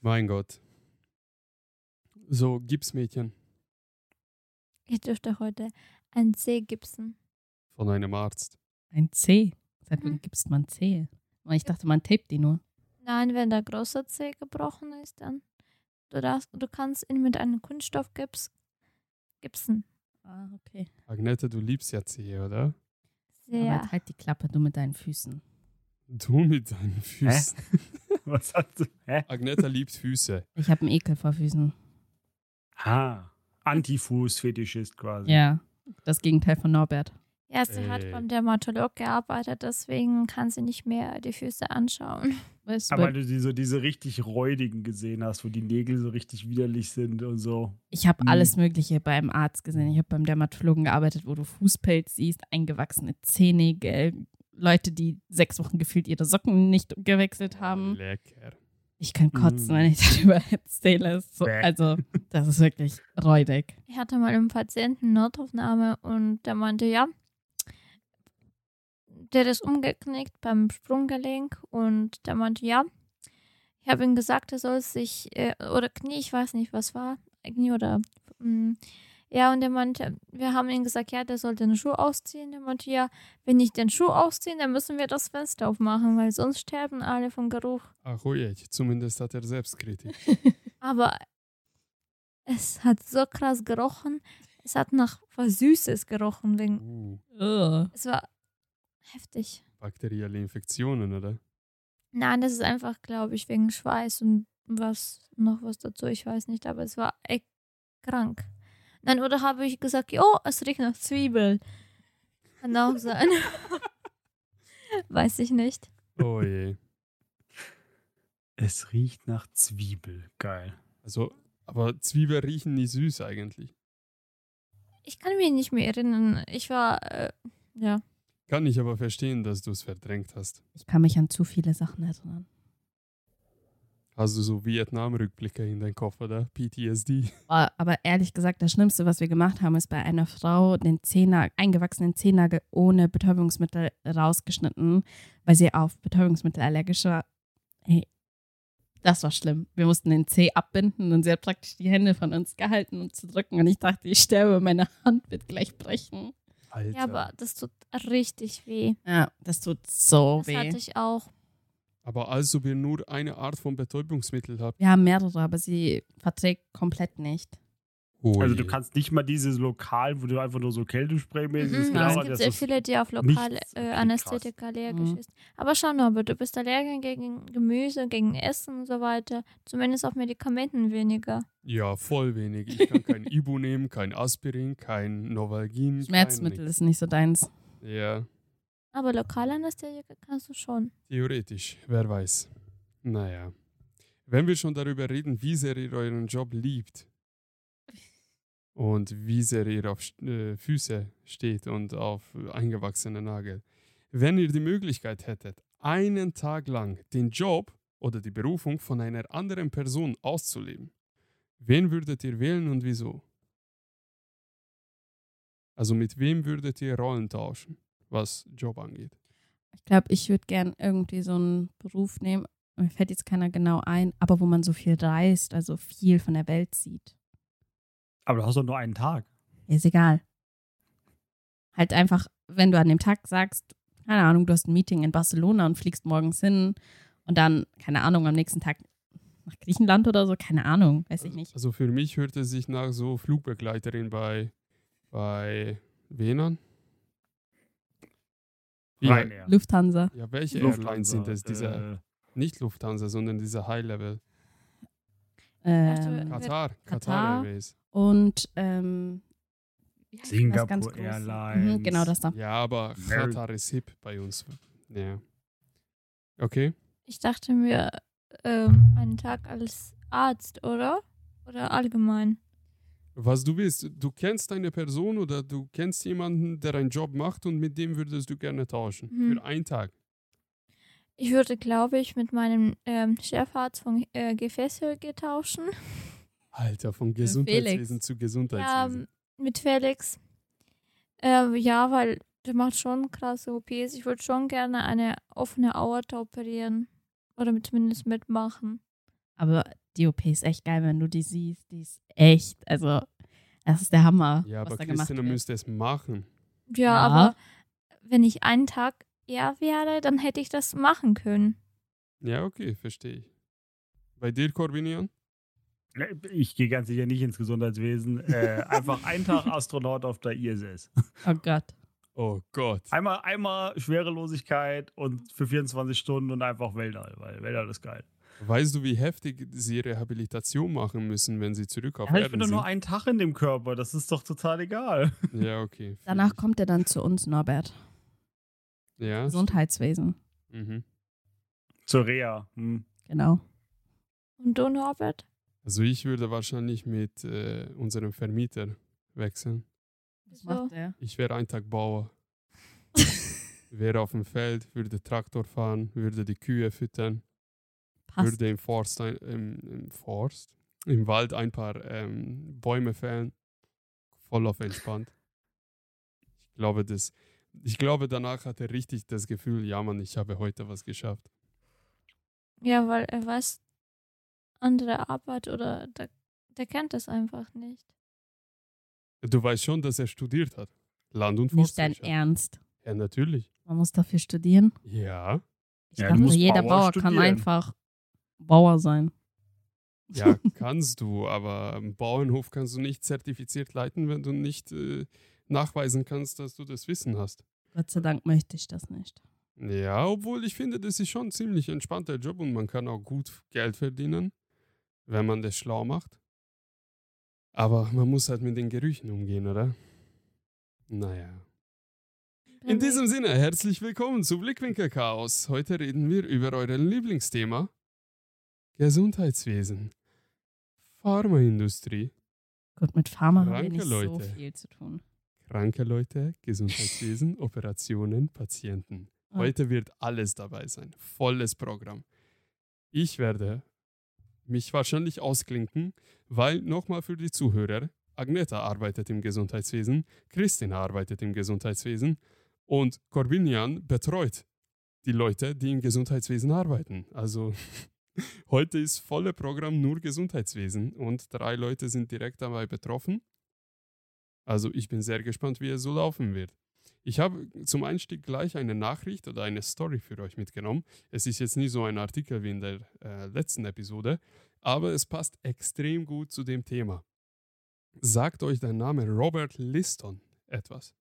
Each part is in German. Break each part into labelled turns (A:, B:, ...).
A: Mein Gott. So, Gipsmädchen
B: Ich dürfte heute ein C gipsen.
A: von einem Arzt.
C: Ein C. Seit wann
B: Mhm.
C: gibst man C? Ich dachte, man tapet die nur.
B: Nein, wenn der große C gebrochen ist, dann du, darfst, du kannst ihn mit einem Kunststoffgips gipsen.
C: Ah, okay.
A: Agnete, du liebst ja Zehe, oder?
C: Aber
B: Sehr.
C: jetzt halt die Klappe, du mit deinen Füßen.
A: Du mit deinen Füßen.
D: Was hast du? Hä?
A: Agneta liebt Füße.
C: Ich habe einen Ekel vor Füßen.
D: Ah, Antifuß-Fetischist quasi.
C: Ja, das Gegenteil von Norbert.
B: Ja, sie hat
A: Äh.
B: beim Dermatolog gearbeitet, deswegen kann sie nicht mehr die Füße anschauen.
C: Weißt du,
D: Aber weil du diese, diese richtig räudigen gesehen hast, wo die Nägel so richtig widerlich sind und so.
C: ich habe
D: Mhm.
C: alles Mögliche beim Arzt gesehen. Ich habe beim Dermatologen gearbeitet, wo du Fußpelz siehst, eingewachsene Zehennägel, Leute, die sechs Wochen gefühlt ihre Socken nicht gewechselt haben.
A: Lecker.
C: Ich kann kotzen,
D: Mm.
C: wenn ich darüber erzähle. So, also, das ist wirklich räudig.
B: Ich hatte mal einen Patienten Notaufnahme und der meinte, ja, der ist umgeknickt beim Sprunggelenk und der meinte, ja, ich habe ihm gesagt, er soll sich, äh, oder Knie, ich weiß nicht, was war, Knie oder, mm, ja, und er meinte, wir haben ihm gesagt, ja, der soll den Schuh ausziehen. Der meinte, ja, wenn ich den Schuh ausziehe, dann müssen wir das Fenster aufmachen, weil sonst sterben alle vom Geruch.
A: Ach, ojej, zumindest hat er Selbstkritik.
B: Aber es hat so krass gerochen. Es hat nach was Süßes gerochen. Wegen,
A: Uh,
B: es war heftig.
A: bakterielle Infektionen, oder?
B: Nein, das ist einfach, glaube ich, wegen Schweiß und was noch was dazu. Ich weiß nicht, aber es war echt krank. Nein, oder habe ich gesagt, oh, es riecht nach Zwiebel. Kann auch sein. weiß ich nicht.
A: Oh je.
D: Es riecht nach Zwiebel. Geil.
A: Also, aber Zwiebeln riechen nie süß eigentlich.
B: Ich kann mich nicht mehr erinnern. Ich war, äh, ja.
A: Kann ich aber verstehen, dass du es verdrängt hast.
C: Ich kann mich an zu viele Sachen erinnern.
A: Hast du so Vietnam-Rückblicke in deinen Kopf, oder? PTSD.
C: Aber ehrlich gesagt, das Schlimmste, was wir gemacht haben, ist bei einer Frau den Zehennagel, eingewachsenen Zehennagel ohne Betäubungsmittel rausgeschnitten, weil sie auf Betäubungsmittel allergisch war. Hey, das war schlimm. Wir mussten den Zeh abbinden und sie hat praktisch die Hände von uns gehalten, um zu drücken. Und ich dachte, ich sterbe, meine Hand wird gleich brechen.
A: Alter.
B: Ja, aber das tut richtig weh.
C: Ja, das tut so
B: Das
C: weh.
B: hatte ich auch.
A: Aber als ob ihr nur eine Art von Betäubungsmittel habt.
C: Wir haben mehrere, aber sie verträgt komplett nicht.
A: Oh
D: Also
A: je.
D: du kannst nicht mal dieses Lokal, wo du einfach nur so Kältespray-mäßig
B: Mhm,
C: Nein.
B: es
D: gelauert
B: gibt sehr viele, die auf
D: nichts.
B: äh,
D: Okay,
B: Anästhetik allergisch
C: Mhm.
B: ist. Aber schau Norbert, du bist allergisch gegen Gemüse, gegen Essen und so weiter. Zumindest auf Medikamenten weniger.
A: Ja, voll wenig. Ich kann kein Ibu nehmen, kein Aspirin, kein Novalgin.
C: Schmerzmittel
A: kein
C: ist nicht so deins.
A: Ja,
B: Aber lokale Anästhetika kannst du schon.
A: theoretisch. Wer weiß. Naja. Wenn wir schon darüber reden, wie sehr ihr euren Job liebt und wie sehr ihr auf äh, Füße steht und auf eingewachsene Nagel. Wenn ihr die Möglichkeit hättet, einen Tag lang den Job oder die Berufung von einer anderen Person auszuleben, wen würdet ihr wählen und wieso? Also mit wem würdet ihr Rollen tauschen, was Job angeht?
C: Ich glaube, ich würde gern irgendwie so einen Beruf nehmen. Mir fällt jetzt keiner genau ein, aber wo man so viel reist, also viel von der Welt sieht.
D: Aber du hast doch nur einen Tag.
C: Ist egal. Halt einfach, wenn du an dem Tag sagst, keine Ahnung, du hast ein Meeting in Barcelona und fliegst morgens hin und dann, keine Ahnung, am nächsten Tag nach Griechenland oder so, keine Ahnung, weiß ich nicht.
A: Also für mich hört es sich nach so Flugbegleiterin bei, bei? Ja,
D: Ryanair.
C: Lufthansa.
A: ja, welche
D: Lufthansa,
A: Airlines sind es? Diese,
D: äh,
A: nicht Lufthansa, sondern diese High-Level.
C: Ähm,
A: Katar, Katar
C: Katar.
A: Airways.
C: und ähm, ja,
D: Singapore
C: groß.
D: Airlines.
C: Mhm, genau das da.
A: Ja, aber Katar ist hip bei uns. Ja. Okay.
B: Ich dachte mir, ähm, einen Tag als Arzt, oder? Oder allgemein?
A: Was du willst, du kennst eine Person oder du kennst jemanden, der einen Job macht und mit dem würdest du gerne tauschen.
B: Mhm.
A: Für einen Tag.
B: Ich würde, glaube ich, mit meinem ähm, Chefarzt von äh, Gefäßchirurgie tauschen.
A: Alter, von Gesundheitswesen
C: Felix.
A: zu
B: Ja,
A: Gesundheitswesen.
B: mit Felix. Ähm, ja, weil der macht schon krasse OPs. Ich würde schon gerne eine offene Aorta operieren. Oder mit- zumindest mitmachen.
C: Aber die OP ist echt geil, wenn du die siehst. Die ist echt, also, das ist der Hammer,
A: Ja,
C: was
A: aber
C: da gemacht
A: Christina
C: wird.
A: müsste es machen.
B: Ja,
C: Ja.
B: aber wenn ich einen Tag eher wäre, dann hätte ich das machen können.
A: Ja, okay, verstehe ich. Bei dir, Corbinian?
D: Ich gehe ganz sicher nicht ins Gesundheitswesen. Äh, einfach einen Tag Astronaut auf der ISS.
C: Oh Gott.
A: Oh Gott.
D: Einmal, einmal Schwerelosigkeit und für 24 Stunden und einfach Weltall, weil Weltall ist geil.
A: Weißt du, wie heftig sie Rehabilitation machen müssen, wenn sie zurück auf
D: Aber ich
A: Erden
D: bin doch
A: sind?
D: nur einen Tag in dem Körper, das ist doch total egal.
A: ja, okay.
C: Danach
A: ich.
C: kommt er dann zu uns, Norbert.
A: Ja,
C: Gesundheitswesen.
A: mhm.
D: Zur Reha. Hm.
C: Genau.
B: Und du, Norbert?
A: Also ich würde wahrscheinlich mit äh, unserem Vermieter wechseln.
C: Was macht er?
A: Ich wäre ein Tag Bauer. wäre auf dem Feld, würde Traktor fahren, würde die Kühe füttern,
C: Passt.
A: würde im Forst, ein, im, im Forst, im Wald ein paar ähm, Bäume fällen. Voll auf entspannt. Ich glaube, das, ich glaube, danach hat er richtig das Gefühl, ja Mann, ich habe heute was geschafft.
B: Ja, weil er weiß, andere Arbeit oder der, der kennt das einfach nicht.
A: Du weißt schon, dass er studiert hat. Land- und
C: Nicht dein
A: Forstwirtschaft.
C: Ernst.
A: Ja, natürlich.
C: Man muss dafür studieren.
A: Ja,
C: Ich
D: Ja,
C: dachte, jeder
D: Bauer
C: Bauer kann einfach Bauer sein.
A: ja, kannst du, aber einen Bauernhof kannst du nicht zertifiziert leiten, wenn du nicht äh, nachweisen kannst, dass du das Wissen hast.
C: Gott sei Dank möchte ich das nicht.
A: Ja, obwohl ich finde, das ist schon ein ziemlich entspannter Job und man kann auch gut Geld verdienen, wenn man das schlau macht. Aber man muss halt mit den Gerüchen umgehen, oder? Naja. In diesem Sinne, herzlich willkommen zu Blickwinkel Chaos. Heute reden wir über euer Lieblingsthema: Gesundheitswesen, Pharmaindustrie,
C: Gut, mit Pharma haben wir
A: Kranke
C: nicht so
A: Leute.
C: viel zu tun.
A: kranke Leute, Gesundheitswesen, Operationen, Patienten.
C: Ah.
A: Heute wird alles dabei sein. Volles Programm. Ich werde mich wahrscheinlich ausklinken, weil nochmal für die Zuhörer, Agneta arbeitet im Gesundheitswesen, Christina arbeitet im Gesundheitswesen und Corbinian betreut die Leute, die im Gesundheitswesen arbeiten. Also heute ist volle Programm nur Gesundheitswesen und drei Leute sind direkt dabei betroffen. Also ich bin sehr gespannt, wie es so laufen wird. Ich habe zum Einstieg gleich eine Nachricht oder eine Story für euch mitgenommen. Es ist jetzt nicht so ein Artikel wie in der äh, letzten Episode, aber es passt extrem gut zu dem Thema. Sagt euch der Name Robert Liston etwas?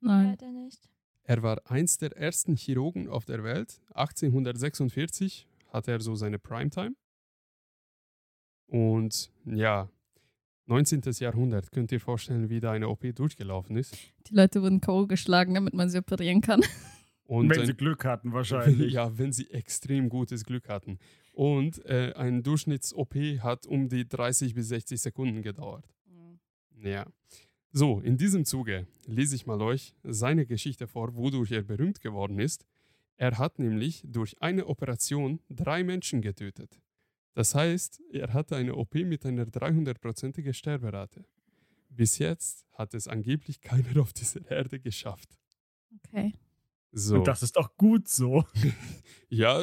C: Nein.
B: Leider nicht.
A: Er war eins der ersten Chirurgen auf der Welt. 1846 hatte er so seine Primetime. Und ja, 19. Jahrhundert, könnt ihr vorstellen, wie da eine OP durchgelaufen ist.
C: Die Leute wurden K.O. geschlagen, damit man sie operieren kann.
A: Und
D: Wenn
A: ein-
D: sie Glück hatten, wahrscheinlich.
A: Ja, wenn sie extrem gutes Glück hatten. Und äh, ein Durchschnitts-OP hat um die 30 bis 60 Sekunden gedauert. Ja. So, in diesem Zuge lese ich mal euch seine Geschichte vor, wodurch er berühmt geworden ist. Er hat nämlich durch eine Operation drei Menschen getötet. Das heißt, er hatte eine OP mit einer 300-prozentigen Sterberate. Bis jetzt hat es angeblich keiner auf dieser Erde geschafft.
C: Okay.
A: So.
D: Und das ist doch gut so.
A: Ja,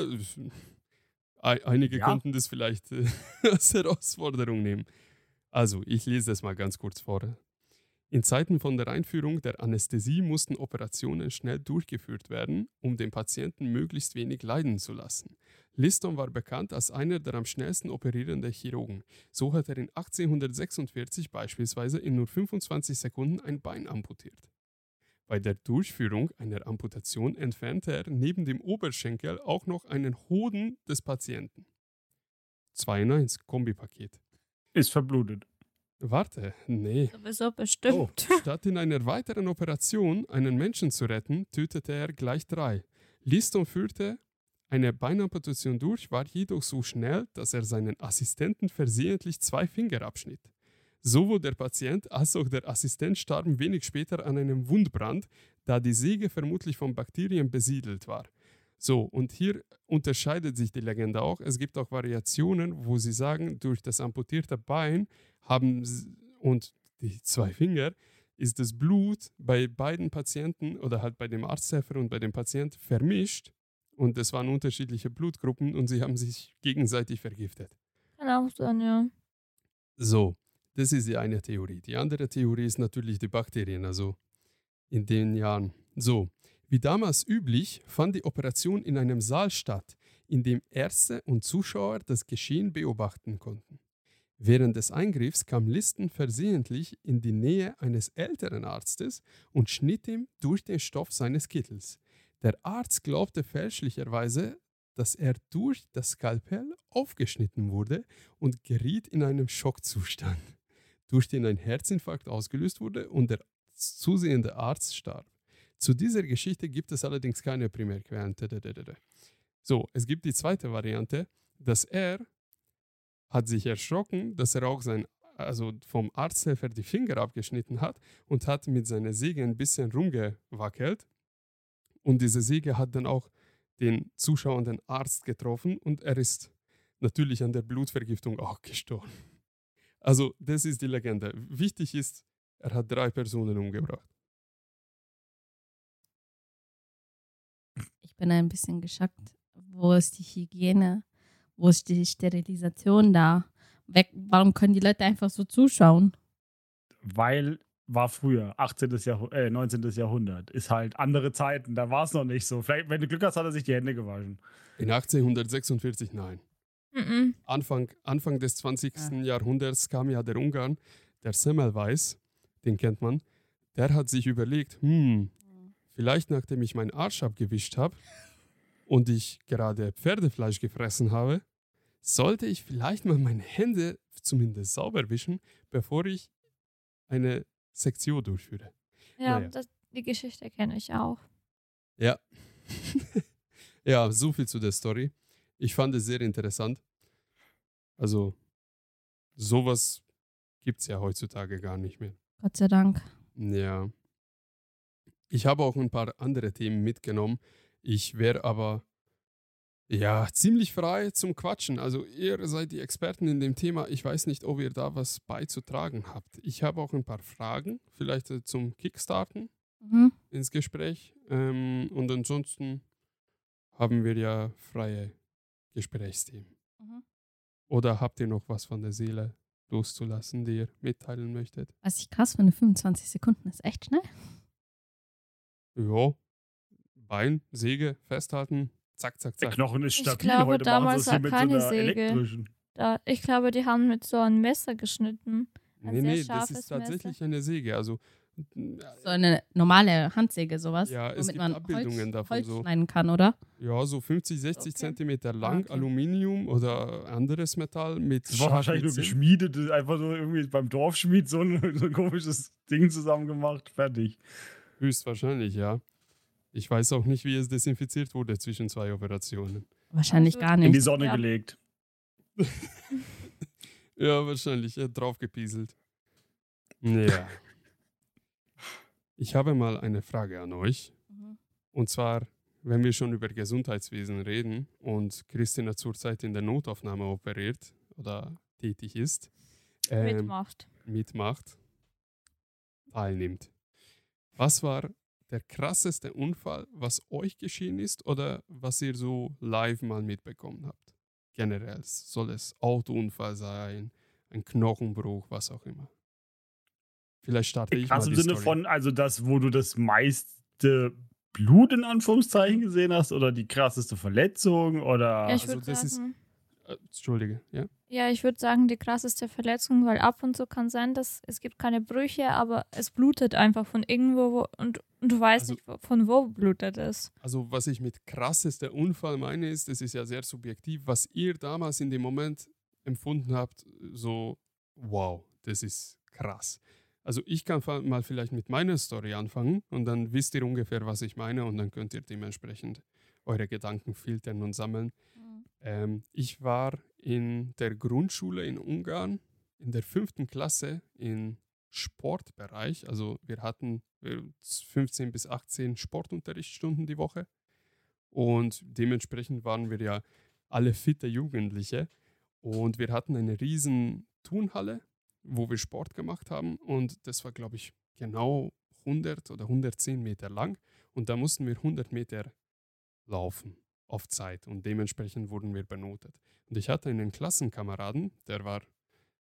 A: ei- einige
D: Ja.
A: könnten das vielleicht äh, als Herausforderung nehmen. Also, ich lese das mal ganz kurz vor. In Zeiten von der Einführung der Anästhesie mussten Operationen schnell durchgeführt werden, um den Patienten möglichst wenig leiden zu lassen. Liston war bekannt als einer der am schnellsten operierenden Chirurgen. So hat er in 1846 beispielsweise in nur 25 Sekunden ein Bein amputiert. Bei der Durchführung einer Amputation entfernte er neben dem Oberschenkel auch noch einen Hoden des Patienten. 2 in 1, Kombipaket.
D: Ist verblutet.
A: Warte, nee.
B: Sowieso bestimmt.
A: Statt in einer weiteren Operation einen Menschen zu retten, tötete er gleich drei. Liston führte eine Beinamputation durch, war jedoch so schnell, dass er seinen Assistenten versehentlich zwei Finger abschnitt. Sowohl der Patient als auch der Assistent starben wenig später an einem Wundbrand, da die Säge vermutlich von Bakterien besiedelt war. So, und hier unterscheidet sich die Legende auch. Es gibt auch Variationen, wo sie sagen, durch das amputierte Bein haben und die zwei Finger ist das Blut bei beiden Patienten oder halt bei dem Arzthelfer und bei dem Patient vermischt und es waren unterschiedliche Blutgruppen und sie haben sich gegenseitig vergiftet.
B: Kann auch sein, ja.
A: So, das ist die eine Theorie. Die andere Theorie ist natürlich die Bakterien, also in den Jahren. So, wie damals üblich, fand die Operation in einem Saal statt, in dem Ärzte und Zuschauer das Geschehen beobachten konnten. Während des Eingriffs kam Listen versehentlich in die Nähe eines älteren Arztes und schnitt ihm durch den Stoff seines Kittels. Der Arzt glaubte fälschlicherweise, dass er durch das Skalpell aufgeschnitten wurde und geriet in einen Schockzustand, durch den ein Herzinfarkt ausgelöst wurde und der zusehende Arzt starb. Zu dieser Geschichte gibt es allerdings keine Primärquellen. So, es gibt die zweite Variante, dass er hat sich erschrocken, dass er auch sein, also vom Arzthelfer die Finger abgeschnitten hat und hat mit seiner Säge ein bisschen rumgewackelt. Und diese Säge hat dann auch den zuschauenden Arzt getroffen und er ist natürlich an der Blutvergiftung auch gestorben. Also, das ist die Legende. Wichtig ist, er hat drei Personen umgebracht.
C: Bin ein bisschen geschockt. Wo ist die Hygiene? Wo ist die Sterilisation da? Weg, warum können die Leute einfach so zuschauen?
D: Weil war früher, 18. Jahrh äh, 19. Jahrhundert. Ist halt andere Zeiten, da war es noch nicht so. Vielleicht, wenn du Glück hast, hat er sich die Hände gewaschen.
A: In 1846 nein.
B: Mhm.
A: Anfang, Anfang des 20. Jahrhunderts kam ja der Ungarn, der Semmelweis, den kennt man, der hat sich überlegt, hm, vielleicht nachdem ich meinen Arsch abgewischt habe und ich gerade Pferdefleisch gefressen habe, sollte ich vielleicht mal meine Hände zumindest sauber wischen, bevor ich eine Sektion durchführe.
B: Ja,
A: Naja.
B: das, die Geschichte kenne ich auch.
A: Ja. ja, so viel zu der Story. Ich fand es sehr interessant. Also, sowas gibt es ja heutzutage gar nicht mehr.
C: Gott sei Dank.
A: Ja. Ich habe auch ein paar andere Themen mitgenommen. Ich wäre aber ja ziemlich frei zum Quatschen. Also ihr seid die Experten in dem Thema. Ich weiß nicht, ob ihr da was beizutragen habt. Ich habe auch ein paar Fragen, vielleicht äh, zum Kickstarten
C: Mhm.
A: ins Gespräch. Ähm, und ansonsten haben wir ja freie Gesprächsthemen.
C: Mhm.
A: Oder habt ihr noch was von der Seele loszulassen, die ihr mitteilen möchtet?
C: Was ich krass finde, 25 Sekunden ist echt schnell.
A: Ja. Bein, Säge, festhalten, zack, zack,
D: Der
A: zack.
D: Knochen ist
B: Ich
D: stabil.
B: glaube,
D: Heute
B: damals war keine
D: so einer
B: Säge. Da, ich glaube, die haben mit so einem Messer geschnitten. Ein
A: Nee,
B: sehr
A: nee, das ist tatsächlich eine Säge. Also,
C: So eine normale Handsäge, sowas.
A: Ja, es
C: womit
A: gibt
C: man
A: Abbildungen
C: Holz,
A: davon
C: Holz
A: so.
C: schneiden kann, oder?
A: ja, so 50, 60
B: Okay.
A: Zentimeter lang,
C: Okay.
A: Aluminium oder anderes Metall mit
D: Das war wahrscheinlich nur geschmiedet, einfach so irgendwie beim Dorfschmied so ein, so ein komisches Ding zusammen gemacht. Fertig.
A: Höchstwahrscheinlich, ja. Ich weiß auch nicht, wie es desinfiziert wurde zwischen zwei Operationen.
C: Wahrscheinlich gar
D: In die
C: nicht.
D: Sonne
B: Ja.
D: gelegt.
A: Ja, wahrscheinlich. Er hat draufgepieselt. Ja. Ich habe mal eine Frage an euch.
C: Mhm.
A: Und zwar, wenn wir schon über Gesundheitswesen reden und Christina zurzeit in der Notaufnahme operiert oder tätig ist, ähm,
B: Mitmacht.
A: mitmacht, teilnimmt. Was war der krasseste Unfall, was euch geschehen ist oder was ihr so live mal mitbekommen habt? Generell soll es Autounfall sein, ein Knochenbruch, was auch immer. Vielleicht starte ich
D: Krass
A: mal
D: im Sinne
A: Story.
D: von, also das, wo du das meiste Blut in Anführungszeichen gesehen hast oder die krasseste Verletzung oder.
B: Ja, ich
A: also das ist-
B: sagen,
A: Äh, Entschuldige, ja?
B: ja, ich würde sagen, die krasseste Verletzung, weil ab und zu kann sein, dass es gibt keine Brüche, aber es blutet einfach von irgendwo wo, und, und du weißt
A: Also-
B: nicht, von wo blutet es.
A: Also was ich mit krassester Unfall meine ist, das ist ja sehr subjektiv, was ihr damals in dem Moment empfunden habt, so wow, das ist krass. Also ich kann mal vielleicht mit meiner Story anfangen und dann wisst ihr ungefähr, was ich meine und dann könnt ihr dementsprechend eure Gedanken filtern und sammeln. Ähm, ich war in der Grundschule in Ungarn in der fünften Klasse im Sportbereich. Also wir hatten äh, 15 bis 18 Sportunterrichtsstunden die Woche. Und dementsprechend waren wir ja alle fitte Jugendliche. Und wir hatten eine riesen Turnhalle, wo wir Sport gemacht haben. Und das war, glaube ich, genau 100 oder 110 Meter lang. Und da mussten wir 100 Meter laufen. Auf Zeit und dementsprechend wurden wir benotet. Und ich hatte einen Klassenkameraden, der war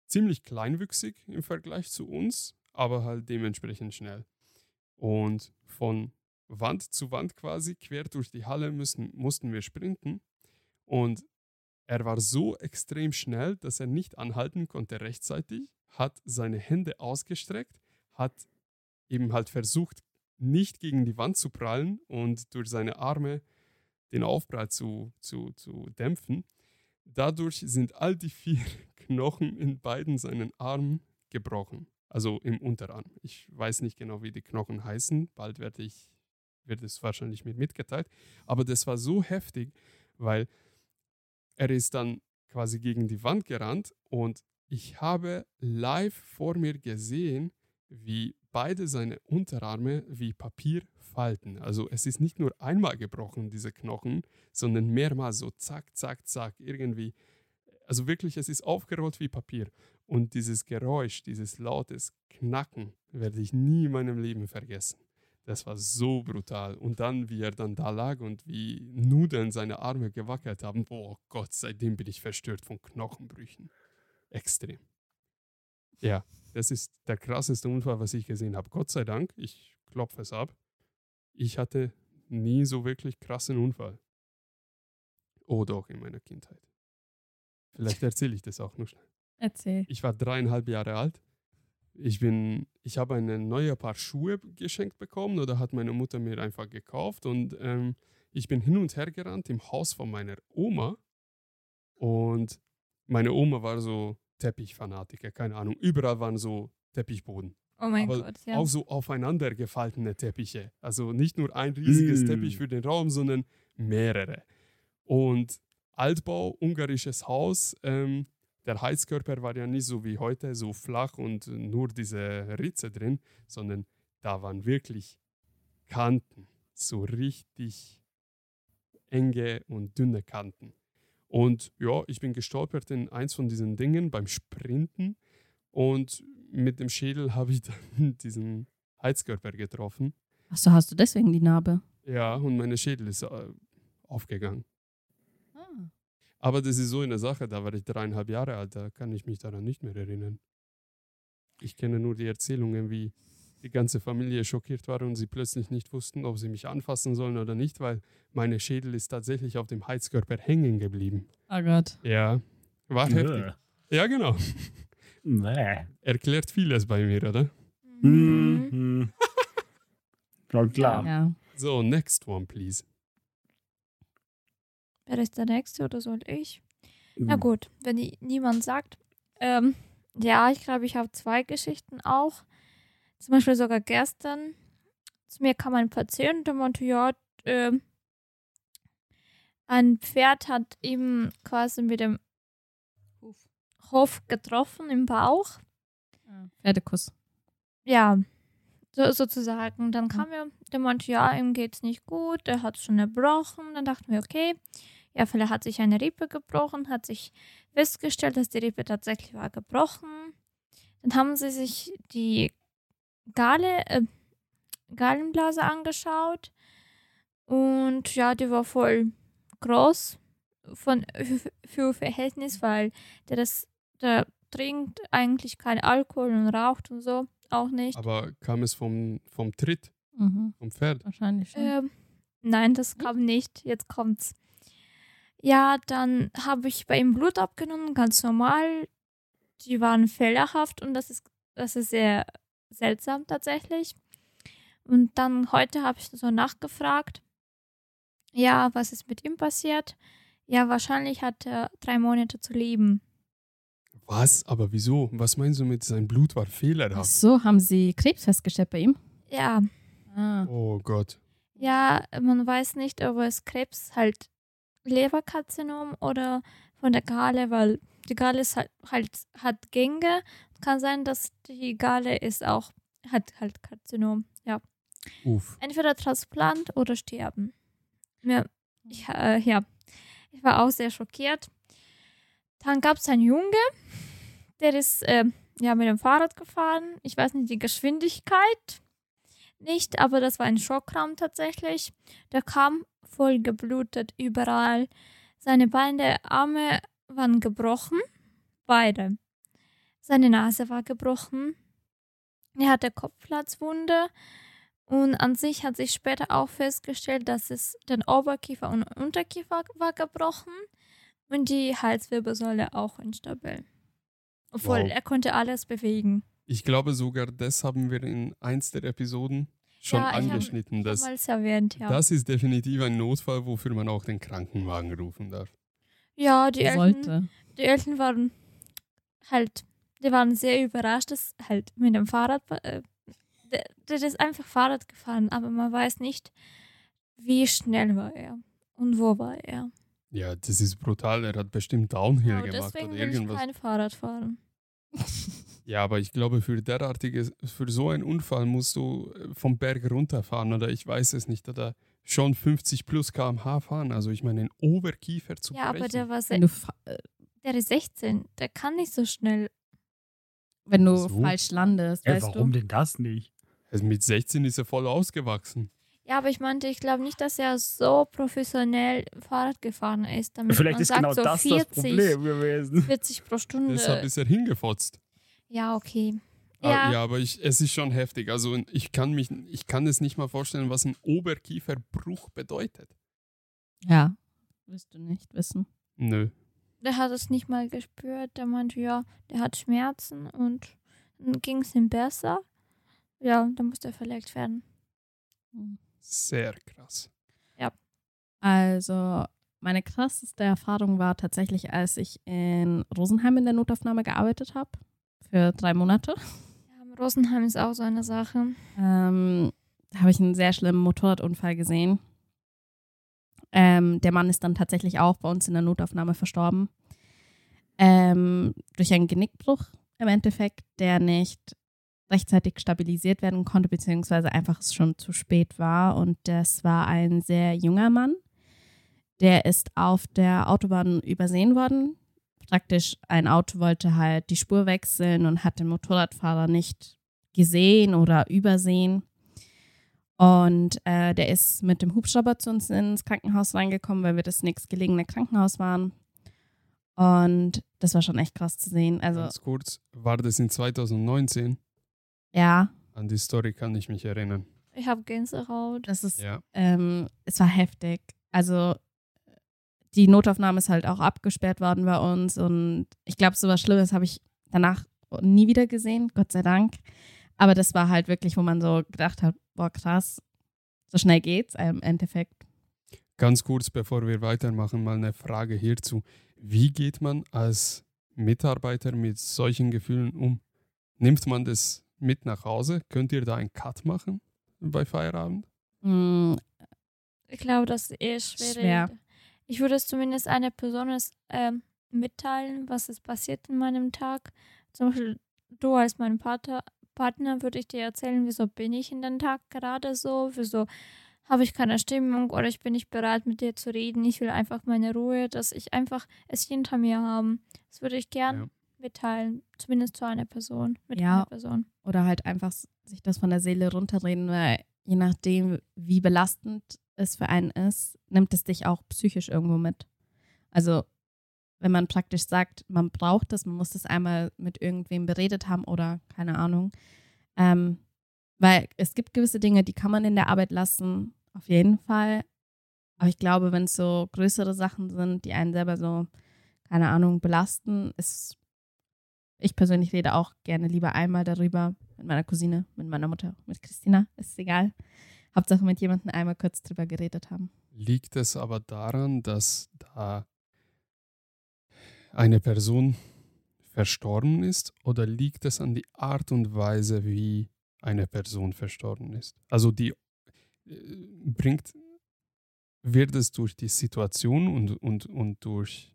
A: ziemlich kleinwüchsig im Vergleich zu uns, aber halt dementsprechend schnell. Und von Wand zu Wand quasi quer durch die Halle müssen, mussten wir sprinten. Und er war so extrem schnell, dass er nicht anhalten konnte rechtzeitig, hat seine Hände ausgestreckt, hat eben halt versucht, nicht gegen die Wand zu prallen und durch seine Arme den Aufprall zu, zu, zu dämpfen. Dadurch sind all die vier Knochen in beiden seinen Armen gebrochen, also im Unterarm. Ich weiß nicht genau, wie die Knochen heißen. Bald werde ich wird es wahrscheinlich mit mitgeteilt. Aber das war so heftig, weil er ist dann quasi gegen die Wand gerannt und ich habe live vor mir gesehen, wie beide seine Unterarme wie Papier falten. Also es ist nicht nur einmal gebrochen, diese Knochen, sondern mehrmals so zack, zack, zack, irgendwie. Also wirklich, es ist aufgerollt wie Papier. Und dieses Geräusch, dieses lautes Knacken werde ich nie in meinem Leben vergessen. Das war so brutal. Und dann, wie er dann da lag und wie Nudeln seine Arme gewackelt haben, boah Gott, seitdem bin ich verstört von Knochenbrüchen. Extrem. Ja, das ist der krasseste Unfall, was ich gesehen habe. Gott sei Dank, ich klopfe es ab. Ich hatte nie so wirklich krassen Unfall. Oh doch, in meiner Kindheit. Vielleicht erzähle ich das auch noch schnell.
C: Erzähl.
A: Ich war dreieinhalb Jahre alt. Ich bin, ich habe ein neues Paar Schuhe geschenkt bekommen oder hat meine Mutter mir einfach gekauft und ähm, ich bin hin und her gerannt im Haus von meiner Oma und meine Oma war so Teppichfanatiker, keine Ahnung. Überall waren so Teppichboden.
B: Oh mein
A: Aber
B: Gott, ja.
A: Auch so aufeinander gefaltene Teppiche. Also nicht nur ein riesiges
D: Mm.
A: Teppich für den Raum, sondern mehrere. Und Altbau, ungarisches Haus. Ähm, der Heizkörper war ja nicht so wie heute, so flach und nur diese Ritze drin, sondern da waren wirklich Kanten, so richtig enge und dünne Kanten. Und ja, ich bin gestolpert in eins von diesen Dingen beim Sprinten und mit dem Schädel habe ich dann diesen Heizkörper getroffen.
C: Achso, hast du deswegen die Narbe?
A: Ja, und meine Schädel ist äh, aufgegangen.
C: Ah.
A: Aber das ist so eine Sache, da war ich dreieinhalb Jahre alt, da kann ich mich daran nicht mehr erinnern. Ich kenne nur die Erzählungen, wie die ganze Familie schockiert war und sie plötzlich nicht wussten, ob sie mich anfassen sollen oder nicht, weil meine Schädel ist tatsächlich auf dem Heizkörper hängen geblieben.
C: Oh Gott.
A: Ja, war heftig. Ja, genau.
D: Nee.
A: Erklärt vieles bei mir, oder?
B: Mhm.
D: Mhm. Schon klar.
C: Ja.
A: So, next one, please.
B: Wer ist der Nächste oder soll ich? Na gut, wenn die, niemand sagt. Ähm, ja, ich glaube, ich habe zwei Geschichten auch. Zum Beispiel sogar gestern. Zu mir kam ein Patient, der meinte, ja, ähm, ein Pferd hat ihm quasi mit dem Hof getroffen im Bauch.
C: Pferdekuss.
B: Ja, so, sozusagen. Dann kam er, der meinte, ja, ihm geht's nicht gut, er hat schon erbrochen. Dann dachten wir, okay, ja, vielleicht hat sich eine Rippe gebrochen, hat sich festgestellt, dass die Rippe tatsächlich war gebrochen. Dann haben sie sich die Gale, äh, Gallenblase angeschaut und ja, die war voll groß von, für, für Verhältnis, weil der, das, der trinkt eigentlich kein Alkohol und raucht und so auch nicht.
A: Aber kam es vom, vom Tritt,
C: Mhm.
A: vom Pferd?
C: Wahrscheinlich schon.
B: Ähm, nein, das kam nicht. Jetzt kommt's. Ja, dann habe ich bei ihm Blut abgenommen, ganz normal. Die waren fehlerhaft und das ist, das ist sehr seltsam tatsächlich. Und dann heute habe ich so nachgefragt. Ja, was ist mit ihm passiert? Ja, wahrscheinlich hat er drei Monate zu leben.
A: Was? Aber wieso? Was meinst du mit sein Blut war
C: Ach
A: fehlerhaft?
C: so, haben sie Krebs festgestellt bei ihm?
B: Ja,
C: Ah.
A: Oh Gott.
B: Ja, man weiß nicht, ob es Krebs halt Leberkarzinom oder von der Gale, weil die Gale ist halt, halt hat Gänge. Kann sein, dass die Gale ist auch hat halt Karzinom. Ja,
A: Uff.
B: entweder Transplant oder sterben. Ja, ich, äh, ja, ich war auch sehr schockiert. Dann gab es einen Junge, der ist äh, ja mit dem Fahrrad gefahren. Ich weiß nicht die Geschwindigkeit. nicht, aber das war ein Schockraum tatsächlich. Der kam voll geblutet überall. Seine Beine, Arme waren gebrochen, beide. Seine Nase war gebrochen. Er hatte Kopfplatzwunde und an sich hat sich später auch festgestellt, dass es den Oberkiefer und Unterkiefer war gebrochen und die Halswirbelsäule auch instabil. Obwohl
A: Wow.
B: er konnte alles bewegen.
A: Ich glaube sogar, das haben wir in eins der Episoden schon
B: Ja, ich hab-
A: angeschnitten. dass
B: Damals erwähnt, ja.
A: Das ist definitiv ein Notfall, wofür man auch den Krankenwagen rufen darf.
B: ja, die Eltern, die Eltern waren halt, die waren sehr überrascht, dass halt mit dem Fahrrad, äh, der, der ist einfach Fahrrad gefahren, aber man weiß nicht, wie schnell war er und wo war er.
A: Ja, das ist brutal. Er hat bestimmt Downhill
B: Ja,
A: gemacht
B: deswegen
A: oder
B: will ich
A: irgendwas.
B: kein Fahrrad fahren.
A: Ja, aber ich glaube, für derartige, für so einen Unfall musst du äh, vom Berg runterfahren oder ich weiß es nicht, oder schon 50 plus km/h fahren. Also ich meine, den Oberkiefer zu
B: Ja, aber
A: brechen.
B: der war
C: äh,
B: der ist 16, der kann nicht so schnell.
C: Wenn du
A: So?
C: falsch landest,
D: Ja,
C: weißt
D: warum
C: du?
D: denn das nicht?
A: also mit 16 ist er voll ausgewachsen.
B: Ja, aber ich meinte, ich glaube nicht, dass er so professionell Fahrrad gefahren ist. Damit
D: Vielleicht
B: man
D: ist
B: sagt,
D: genau
B: so
D: das
B: 40,
D: das Problem gewesen.
B: 40 pro Stunde.
A: Deshalb ist er hingefotzt.
B: Ja, okay.
A: Ah,
B: Ja,
A: Ja, aber ich, es ist schon heftig. Also ich kann mich, ich kann es nicht mal vorstellen, was ein Oberkieferbruch bedeutet.
C: Ja, wirst du nicht wissen.
A: Nö.
B: Der hat es nicht mal gespürt. Der meinte, ja, der hat Schmerzen und dann ging es ihm besser. Ja, dann musste er verlegt werden.
A: Sehr krass.
C: Also, meine krasseste Erfahrung war tatsächlich, als ich in Rosenheim in der Notaufnahme gearbeitet habe. Für drei Monate.
B: Ja, Rosenheim ist auch so eine Sache.
C: Ähm, da habe ich einen sehr schlimmen Motorradunfall gesehen. Ähm, der Mann ist dann tatsächlich auch bei uns in der Notaufnahme verstorben. Ähm, durch einen Genickbruch im Endeffekt, der nicht rechtzeitig stabilisiert werden konnte, beziehungsweise einfach es schon zu spät war. Und das war ein sehr junger Mann. Der ist auf der Autobahn übersehen worden. Praktisch ein Auto wollte halt die Spur wechseln und hat den Motorradfahrer nicht gesehen oder übersehen. Und äh, der ist mit dem Hubschrauber zu uns ins Krankenhaus reingekommen, weil wir das nächstgelegene Krankenhaus waren. Und das war schon echt krass zu sehen. Also,
A: Ganz kurz, war das in 2019?
C: ja,
A: An die Story kann ich mich erinnern.
B: Ich habe Gänsehaut.
C: das ist,
A: Ja.
C: ähm, es war heftig. Also, die Notaufnahme ist halt auch abgesperrt worden bei uns. Und ich glaube, so was Schlimmes habe ich danach nie wieder gesehen, Gott sei Dank. Aber das war halt wirklich, wo man so gedacht hat, boah, krass, so schnell geht's im Endeffekt.
A: Ganz kurz, bevor wir weitermachen, mal eine Frage hierzu. Wie geht man als Mitarbeiter mit solchen Gefühlen um? Nimmt man das mit nach Hause? Könnt ihr da einen Cut machen bei Feierabend?
C: Mm,
B: Ich glaube, das ist eher schwierig.
C: Schwer.
B: Ich würde es zumindest einer Person ähm, mitteilen, was ist passiert in meinem Tag. Zum Beispiel du als mein Partner, Partner würde ich dir erzählen, wieso bin ich in den Tag gerade so, wieso habe ich keine Stimmung oder ich bin nicht bereit mit dir zu reden. Ich will einfach meine Ruhe, dass ich einfach es hinter mir haben. Das würde ich gern
A: Ja.
B: mitteilen, zumindest zu einer Person, mit
C: Ja.
B: einer Person.
C: oder halt einfach sich das von der Seele runterreden, weil je nachdem, wie belastend es für einen ist, nimmt es dich auch psychisch irgendwo mit. Also, wenn man praktisch sagt, man braucht das, man muss das einmal mit irgendwem beredet haben oder keine Ahnung. Ähm, weil es gibt gewisse Dinge, die kann man in der Arbeit lassen, auf jeden Fall. Aber ich glaube, wenn es so größere Sachen sind, die einen selber so, keine Ahnung, belasten, ist ich persönlich rede auch gerne lieber einmal darüber mit meiner Cousine, mit meiner Mutter, mit Christina, ist egal. Hauptsache mit jemandem einmal kurz drüber geredet haben.
A: Liegt es aber daran, dass da eine Person verstorben ist oder liegt es an die Art und Weise, wie eine Person verstorben ist? Also die äh, bringt, wird es durch die Situation und, und, und durch,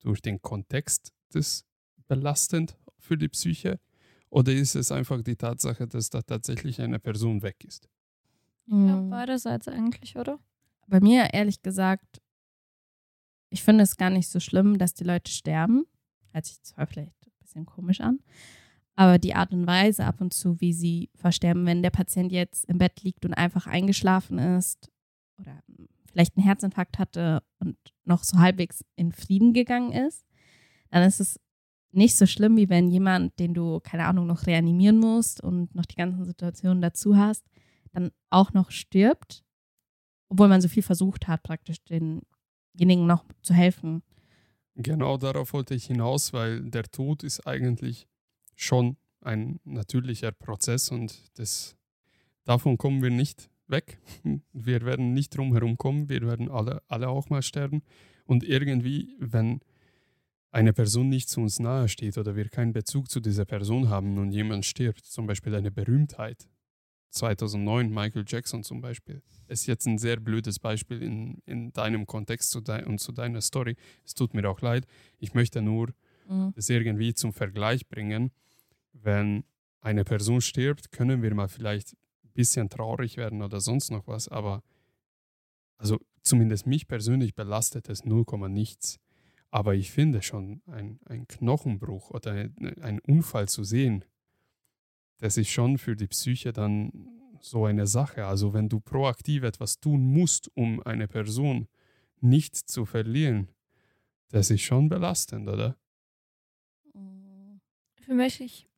A: durch den Kontext des belastend für die Psyche? Oder ist es einfach die Tatsache, dass da tatsächlich eine Person weg ist?
B: Glaube,
C: Mhm.
B: beiderseits eigentlich, oder?
C: Bei mir, ehrlich gesagt, ich finde es gar nicht so schlimm, dass die Leute sterben. Hört sich zwar vielleicht ein bisschen komisch an. Aber die Art und Weise ab und zu, wie sie versterben, wenn der Patient jetzt im Bett liegt und einfach eingeschlafen ist oder vielleicht einen Herzinfarkt hatte und noch so halbwegs in Frieden gegangen ist, dann ist es nicht so schlimm, wie wenn jemand, den du, keine Ahnung, noch reanimieren musst und noch die ganzen Situationen dazu hast, dann auch noch stirbt, obwohl man so viel versucht hat, praktisch denjenigen noch zu helfen.
A: Genau darauf wollte ich hinaus, weil der Tod ist eigentlich schon ein natürlicher Prozess und das, davon kommen wir nicht weg. Wir werden nicht drum herum kommen, wir werden alle, alle auch mal sterben. Und irgendwie, wenn eine Person nicht zu uns nahe steht oder wir keinen Bezug zu dieser Person haben und jemand stirbt, zum Beispiel eine Berühmtheit, 2009 Michael Jackson zum Beispiel, ist jetzt ein sehr blödes Beispiel in, in deinem Kontext zu de und zu deiner Story. Es tut mir auch leid. Ich möchte nur mhm. das irgendwie zum Vergleich bringen. Wenn eine Person stirbt, können wir mal vielleicht ein bisschen traurig werden oder sonst noch was, aber also zumindest mich persönlich belastet es 0, nichts. Aber ich finde schon, ein, ein Knochenbruch oder ein, ein Unfall zu sehen, das ist schon für die Psyche dann so eine Sache. Also wenn du proaktiv etwas tun musst, um eine Person nicht zu verlieren, das ist schon belastend, oder?
B: Für mich,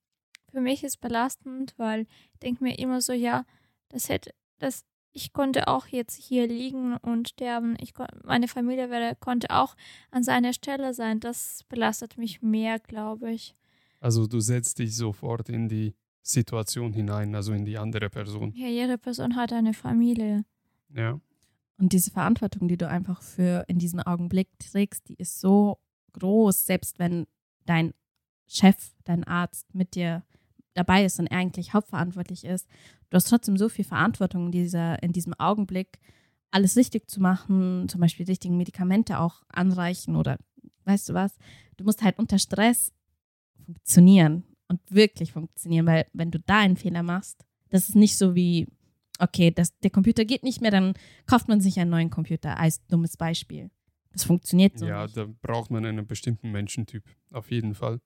B: für mich ist belastend, weil ich denke mir immer so, ja, das hätte, das ich konnte auch jetzt hier liegen und sterben. Ich, meine Familie wäre, konnte auch an seiner Stelle sein. Das belastet mich mehr, glaube ich.
A: Also du setzt dich sofort in die Situation hinein, also in die andere Person.
B: Ja, jede Person hat eine Familie.
A: Ja.
C: Und diese Verantwortung, die du einfach für in diesem Augenblick trägst, die ist so groß, selbst wenn dein Chef, dein Arzt mit dir dabei ist und er eigentlich hauptverantwortlich ist. Du hast trotzdem so viel Verantwortung in, dieser, in diesem Augenblick, alles richtig zu machen, zum Beispiel die richtigen Medikamente auch anreichen oder weißt du was, du musst halt unter Stress funktionieren und wirklich funktionieren, weil wenn du da einen Fehler machst, das ist nicht so wie, okay, das, der Computer geht nicht mehr, dann kauft man sich einen neuen Computer, als dummes Beispiel. Das funktioniert so.
A: Ja,
C: nicht.
A: da braucht man einen bestimmten Menschentyp, auf jeden Fall.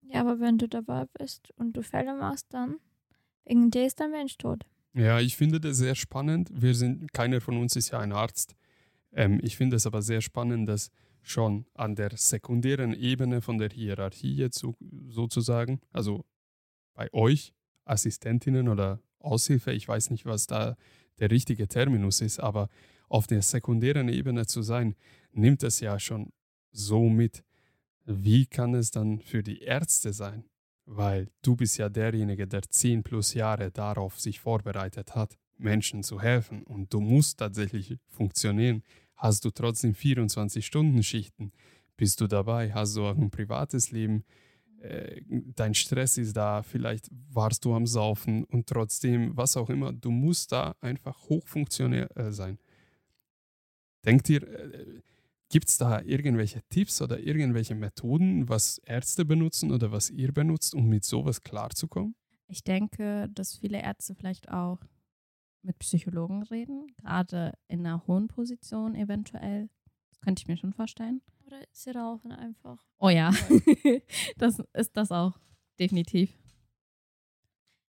B: Ja, aber wenn du dabei bist und du Fälle machst, dann wegen dir ist der Mensch tot.
A: Ja, ich finde das sehr spannend. Wir sind, keiner von uns ist ja ein Arzt. Ähm, ich finde es aber sehr spannend, dass schon an der sekundären Ebene von der Hierarchie jetzt so, sozusagen, also bei euch Assistentinnen oder Aushilfe, ich weiß nicht, was da der richtige Terminus ist, aber auf der sekundären Ebene zu sein, nimmt es ja schon so mit, wie kann es dann für die Ärzte sein? Weil du bist ja derjenige, der zehn plus Jahre darauf sich vorbereitet hat, Menschen zu helfen und du musst tatsächlich funktionieren. Hast du trotzdem 24-Stunden-Schichten? Bist du dabei? Hast du auch ein privates Leben? Äh, dein Stress ist da, vielleicht warst du am Saufen und trotzdem, was auch immer, du musst da einfach hochfunktionär äh, sein. Denkt ihr, äh, Gibt es da irgendwelche Tipps oder irgendwelche Methoden, was Ärzte benutzen oder was ihr benutzt, um mit sowas klarzukommen?
C: Ich denke, dass viele Ärzte vielleicht auch mit Psychologen reden, gerade in einer hohen Position eventuell. Das könnte ich mir schon vorstellen.
B: Oder sie rauchen einfach.
C: Oh ja, das ist das auch, definitiv.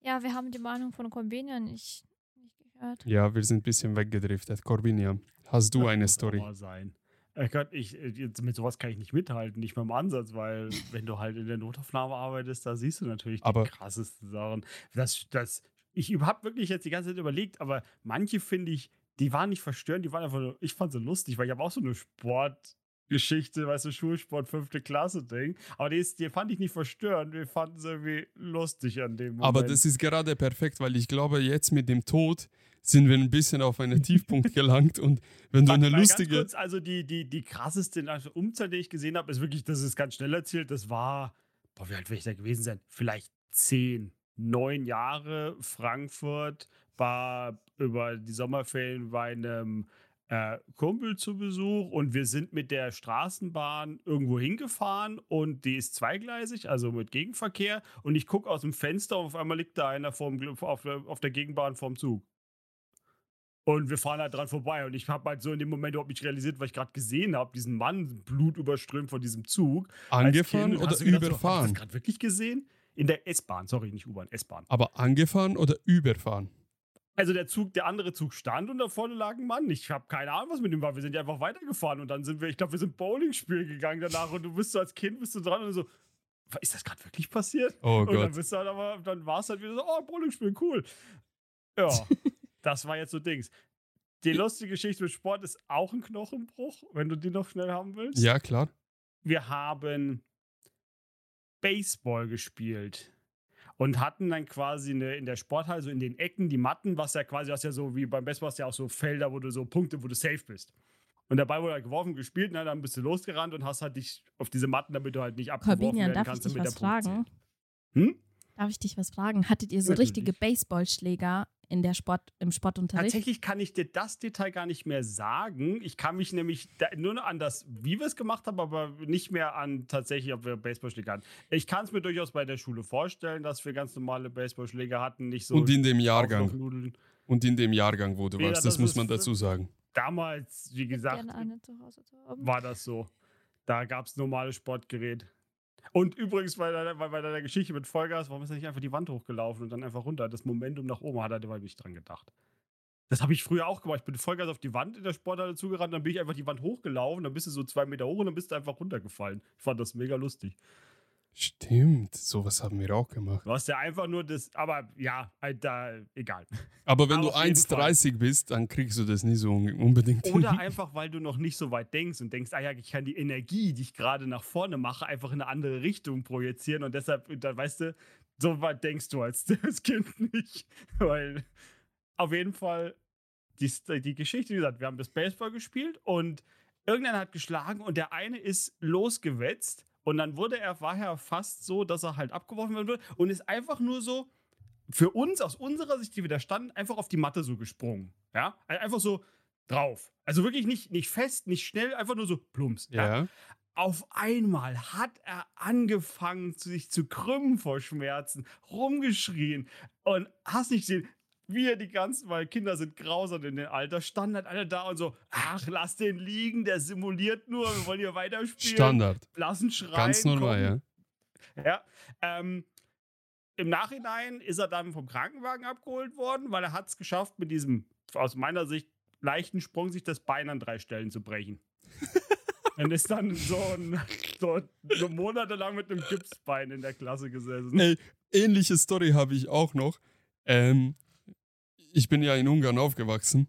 B: Ja, wir haben die Meinung von Corbinian nicht, nicht gehört.
A: Ja, wir sind ein bisschen weggedriftet. Corbinia, hast du
D: Das
A: eine Story?
D: Sein. Äh Gott, ich, äh, jetzt mit sowas kann ich nicht mithalten, nicht mal im Ansatz, weil wenn du halt in der Notaufnahme arbeitest, da siehst du natürlich die
A: Aber-
D: krassesten Sachen. Das, das, ich habe wirklich jetzt die ganze Zeit überlegt, aber manche finde ich, die waren nicht verstörend, die waren einfach nur, ich fand sie lustig, weil ich habe auch so eine Sportgeschichte, weißt du, Schulsport, fünfte Klasse Ding, aber die, ist, die fand ich nicht verstörend, wir fanden sie irgendwie lustig an dem Moment.
A: Aber das ist gerade perfekt, weil ich glaube, jetzt mit dem Tod sind wir ein bisschen auf einen Tiefpunkt gelangt und wenn du eine lustige.
D: Kurz, also die, die, die krasseste Umzahl, die ich gesehen habe, ist wirklich, das ist ganz schnell erzählt. Das war, boah, wie alt will ich da gewesen sein? Vielleicht zehn, neun Jahre. Frankfurt war über die Sommerferien bei einem äh, Kumpel zu Besuch und wir sind mit der Straßenbahn irgendwo hingefahren und die ist zweigleisig, also mit Gegenverkehr. Und ich gucke aus dem Fenster und auf einmal liegt da einer vorm, auf, der- auf der Gegenbahn vorm Zug. Und wir fahren halt dran vorbei. Und ich habe halt so in dem Moment überhaupt nicht realisiert, weil ich gerade gesehen habe, diesen Mann blutüberströmt von diesem Zug.
A: Angefahren
D: Kind.
A: Oder
D: hast du gedacht, So, ich
A: überfahren?
D: das gerade wirklich gesehen? In der S-Bahn, sorry, nicht U-Bahn, S-Bahn.
A: Aber angefahren oder überfahren?
D: Also der Zug, der andere Zug stand und da vorne lag ein Mann. Ich habe keine Ahnung, was mit ihm war. Wir sind ja einfach weitergefahren und dann sind wir, ich glaube, wir sind Bowling spielen gegangen danach und du bist so als Kind bist du dran und so, ist das gerade wirklich passiert?
A: Oh
D: und dann
A: Gott.
D: bist du halt aber, dann war es halt wieder so, oh, Bowling spielen, cool. Ja, das war jetzt so Dings. Die lustige Geschichte mit Sport ist auch ein Knochenbruch, wenn du die noch schnell haben willst.
A: Ja, klar.
D: Wir haben Baseball gespielt und hatten dann quasi eine, in der Sporthalle, so in den Ecken, die Matten, was ja quasi, was ja so wie beim Baseball, hast ja auch so Felder, wo du so Punkte, wo du safe bist. Und Ball wurde halt geworfen, gespielt, ne, dann bist du losgerannt und hast halt dich auf diese Matten, damit du halt nicht abgeworfen
C: Corbinian,
D: werden
C: darf ich
D: kannst,
C: dich
D: damit
C: was
D: der
C: fragen?
D: Hm?
C: Darf ich dich was fragen? Hattet ihr so
D: Natürlich.
C: richtige Baseballschläger in der Sport, im Sportunterricht?
D: Tatsächlich kann ich dir das Detail gar nicht mehr sagen. Ich kann mich nämlich da, nur noch an das, wie wir es gemacht haben, aber nicht mehr an tatsächlich, ob wir Baseballschläger hatten. Ich kann es mir durchaus bei der Schule vorstellen, dass wir ganz normale Baseballschläger hatten, nicht so
A: Und in dem Jahrgang. Und in dem Jahrgang, wo du
D: Ja,
A: warst.
D: das
A: Das muss man dazu sagen.
D: Damals, wie gesagt, war das so. Da gab es normales Sportgerät. Und übrigens bei deiner, bei, deiner Geschichte mit Vollgas, warum ist er nicht einfach die Wand hochgelaufen und dann einfach runter? Das Momentum nach oben hat er dabei nicht dran gedacht. Das habe ich früher auch gemacht. Ich bin Vollgas auf die Wand in der Sporthalle zugerannt, dann bin ich einfach die Wand hochgelaufen, dann bist du so zwei Meter hoch und dann bist du einfach runtergefallen. Ich fand das mega lustig.
A: Stimmt, sowas haben wir auch gemacht.
D: Du hast ja einfach nur das, aber ja, halt da, egal.
A: Aber wenn
D: Aber
A: du
D: auf jeden Fall.
A: 1,30 bist, dann kriegst du das nie so un- unbedingt.
D: Oder einfach, weil du noch nicht so weit denkst und denkst, ah ja, ich kann die Energie, die ich gerade nach vorne mache, einfach in eine andere Richtung projizieren und deshalb, da weißt du, so weit denkst du als das Kind nicht. Weil auf jeden Fall, die, die Geschichte, wie gesagt, wir haben das Baseball gespielt und irgendeiner hat geschlagen und der eine ist losgewetzt und dann wurde er vorher fast so, dass er halt abgeworfen werden würde und ist einfach nur so für uns, aus unserer Sicht, die wir da standen, einfach auf die Matte so gesprungen. Ja, einfach so drauf. Also wirklich nicht, nicht fest, nicht schnell, einfach nur so plumps. Ja.
A: ja.
D: Auf einmal hat er angefangen, sich zu krümmen vor Schmerzen, rumgeschrien und hast nicht gesehen, wir die ganzen, weil Kinder sind grausam in dem Alter, standen halt alle da und so, ach, lass den liegen, der simuliert nur, wir wollen hier weiterspielen.
A: Standard.
D: Lassen schreien.
A: Ganz normal,
D: komm.
A: ja.
D: Ja. Ähm, Im Nachhinein ist er dann vom Krankenwagen abgeholt worden, weil er hat es geschafft, mit diesem, aus meiner Sicht, leichten Sprung sich das Bein an drei Stellen zu brechen. Und ist dann so, ein, so, so monatelang mit einem Gipsbein in der Klasse gesessen.
A: Ey, ähnliche Story habe ich auch noch. Ähm, ich bin ja in Ungarn aufgewachsen.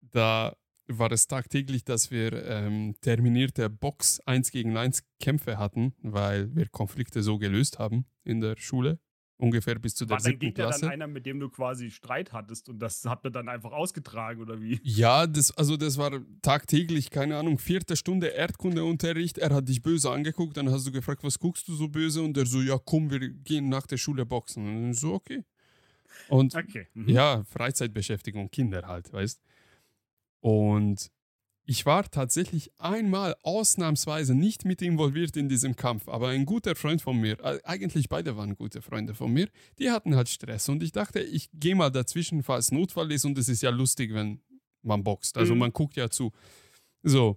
A: Da war es tagtäglich, dass wir ähm, terminierte Box 1 gegen 1 Kämpfe hatten, weil wir Konflikte so gelöst haben in der Schule. Ungefähr bis zu der
D: War
A: siebten
D: Gegner dann
A: Klasse.
D: einer, mit dem du quasi Streit hattest und das habt ihr dann einfach ausgetragen oder wie?
A: Ja, das, also das war tagtäglich, keine Ahnung, vierte Stunde Erdkundeunterricht. Er hat dich böse angeguckt, dann hast du gefragt, was guckst du so böse? Und er so, ja, komm, wir gehen nach der Schule boxen. Und ich so, okay. Und
D: Okay. mhm.
A: ja, Freizeitbeschäftigung, Kinder halt, weißt. Und ich war tatsächlich einmal ausnahmsweise nicht mit involviert in diesem Kampf, aber ein guter Freund von mir, äh, eigentlich beide waren gute Freunde von mir, die hatten halt Stress und ich dachte, ich gehe mal dazwischen, falls Notfall ist und es ist ja lustig, wenn man boxt, also
D: Mhm.
A: man guckt ja zu. So,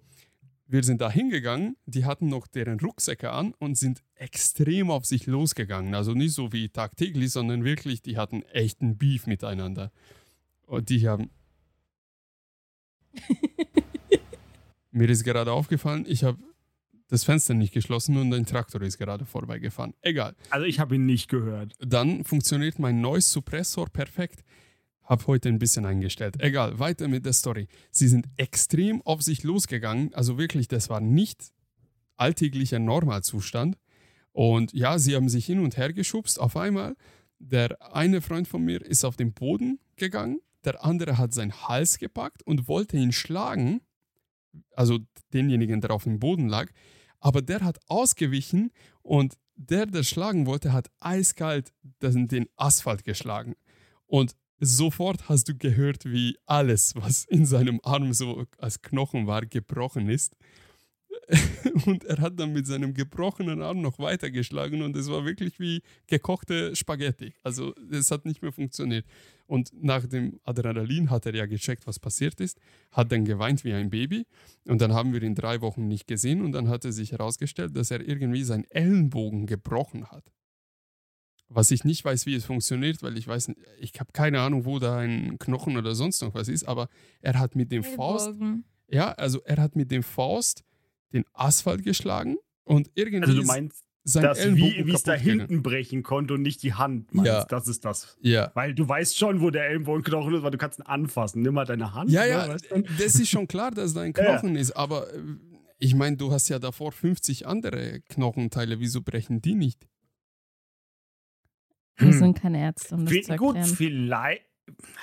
A: wir sind da hingegangen, die hatten noch deren Rucksäcke an und sind extrem auf sich losgegangen. Also nicht so wie tagtäglich, sondern wirklich, die hatten echten Beef miteinander. Und die haben. Mir ist gerade aufgefallen, ich habe das Fenster nicht geschlossen und ein Traktor ist gerade vorbeigefahren. Egal.
D: Also ich habe ihn nicht gehört.
A: Dann funktioniert mein neues Suppressor perfekt. Hab heute ein bisschen eingestellt. Egal, weiter mit der Story. Sie sind extrem auf sich losgegangen. Also wirklich, das war nicht alltäglicher Normalzustand. Und ja, sie haben sich hin und her geschubst. Auf einmal, der eine Freund von mir ist auf den Boden gegangen, der andere hat seinen Hals gepackt und wollte ihn schlagen. Also denjenigen, der auf dem Boden lag. Aber der hat ausgewichen und der, der schlagen wollte, hat eiskalt den Asphalt geschlagen. Und sofort hast du gehört, wie alles, was in seinem Arm so als Knochen war, gebrochen ist. Und er hat dann mit seinem gebrochenen Arm noch weitergeschlagen und es war wirklich wie gekochte Spaghetti. Also es hat nicht mehr funktioniert. Und nach dem Adrenalin hat er ja gecheckt, was passiert ist, hat dann geweint wie ein Baby und dann haben wir ihn drei Wochen nicht gesehen und dann hat er sich herausgestellt, dass er irgendwie seinen Ellenbogen gebrochen hat. Was ich nicht weiß, wie es funktioniert, weil ich weiß, ich habe keine Ahnung, wo da ein Knochen oder sonst noch was ist, aber er hat mit dem Faust, ja, also er hat mit dem Faust den Asphalt geschlagen und irgendwie
D: Also du meinst,
A: sein
D: dass
A: Ellenbogen
D: wie wie es da
A: kaputt gegangen.
D: hinten brechen konnte und nicht die Hand, meinst
A: Ja.
D: Das ist das.
A: Ja.
D: Weil du weißt schon, wo der Ellenbogenknochen ist, weil du kannst ihn anfassen. Nimm mal deine Hand.
A: Ja,
D: ne,
A: ja,
D: weißt du?
A: das ist schon klar, dass da ein
D: Ja, ja.
A: Knochen ist, aber äh, ich meine, du hast ja davor 50 andere Knochenteile, wieso brechen die nicht?
C: Wir
D: Hm.
C: sind keine Ärzte, um das
D: Wie-
C: zu
D: Gut,
C: erklären.
D: vielleicht.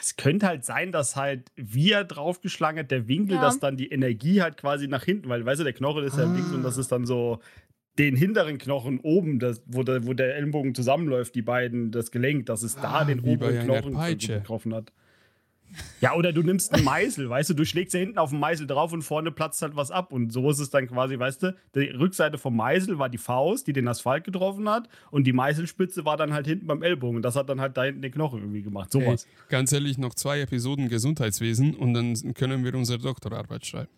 D: Es könnte halt sein, dass halt, wie er draufgeschlagen hat, der Winkel,
B: Ja.
D: dass dann die Energie halt quasi nach hinten, weil, weißt du, der Knochen ist ja
A: Ah.
D: links und das ist dann so den hinteren Knochen oben, das, wo, der, wo der Ellenbogen zusammenläuft, die beiden, das Gelenk, dass es da
A: Ah,
D: den
A: wie bei
D: oberen Knochen getroffen hat. Ja, oder du nimmst einen Meißel, weißt du, du schlägst ja hinten auf den Meißel drauf und vorne platzt halt was ab. Und so ist es dann quasi, weißt du, die Rückseite vom Meißel war die Faust, die den Asphalt getroffen hat, und die Meißelspitze war dann halt hinten beim Ellbogen. Und das hat dann halt da hinten den Knochen irgendwie gemacht. Sowas.
A: Ey, ganz ehrlich, noch zwei Episoden Gesundheitswesen und dann können wir unsere Doktorarbeit schreiben.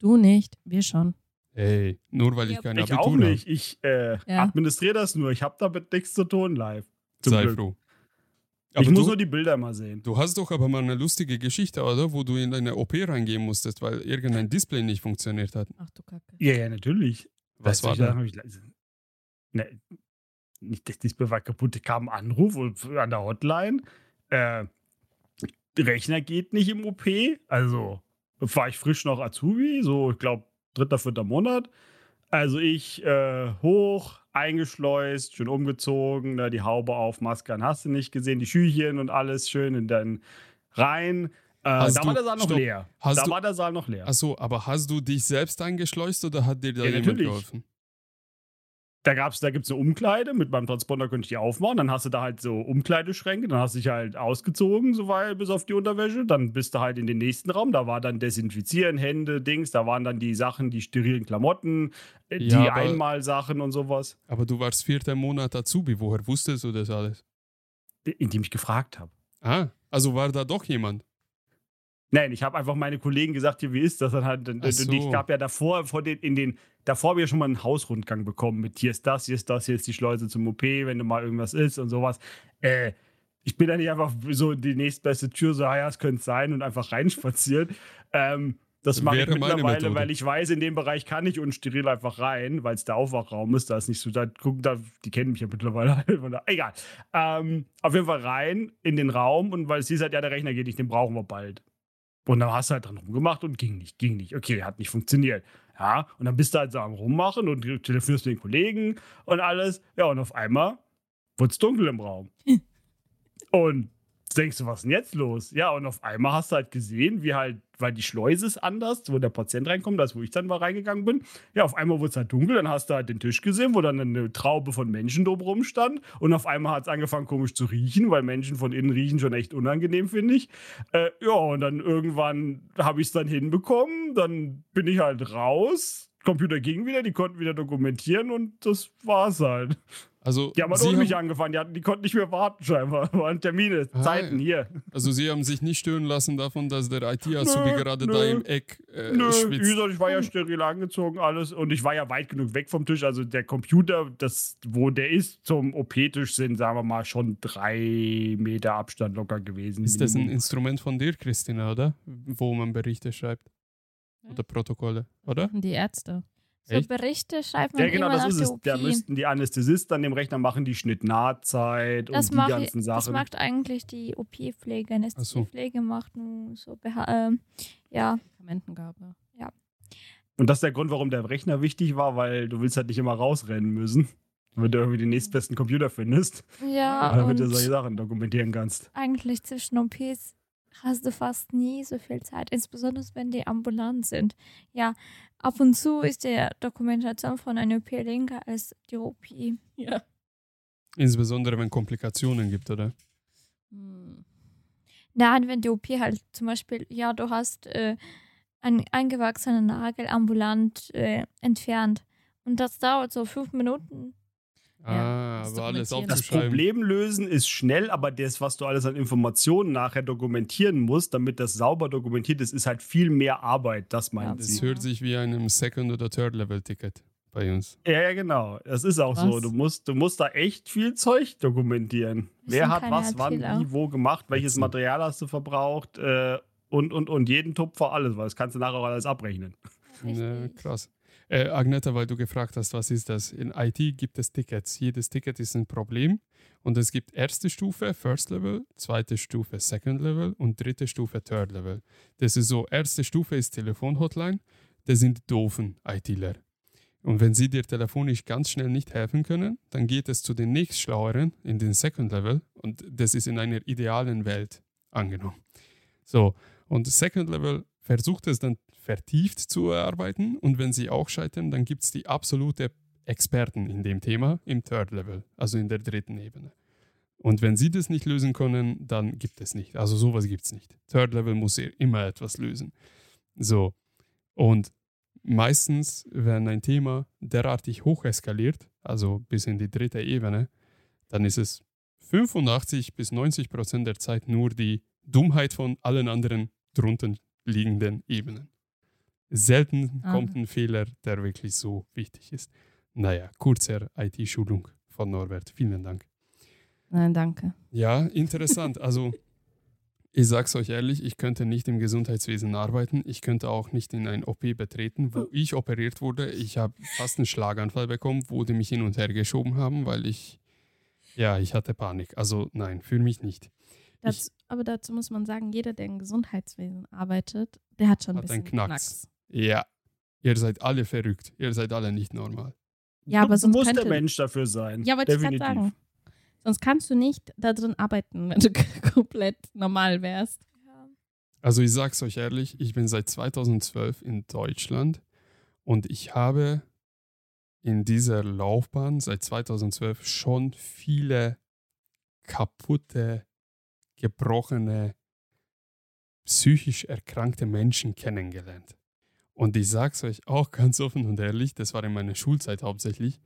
C: Du nicht, wir schon.
A: Ey, nur weil ich
B: Ja,
A: kein
D: Ich
A: Abitur
D: auch
A: habe.
D: nicht. Ich äh,
C: Ja.
D: administriere das nur. Ich habe damit nichts zu tun live. Zum
A: Sei
D: Glück.
A: froh.
D: Ich
A: Aber
D: muss
A: du,
D: nur die Bilder mal sehen.
A: du hast doch aber mal eine lustige Geschichte, oder? Wo du in deine OP reingehen musstest, weil irgendein Display nicht funktioniert hat.
C: Ach du Kacke.
D: Ja, ja, natürlich.
A: Was war
D: Weißt
A: da?
D: ich mich leise- Ne, nicht das Display war kaputt, da kam ein Anruf und- an der Hotline. Äh, Rechner geht nicht im OP. Also war ich frisch noch Azubi, so ich glaube dritter, vierter Monat. Also ich äh, hoch, eingeschleust, schön umgezogen, ne, die Haube auf, Maske an, hast du nicht gesehen, die Schüchchen und alles schön in dann rein. Äh, da
A: du-
D: war der Saal noch
A: stopp.
D: leer. Da
A: du-
D: war der Saal noch leer.
A: Achso, aber hast du dich selbst eingeschleust oder hat dir da
D: Ja,
A: jemand
D: natürlich.
A: geholfen?
D: Da gab's, da gibt's eine Umkleide, mit meinem Transponder könnte ich die aufmachen, dann hast du da halt so Umkleideschränke, dann hast du dich halt ausgezogen, soweit bis auf die Unterwäsche, dann bist du halt in den nächsten Raum, da war dann Desinfizieren, Hände, Dings, da waren dann die Sachen, die sterilen Klamotten, äh, die
A: Ja, aber-
D: Einmalsachen und sowas,
A: Aber du warst vierter Monat Azubi, woher wusstest du das alles?
D: indem ich gefragt habe.
A: Ah, also war da doch jemand.
D: Nein, ich habe einfach meine Kollegen gesagt, hier, wie ist das? Dann halt,
A: Ach so.
D: ich gab ja davor, vor den, in den, davor habe ich ja schon mal einen Hausrundgang bekommen mit hier ist das, hier ist das, hier ist die Schleuse zum OP, wenn du mal irgendwas ist und sowas. Äh, ich bin da nicht einfach so die nächstbeste Tür, so, ja, es könnte sein und einfach reinspaziert. Ähm, das mache ich mittlerweile, weil ich weiß, in dem Bereich kann ich unsteril einfach rein, weil es der Aufwachraum ist. Da ist nicht so, da gucken, da, die kennen mich ja mittlerweile. Egal. Ähm, auf jeden Fall rein in den Raum und weil es hieß halt, ja, der Rechner geht nicht, den brauchen wir bald. Und dann hast du halt dran rumgemacht und ging nicht, ging nicht. Okay, hat nicht funktioniert. Ja, und dann bist du halt so am Rummachen und telefonierst mit den Kollegen und alles. Ja, und auf einmal wurde es dunkel im Raum. und denkst du, was ist denn jetzt los? Ja, und auf einmal hast du halt gesehen, wie halt, weil die Schleuse ist anders, wo der Patient reinkommt, das wo ich dann mal reingegangen bin. Ja, auf einmal wurde es halt dunkel, dann hast du halt den Tisch gesehen, wo dann eine Traube von Menschen drum rumstand. Und auf einmal hat es angefangen, komisch zu riechen, weil Menschen von innen riechen schon echt unangenehm, finde ich. Äh, ja, und dann irgendwann habe ich es dann hinbekommen. Dann bin ich halt raus. Computer ging wieder, die konnten wieder dokumentieren und das war's halt.
A: Also,
D: Die haben halt
A: Sie
D: ohne mich angefangen, die, hatten, die konnten nicht mehr warten scheinbar. Waren Termine,
A: Ah,
D: Zeiten hier.
A: also Sie haben sich nicht stören lassen davon, dass der IT-Azubi gerade
D: nö.
A: da im Eck äh,
D: Nö, wie
A: schwitzt.
D: gesagt, ich war ja steril angezogen, alles. Und ich war ja weit genug weg vom Tisch. Also der Computer, das, wo der ist, zum OP-Tisch sind, sagen wir mal, schon drei Meter Abstand locker gewesen.
A: Ist das ein. Instrument von dir, Christina, oder? Wo man Berichte schreibt. Oder Protokolle, oder?
C: Die Ärzte.
B: So
A: Echt?
B: Berichte schreibt man
D: Ja, genau,
B: immer
D: das
B: nach
D: ist
B: der
D: es.
B: OP.
D: Da müssten die Anästhesisten an dem Rechner machen, die Schnitt-Nahtzeit
B: das,
D: und die ganzen
B: das
D: Sachen.
B: macht eigentlich die OP-Pflege.
A: Ach so.
B: Die Pflege macht nur so, beha- ähm, ja,
C: Medikamentengabe.
D: Und das ist der Grund, warum der Rechner wichtig war, weil du willst halt nicht immer rausrennen müssen, damit du irgendwie den nächstbesten Computer findest,
B: ja
D: damit du solche Sachen dokumentieren kannst.
B: eigentlich zwischen OPs hast du fast nie so viel Zeit, insbesondere wenn die ambulant sind. Ja, ab und zu ist die Dokumentation von einer OP länger als die OP.
C: Ja.
A: Insbesondere wenn Komplikationen gibt, oder?
C: Hm.
B: Nein, wenn die OP halt zum Beispiel, ja, du hast äh, einen eingewachsenen Nagel ambulant äh, entfernt und das dauert so fünf Minuten.
A: Ah,
C: das
A: aber alles.
D: Das. Problem lösen ist schnell, aber das, was du alles an Informationen nachher dokumentieren musst, damit das sauber dokumentiert ist, ist halt viel mehr Arbeit. Das meint
B: Ja,
A: Das
D: sie.
A: hört sich wie einem Second- oder Third-Level-Ticket. bei uns.
D: Ja, ja, genau. Das ist auch so.
C: Was?
D: Du musst, du musst da echt viel Zeug dokumentieren.
B: Wir
D: Wer hat was, wann, wie, wo gemacht, welches. Material hast du verbraucht äh, und, und, und jeden Tupfer alles, weil das kannst du nachher auch alles abrechnen.
A: Ja,
B: Richtig.
A: krass. Äh, Agneta, weil du gefragt hast, was ist das? In IT gibt es Tickets. Jedes Ticket ist ein Problem. Und es gibt erste Stufe, First Level, zweite Stufe, Second Level und dritte Stufe, Third Level. Das ist so, erste Stufe ist Telefonhotline. Das sind die doofen ITler. Und wenn sie dir telefonisch ganz schnell nicht helfen können, dann geht es zu den nächstschlaueren in den Second Level. Und das ist in einer idealen Welt angenommen. So, und Second Level versucht es dann vertieft zu erarbeiten und wenn sie auch scheitern, dann gibt es die absolute Experten in dem Thema im Third Level, also in der dritten Ebene. Und wenn sie das nicht lösen können, dann gibt es nicht. Also sowas gibt es nicht. Third Level muss immer etwas lösen. So. Und meistens, wenn ein Thema derartig hoch eskaliert, also bis in die dritte Ebene, dann ist es 85 bis 90 Prozent der Zeit nur die Dummheit von allen anderen drunter liegenden Ebenen. Selten
C: Aha.
A: kommt ein Fehler, der wirklich so wichtig ist. Naja, kurzer IT-Schulung von Norbert. Vielen Dank.
C: Nein, danke.
A: Ja, interessant. Also, ich sag's euch ehrlich, ich könnte nicht im Gesundheitswesen arbeiten. Ich könnte auch nicht in ein OP betreten, wo ich operiert wurde. Ich habe fast einen Schlaganfall bekommen, wo die mich hin und her geschoben haben, weil ich, ja, ich hatte Panik. Also, nein, für mich nicht.
C: Dazu, aber dazu muss man sagen, jeder, der im Gesundheitswesen arbeitet, der hat schon ein
A: Hat einen
C: bisschen
A: Knacks.
C: Knacks.
A: Ja, ihr seid alle verrückt. Ihr seid alle nicht normal.
C: Ja, aber
D: du
C: sonst
D: muss
C: könnte,
D: der Mensch dafür sein.
C: Ja, wollte ich gerade
D: Definitiv.
C: sagen. Sonst kannst du nicht da drin arbeiten, wenn du komplett normal wärst.
A: Also ich sag's euch ehrlich, ich bin seit 2012 in Deutschland und ich habe in dieser Laufbahn seit 2012 schon viele kaputte, gebrochene, psychisch erkrankte Menschen kennengelernt. Und ich sag's euch auch ganz offen und ehrlich, das war in meiner Schulzeit hauptsächlich,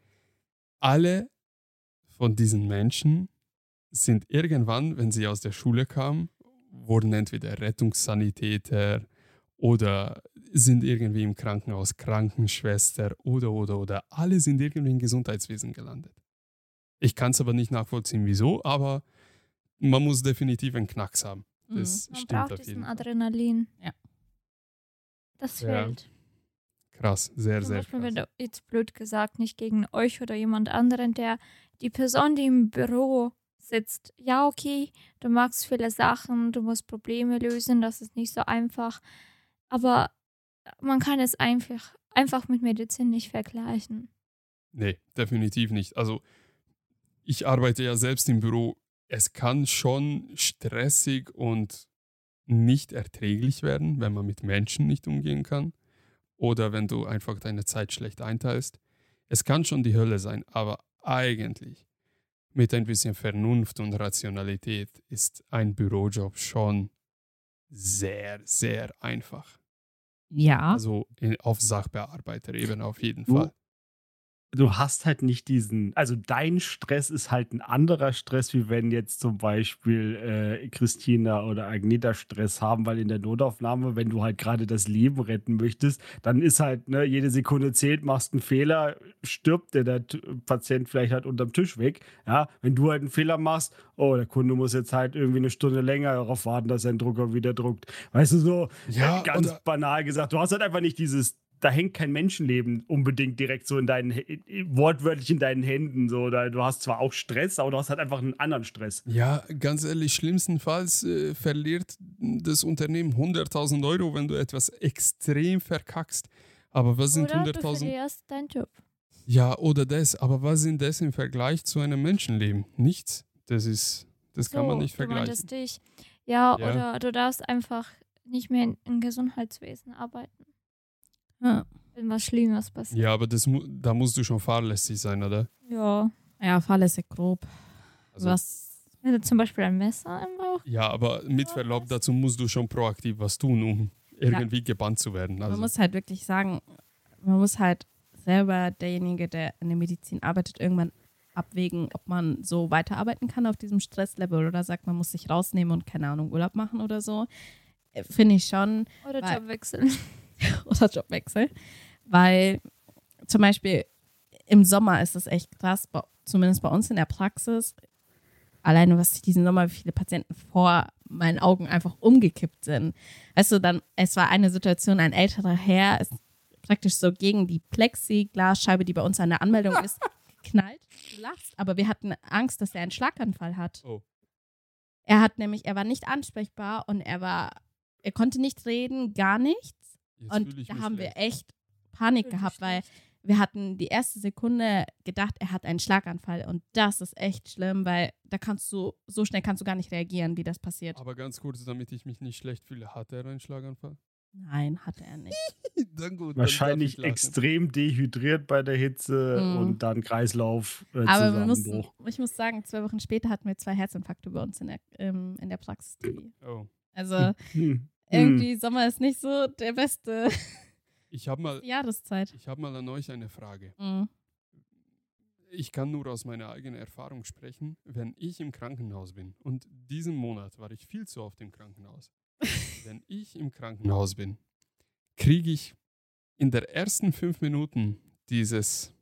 A: alle von diesen Menschen sind irgendwann, wenn sie aus der Schule kamen, wurden entweder Rettungssanitäter oder sind irgendwie im Krankenhaus Krankenschwester oder oder oder alle sind irgendwie im Gesundheitswesen gelandet. Ich kann es aber nicht nachvollziehen, wieso, aber man muss definitiv einen Knacks haben. Das
B: Man
A: stimmt
B: braucht
A: auf
B: diesen
A: jeden Fall.
B: Adrenalin.
C: Ja.
B: Das
A: Ja.
B: fehlt.
A: Krass, sehr,
B: Zum
A: sehr
B: Beispiel, wenn
A: krass.
B: du jetzt blöd gesagt, nicht gegen euch oder jemand anderen, der die Person, die im Büro sitzt, ja, okay, du magst viele Sachen, du musst Probleme lösen, das ist nicht so einfach. Aber man kann es einfach, einfach mit Medizin nicht vergleichen.
A: Nee, definitiv nicht. Also ich arbeite ja selbst im Büro. Es kann schon stressig und nicht erträglich werden, wenn man mit Menschen nicht umgehen kann oder wenn du einfach deine Zeit schlecht einteilst. Es kann schon die Hölle sein, aber eigentlich mit ein bisschen Vernunft und Rationalität ist ein Bürojob schon sehr, sehr einfach.
C: Ja.
A: Also in, auf Sachbearbeiterebene auf jeden
D: Du-
A: Fall.
D: Du hast halt nicht diesen, also dein Stress ist halt ein anderer Stress, wie wenn jetzt zum Beispiel äh, Christina oder Agneta Stress haben, weil in der Notaufnahme, wenn du halt gerade das Leben retten möchtest, dann ist halt, ne, jede Sekunde zählt, machst einen Fehler, stirbt der, der Patient vielleicht halt unterm Tisch weg. Ja, wenn du halt einen Fehler machst, oh, der Kunde muss jetzt halt irgendwie eine Stunde länger darauf warten, dass sein Drucker wieder druckt. Weißt du, so
A: Ja,
D: ganz banal gesagt, du hast halt einfach nicht dieses da hängt kein Menschenleben unbedingt direkt so in deinen, wortwörtlich in deinen Händen. So. Da, du hast zwar auch Stress, aber du hast halt einfach einen anderen Stress.
A: Ja, ganz ehrlich, schlimmstenfalls äh, verliert das Unternehmen 100.000 Euro, wenn du etwas extrem verkackst. Aber was sind
B: Oder du
A: 100.000?
B: verlierst deinen Job.
A: Ja, oder das. Aber was sind das im Vergleich zu einem Menschenleben? Nichts. Das ist, das kann man
B: So,
A: nicht
B: du
A: vergleichen.
B: meintest dich. Ja,
A: Ja.
B: oder du darfst einfach nicht mehr in- im Gesundheitswesen arbeiten,
C: Ja.
B: wenn was Schlimmes passiert.
A: Ja, aber das, da musst du schon fahrlässig sein, oder?
B: Ja.
C: Ja, fahrlässig grob.
A: Also,
C: Was?
B: Wenn du zum Beispiel ein Messer im Bauch.
A: Ja, aber mit Verlaub, dazu musst du schon proaktiv was tun, um irgendwie gebannt zu werden.
C: Man
A: Also,
C: muss halt wirklich sagen, man muss halt selber derjenige, der in der Medizin arbeitet, irgendwann abwägen, ob man so weiterarbeiten kann auf diesem Stresslevel oder sagt, man muss sich rausnehmen und keine Ahnung, Urlaub machen oder so. Äh, Finde ich schon.
B: Oder
C: Weil-
B: Jobwechsel.
C: oder Jobwechsel. Weil zum Beispiel, im Sommer ist das echt krass, zumindest bei uns in der Praxis. Alleine, was ich diesen Sommer, wie viele Patienten vor meinen Augen einfach umgekippt sind. Weißt du, dann, es war eine Situation, ein älterer Herr ist praktisch so gegen die Plexiglasscheibe, die bei uns an der Anmeldung ist, geknallt. Lachst, aber wir hatten Angst, dass er einen Schlaganfall hat.
A: Oh.
C: Er hat nämlich, er war nicht ansprechbar und er war, er konnte nicht reden, gar nichts.
A: Jetzt
C: Und da haben wir echt Panik gehabt, weil wir hatten die erste Sekunde gedacht, er hat einen Schlaganfall und das ist echt schlimm, weil da kannst du, so schnell kannst du gar nicht reagieren, wie das passiert.
A: Aber ganz kurz, damit ich mich nicht schlecht fühle, hat er einen Schlaganfall?
C: Nein, hatte er nicht.
A: Dann gut.
D: Wahrscheinlich extrem dehydriert bei der Hitze
C: Mhm.
D: und dann Kreislauf äh,
C: Aber wir mussten, ich muss sagen, zwei Wochen später hatten wir zwei Herzinfarkte bei uns in der, ähm, in der Praxis.
A: Oh.
C: Also
D: Hm.
C: irgendwie Sommer ist nicht so der beste
A: Ich habe mal,
C: Jahreszeit.
A: ich hab mal an euch eine Frage.
C: Mhm.
A: Ich kann nur aus meiner eigenen Erfahrung sprechen, wenn ich im Krankenhaus bin. Und diesen Monat war ich viel zu oft im Krankenhaus. wenn ich im Krankenhaus bin, kriege ich in der ersten fünf Minuten dieses,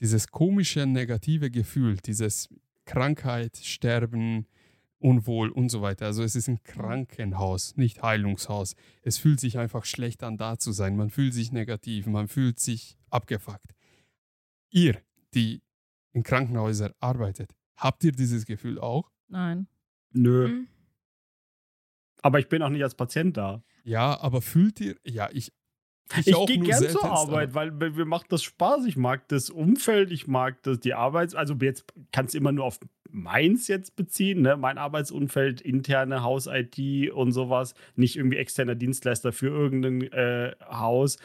A: dieses komische negative Gefühl, dieses Krankheit, Sterben, Unwohl und so weiter. Also es ist ein Krankenhaus, nicht Heilungshaus. Es fühlt sich einfach schlecht an, da zu sein. Man fühlt sich negativ, man fühlt sich abgefuckt. Ihr, die in Krankenhäusern arbeitet, habt ihr dieses Gefühl auch?
C: Nein.
D: Nö.
B: Mhm.
D: Aber ich bin auch nicht als Patient da.
A: Ja, aber fühlt ihr, ja, ich,
D: Ich,
A: auch
D: gehe gern zur Arbeit, weil mir macht das Spaß. Ich mag das Umfeld, ich mag das, die Arbeit. Also jetzt kannst du immer nur auf meins jetzt beziehen, ne? mein Arbeitsumfeld, interne Haus-IT und sowas. Nicht irgendwie externer Dienstleister für irgendein äh, Haus.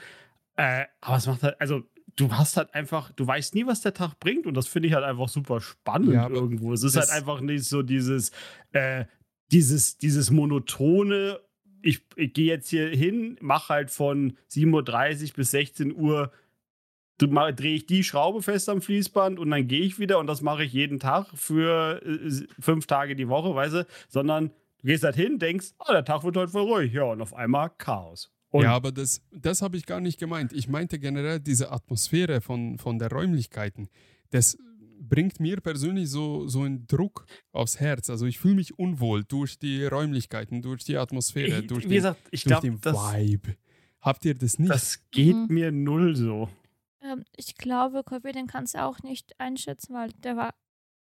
D: Äh, aber es macht halt, also du hast halt einfach, du weißt nie, was der Tag bringt und das finde ich halt einfach super spannend
A: Ja,
D: irgendwo. Es ist halt einfach nicht so dieses, äh, dieses, dieses monotone, ich, ich gehe jetzt hier hin, mache halt von 7.30 Uhr bis 16 Uhr, drehe ich die Schraube fest am Fließband und dann gehe ich wieder und das mache ich jeden Tag für äh, fünf Tage die Woche, weißt du, sondern du gehst halt hin, denkst, oh, der Tag wird heute voll ruhig, ja, und auf einmal Chaos. Und
A: ja, aber das, das habe ich gar nicht gemeint. Ich meinte generell diese Atmosphäre von, von der Räumlichkeiten. Das bringt mir persönlich so, so einen Druck aufs Herz. Also ich fühle mich unwohl durch die Räumlichkeiten, durch die Atmosphäre,
D: ich,
A: durch,
D: wie
A: den,
D: gesagt, ich
A: durch
D: glaube,
A: den
D: das,
A: Vibe. Habt ihr das nicht?
D: das geht
C: Mhm.
D: mir null so.
B: Ähm, ich glaube, Covid, den kannst du auch nicht einschätzen, weil der war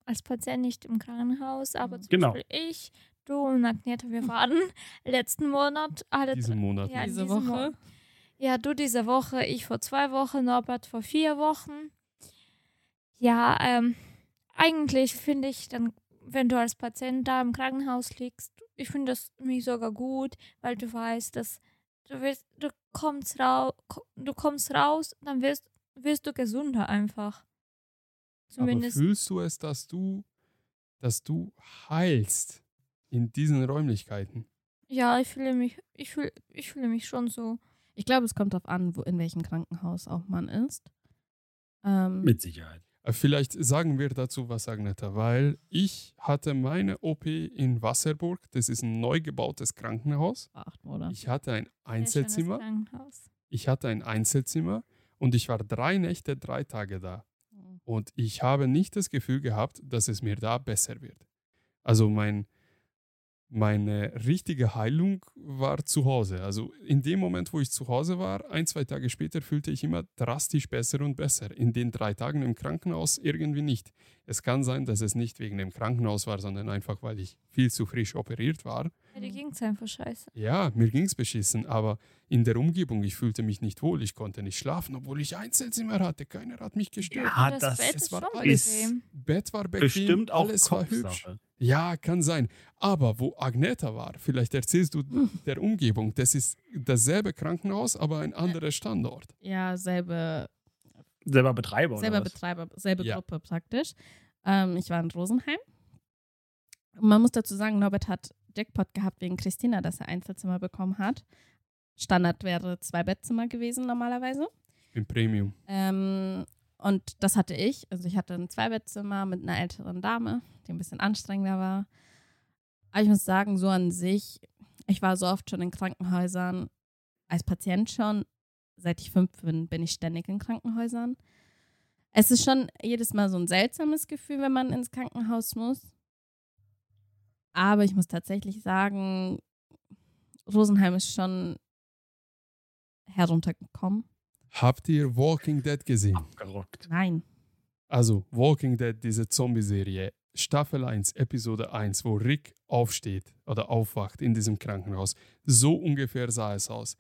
B: als Patient nicht im Krankenhaus, aber zum
D: Genau.
B: Beispiel ich, du und Agneta, wir waren letzten Monat alle
A: diesen Monat.
B: Ja,
C: Diese Woche?
B: Woche. Ja, du diese Woche, ich vor zwei Wochen, Norbert vor vier Wochen. Ja, ähm, eigentlich finde ich dann, wenn du als Patient da im Krankenhaus liegst, ich finde das mich sogar gut, weil du weißt, dass du wirst, du kommst raus, du kommst raus, dann wirst, wirst du gesunder einfach. Zumindest.
A: Aber fühlst du es, dass du, dass du heilst in diesen Räumlichkeiten?
B: Ja, ich fühle mich, ich fühle, ich fühle mich schon so.
C: Ich glaube, es kommt darauf an, wo, in welchem Krankenhaus auch man ist. Ähm,
D: Mit Sicherheit.
A: Vielleicht sagen wir dazu was, Agneta, weil ich hatte meine OP in Wasserburg. Das ist ein neu gebautes Krankenhaus.
C: acht Monate.
A: Ich hatte ein Einzelzimmer. Ich hatte ein Einzelzimmer und ich war drei Nächte, drei Tage da. Und ich habe nicht das Gefühl gehabt, dass es mir da besser wird. Also mein, meine richtige Heilung war zu Hause. Also in dem Moment, wo ich zu Hause war, ein, zwei Tage später fühlte ich immer drastisch besser und besser. In den drei Tagen im Krankenhaus irgendwie nicht. Es kann sein, dass es nicht wegen dem Krankenhaus war, sondern einfach, weil ich viel zu frisch operiert war.
B: Ja, die ging es einfach scheiße.
A: Ja, mir ging es beschissen, aber in der Umgebung, ich fühlte mich nicht wohl. Ich konnte nicht schlafen, obwohl ich Einzelzimmer hatte. Keiner hat mich gestört.
D: Ja,
B: das,
D: das
B: Bett
A: es
B: ist
A: war
B: schon
A: alles-
B: bequem.
A: Bett war bequem,
D: Bestimmt auch
A: alles war hübsch. Ja, kann sein. Aber wo Agneta war, vielleicht erzählst du der Umgebung, das ist dasselbe Krankenhaus, aber ein anderer Standort.
C: Ja, selbe,
D: Selber Betreiber oder
C: selber
D: was?
C: Betreiber, selbe
A: Ja.
C: Gruppe praktisch. Ähm, ich war in Rosenheim. Man muss dazu sagen, Norbert hat Jackpot gehabt wegen Christina, dass er Einzelzimmer bekommen hat. Standard wäre zwei Bettzimmer gewesen normalerweise.
A: Im Premium.
C: Ähm, und das hatte ich. Also ich hatte ein Zweibettzimmer mit einer älteren Dame, die ein bisschen anstrengender war. Aber ich muss sagen, so an sich, ich war so oft schon in Krankenhäusern, als Patient schon. Seit ich fünf bin, bin ich ständig in Krankenhäusern. Es ist schon jedes Mal so ein seltsames Gefühl, wenn man ins Krankenhaus muss. Aber ich muss tatsächlich sagen, Rosenheim ist schon heruntergekommen.
A: Habt ihr Walking Dead gesehen?
D: Abgerockt.
C: Nein.
A: Also Walking Dead, diese Zombie-Serie, Staffel 1, Episode 1, wo Rick aufsteht oder aufwacht in diesem Krankenhaus. So ungefähr sah es aus.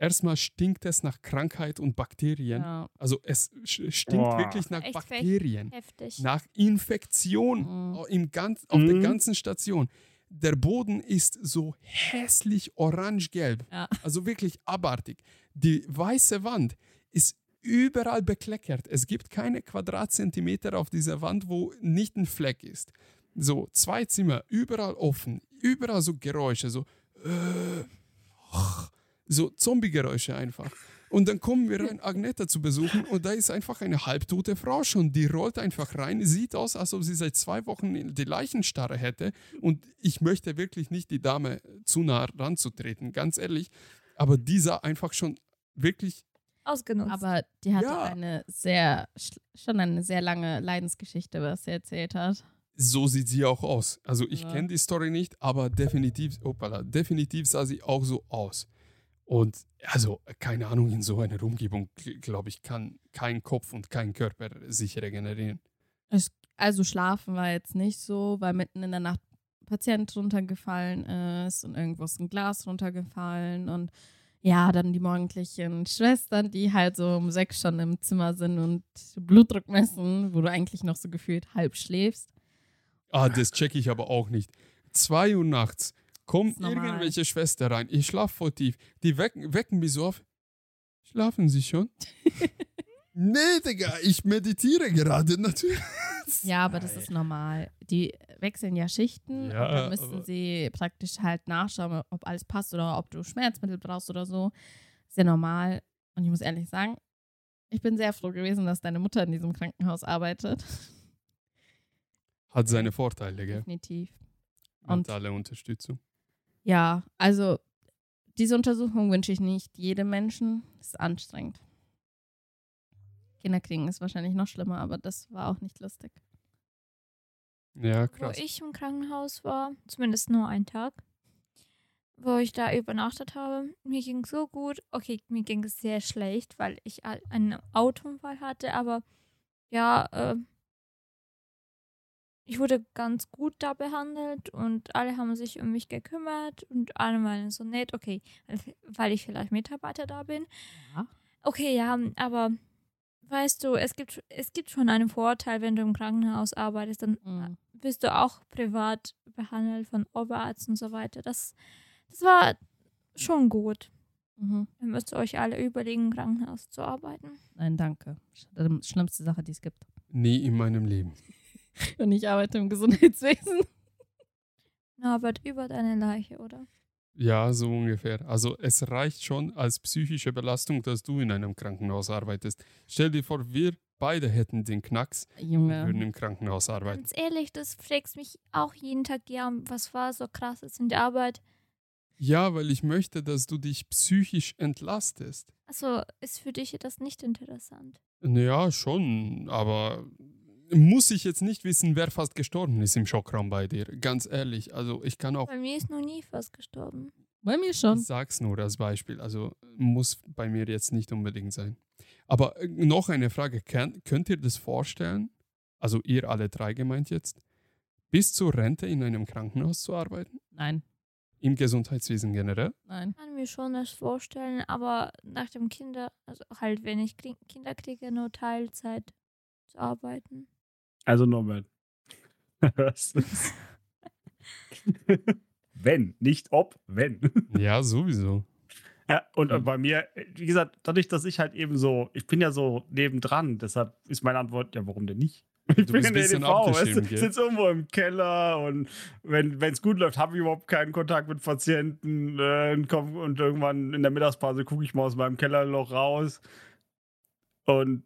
A: Erstmal stinkt es nach Krankheit und Bakterien.
C: Ja.
A: Also es stinkt
D: Boah.
A: wirklich nach
B: Echt
A: Bakterien,
B: Heftig.
A: nach Infektion
C: Mhm.
A: im ganz, auf der
D: Mhm.
A: ganzen Station. Der Boden ist so hässlich orange-gelb.
C: Ja.
A: Also wirklich abartig. Die weiße Wand ist überall bekleckert. Es gibt keine Quadratzentimeter auf dieser Wand, wo nicht ein Fleck ist. So, zwei Zimmer, überall offen, überall so Geräusche, so, äh, so Zombie-Geräusche einfach. Und dann kommen wir rein, Agneta zu besuchen und da ist einfach eine halbtote Frau schon. Die rollt einfach rein, sieht aus, als ob sie seit zwei Wochen die Leichenstarre hätte. Und ich möchte wirklich nicht die Dame zu nah ranzutreten, ganz ehrlich. Aber die sah einfach schon wirklich,
B: Ausgenutzt.
C: Aber die hatte
A: Ja.
C: eine sehr, sch- schon eine sehr lange Leidensgeschichte, was sie erzählt hat.
A: so sieht sie auch aus. Also ich
C: Ja.
A: kenne die Story nicht, aber definitiv, opala, definitiv sah sie auch so aus. Und also, keine Ahnung, in so einer Umgebung, glaube ich, kann kein Kopf und kein Körper sich regenerieren.
C: Also schlafen war jetzt nicht so, weil mitten in der Nacht ein Patient runtergefallen ist und irgendwo ist ein Glas runtergefallen und ja, dann die morgendlichen Schwestern, die halt so um sechs schon im Zimmer sind und Blutdruck messen, wo du eigentlich noch so gefühlt halb schläfst.
A: Ah, das checke ich aber auch nicht. Zwei Uhr nachts kommt irgendwelche Schwester rein. Ich schlafe voll tief. Die wecken, wecken mich so auf. Schlafen Sie schon? nee, Digga, ich meditiere gerade natürlich.
C: Ja, aber das ist normal. Die wechseln ja Schichten
A: Ja,
C: und dann müssen sie praktisch halt nachschauen, ob alles passt oder ob du Schmerzmittel brauchst oder so. Ist ja normal. Und ich muss ehrlich sagen, ich bin sehr froh gewesen, dass deine Mutter in diesem Krankenhaus arbeitet.
A: Hat seine Vorteile, gell?
C: Definitiv. Und-
A: Mentale Unterstützung.
C: Ja, also diese Untersuchung wünsche ich nicht jedem Menschen. Das ist anstrengend. Kinder kriegen ist wahrscheinlich noch schlimmer, aber das war auch nicht lustig.
A: Ja,
B: wo
A: krass.
B: ich im Krankenhaus war, zumindest nur einen Tag, wo ich da übernachtet habe. Mir ging so gut. Okay, mir ging es sehr schlecht, weil ich einen Autounfall hatte, aber ja, äh, ich wurde ganz gut da behandelt und alle haben sich um mich gekümmert und alle waren so nett. Okay, weil ich vielleicht Mitarbeiter da bin.
C: Ja.
B: Okay, ja, aber weißt du, es gibt, es gibt schon einen Vorteil, wenn du im Krankenhaus arbeitest, dann
C: Mhm.
B: wirst du auch privat behandelt von Oberarzt und so weiter. Das, das war schon gut.
C: Mhm.
B: Ihr müsst euch alle überlegen, im Krankenhaus zu arbeiten.
C: Nein, danke. Die schlimmste Sache, die es gibt.
A: Nie in meinem Leben.
C: Und ich arbeite im Gesundheitswesen.
B: Norbert, über deine Leiche, oder?
A: Ja, so ungefähr. Also es reicht schon als psychische Belastung, dass du in einem Krankenhaus arbeitest. Stell dir vor, wir beide hätten den Knacks und würden
C: Junge.
A: im Krankenhaus arbeiten.
B: Ganz ehrlich, das fragst mich auch jeden Tag, ja, was war so krasses in der Arbeit?
A: Ja, weil ich möchte, dass du dich psychisch entlastest.
B: Also ist für dich das nicht interessant.
A: Ja, schon, aber muss ich jetzt nicht wissen, wer fast gestorben ist im Schockraum bei dir. Ganz ehrlich, also ich kann auch,
B: Bei mir ist noch nie fast gestorben.
C: Bei mir schon.
A: ich sag's nur als Beispiel, also muss bei mir jetzt nicht unbedingt sein. Aber äh, noch eine Frage, Kann, könnt ihr das vorstellen? Also ihr alle drei gemeint jetzt, bis zur Rente in einem Krankenhaus zu arbeiten?
C: Nein,
A: Im Gesundheitswesen generell?
C: nein.
B: kann mir schon das vorstellen, aber nach dem Kinder, also halt, wenn ich Kinder kriege, nur Teilzeit zu arbeiten.
D: Also ist- wenn, nicht ob, wenn.
A: Ja, sowieso.
D: Ja, und äh,
A: Mhm.
D: bei mir, wie gesagt, dadurch, dass ich halt eben so, ich bin ja so nebendran, deshalb ist meine Antwort, ja, warum denn nicht? Ich
A: Du bist ein bisschen abgeschirmt,
D: weißt du,
A: gell?
D: sitze irgendwo im Keller und wenn es gut läuft, habe ich überhaupt keinen Kontakt mit Patienten äh, und, komm, und irgendwann in der Mittagspause gucke ich mal aus meinem Kellerloch raus und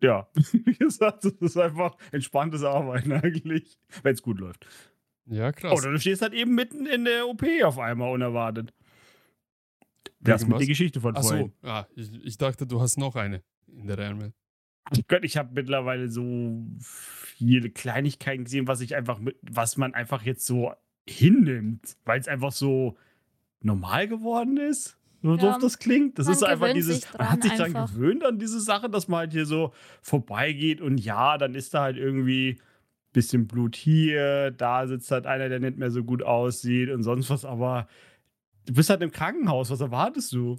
D: ja, wie gesagt, das ist einfach entspanntes Arbeiten eigentlich, wenn es gut läuft.
A: Ja, krass.
D: Oder du stehst halt eben mitten in der OP auf einmal unerwartet. Das mit die Geschichte von
A: Ach
D: vorhin.
A: so, ah, ich, ich dachte, du hast noch eine in der Ärmel.
D: Gott, ich habe mittlerweile so viele Kleinigkeiten gesehen, was ich einfach mit, was man einfach jetzt so hinnimmt, weil es einfach so normal geworden ist. So
B: Ja,
D: doof das klingt. Das
B: man
D: ist einfach dieses,
B: sich
D: man hat sich daran
B: einfach.
D: gewöhnt an diese Sache, dass man halt hier so vorbeigeht und ja, dann ist da halt irgendwie bisschen Blut hier, da sitzt halt einer, der nicht mehr so gut aussieht und sonst was, aber du bist halt im Krankenhaus, was erwartest du?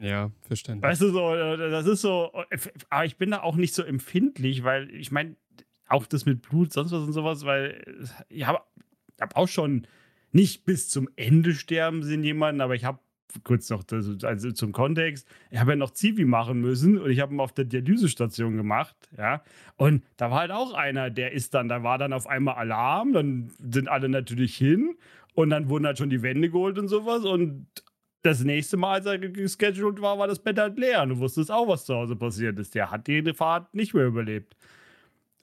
A: Ja, verständlich.
D: Weißt du, so, äh, das ist so, aber ich bin da auch nicht so empfindlich, weil ich meine, auch das mit Blut, sonst was und sowas, weil ich habe hab auch schon nicht bis zum Ende sterben sehen jemanden, aber ich habe kurz noch also zum Kontext, ich habe ja noch Zivi machen müssen und ich habe ihn auf der Dialysestation gemacht, ja, und da war halt auch einer, der ist dann, da war dann auf einmal Alarm, dann sind alle natürlich hin und dann wurden halt schon die Wände geholt und sowas und das nächste Mal, als er gescheduled war, war das Bett halt leer. Und du wusstest auch, was zu Hause passiert ist. Der hat die Fahrt nicht mehr überlebt.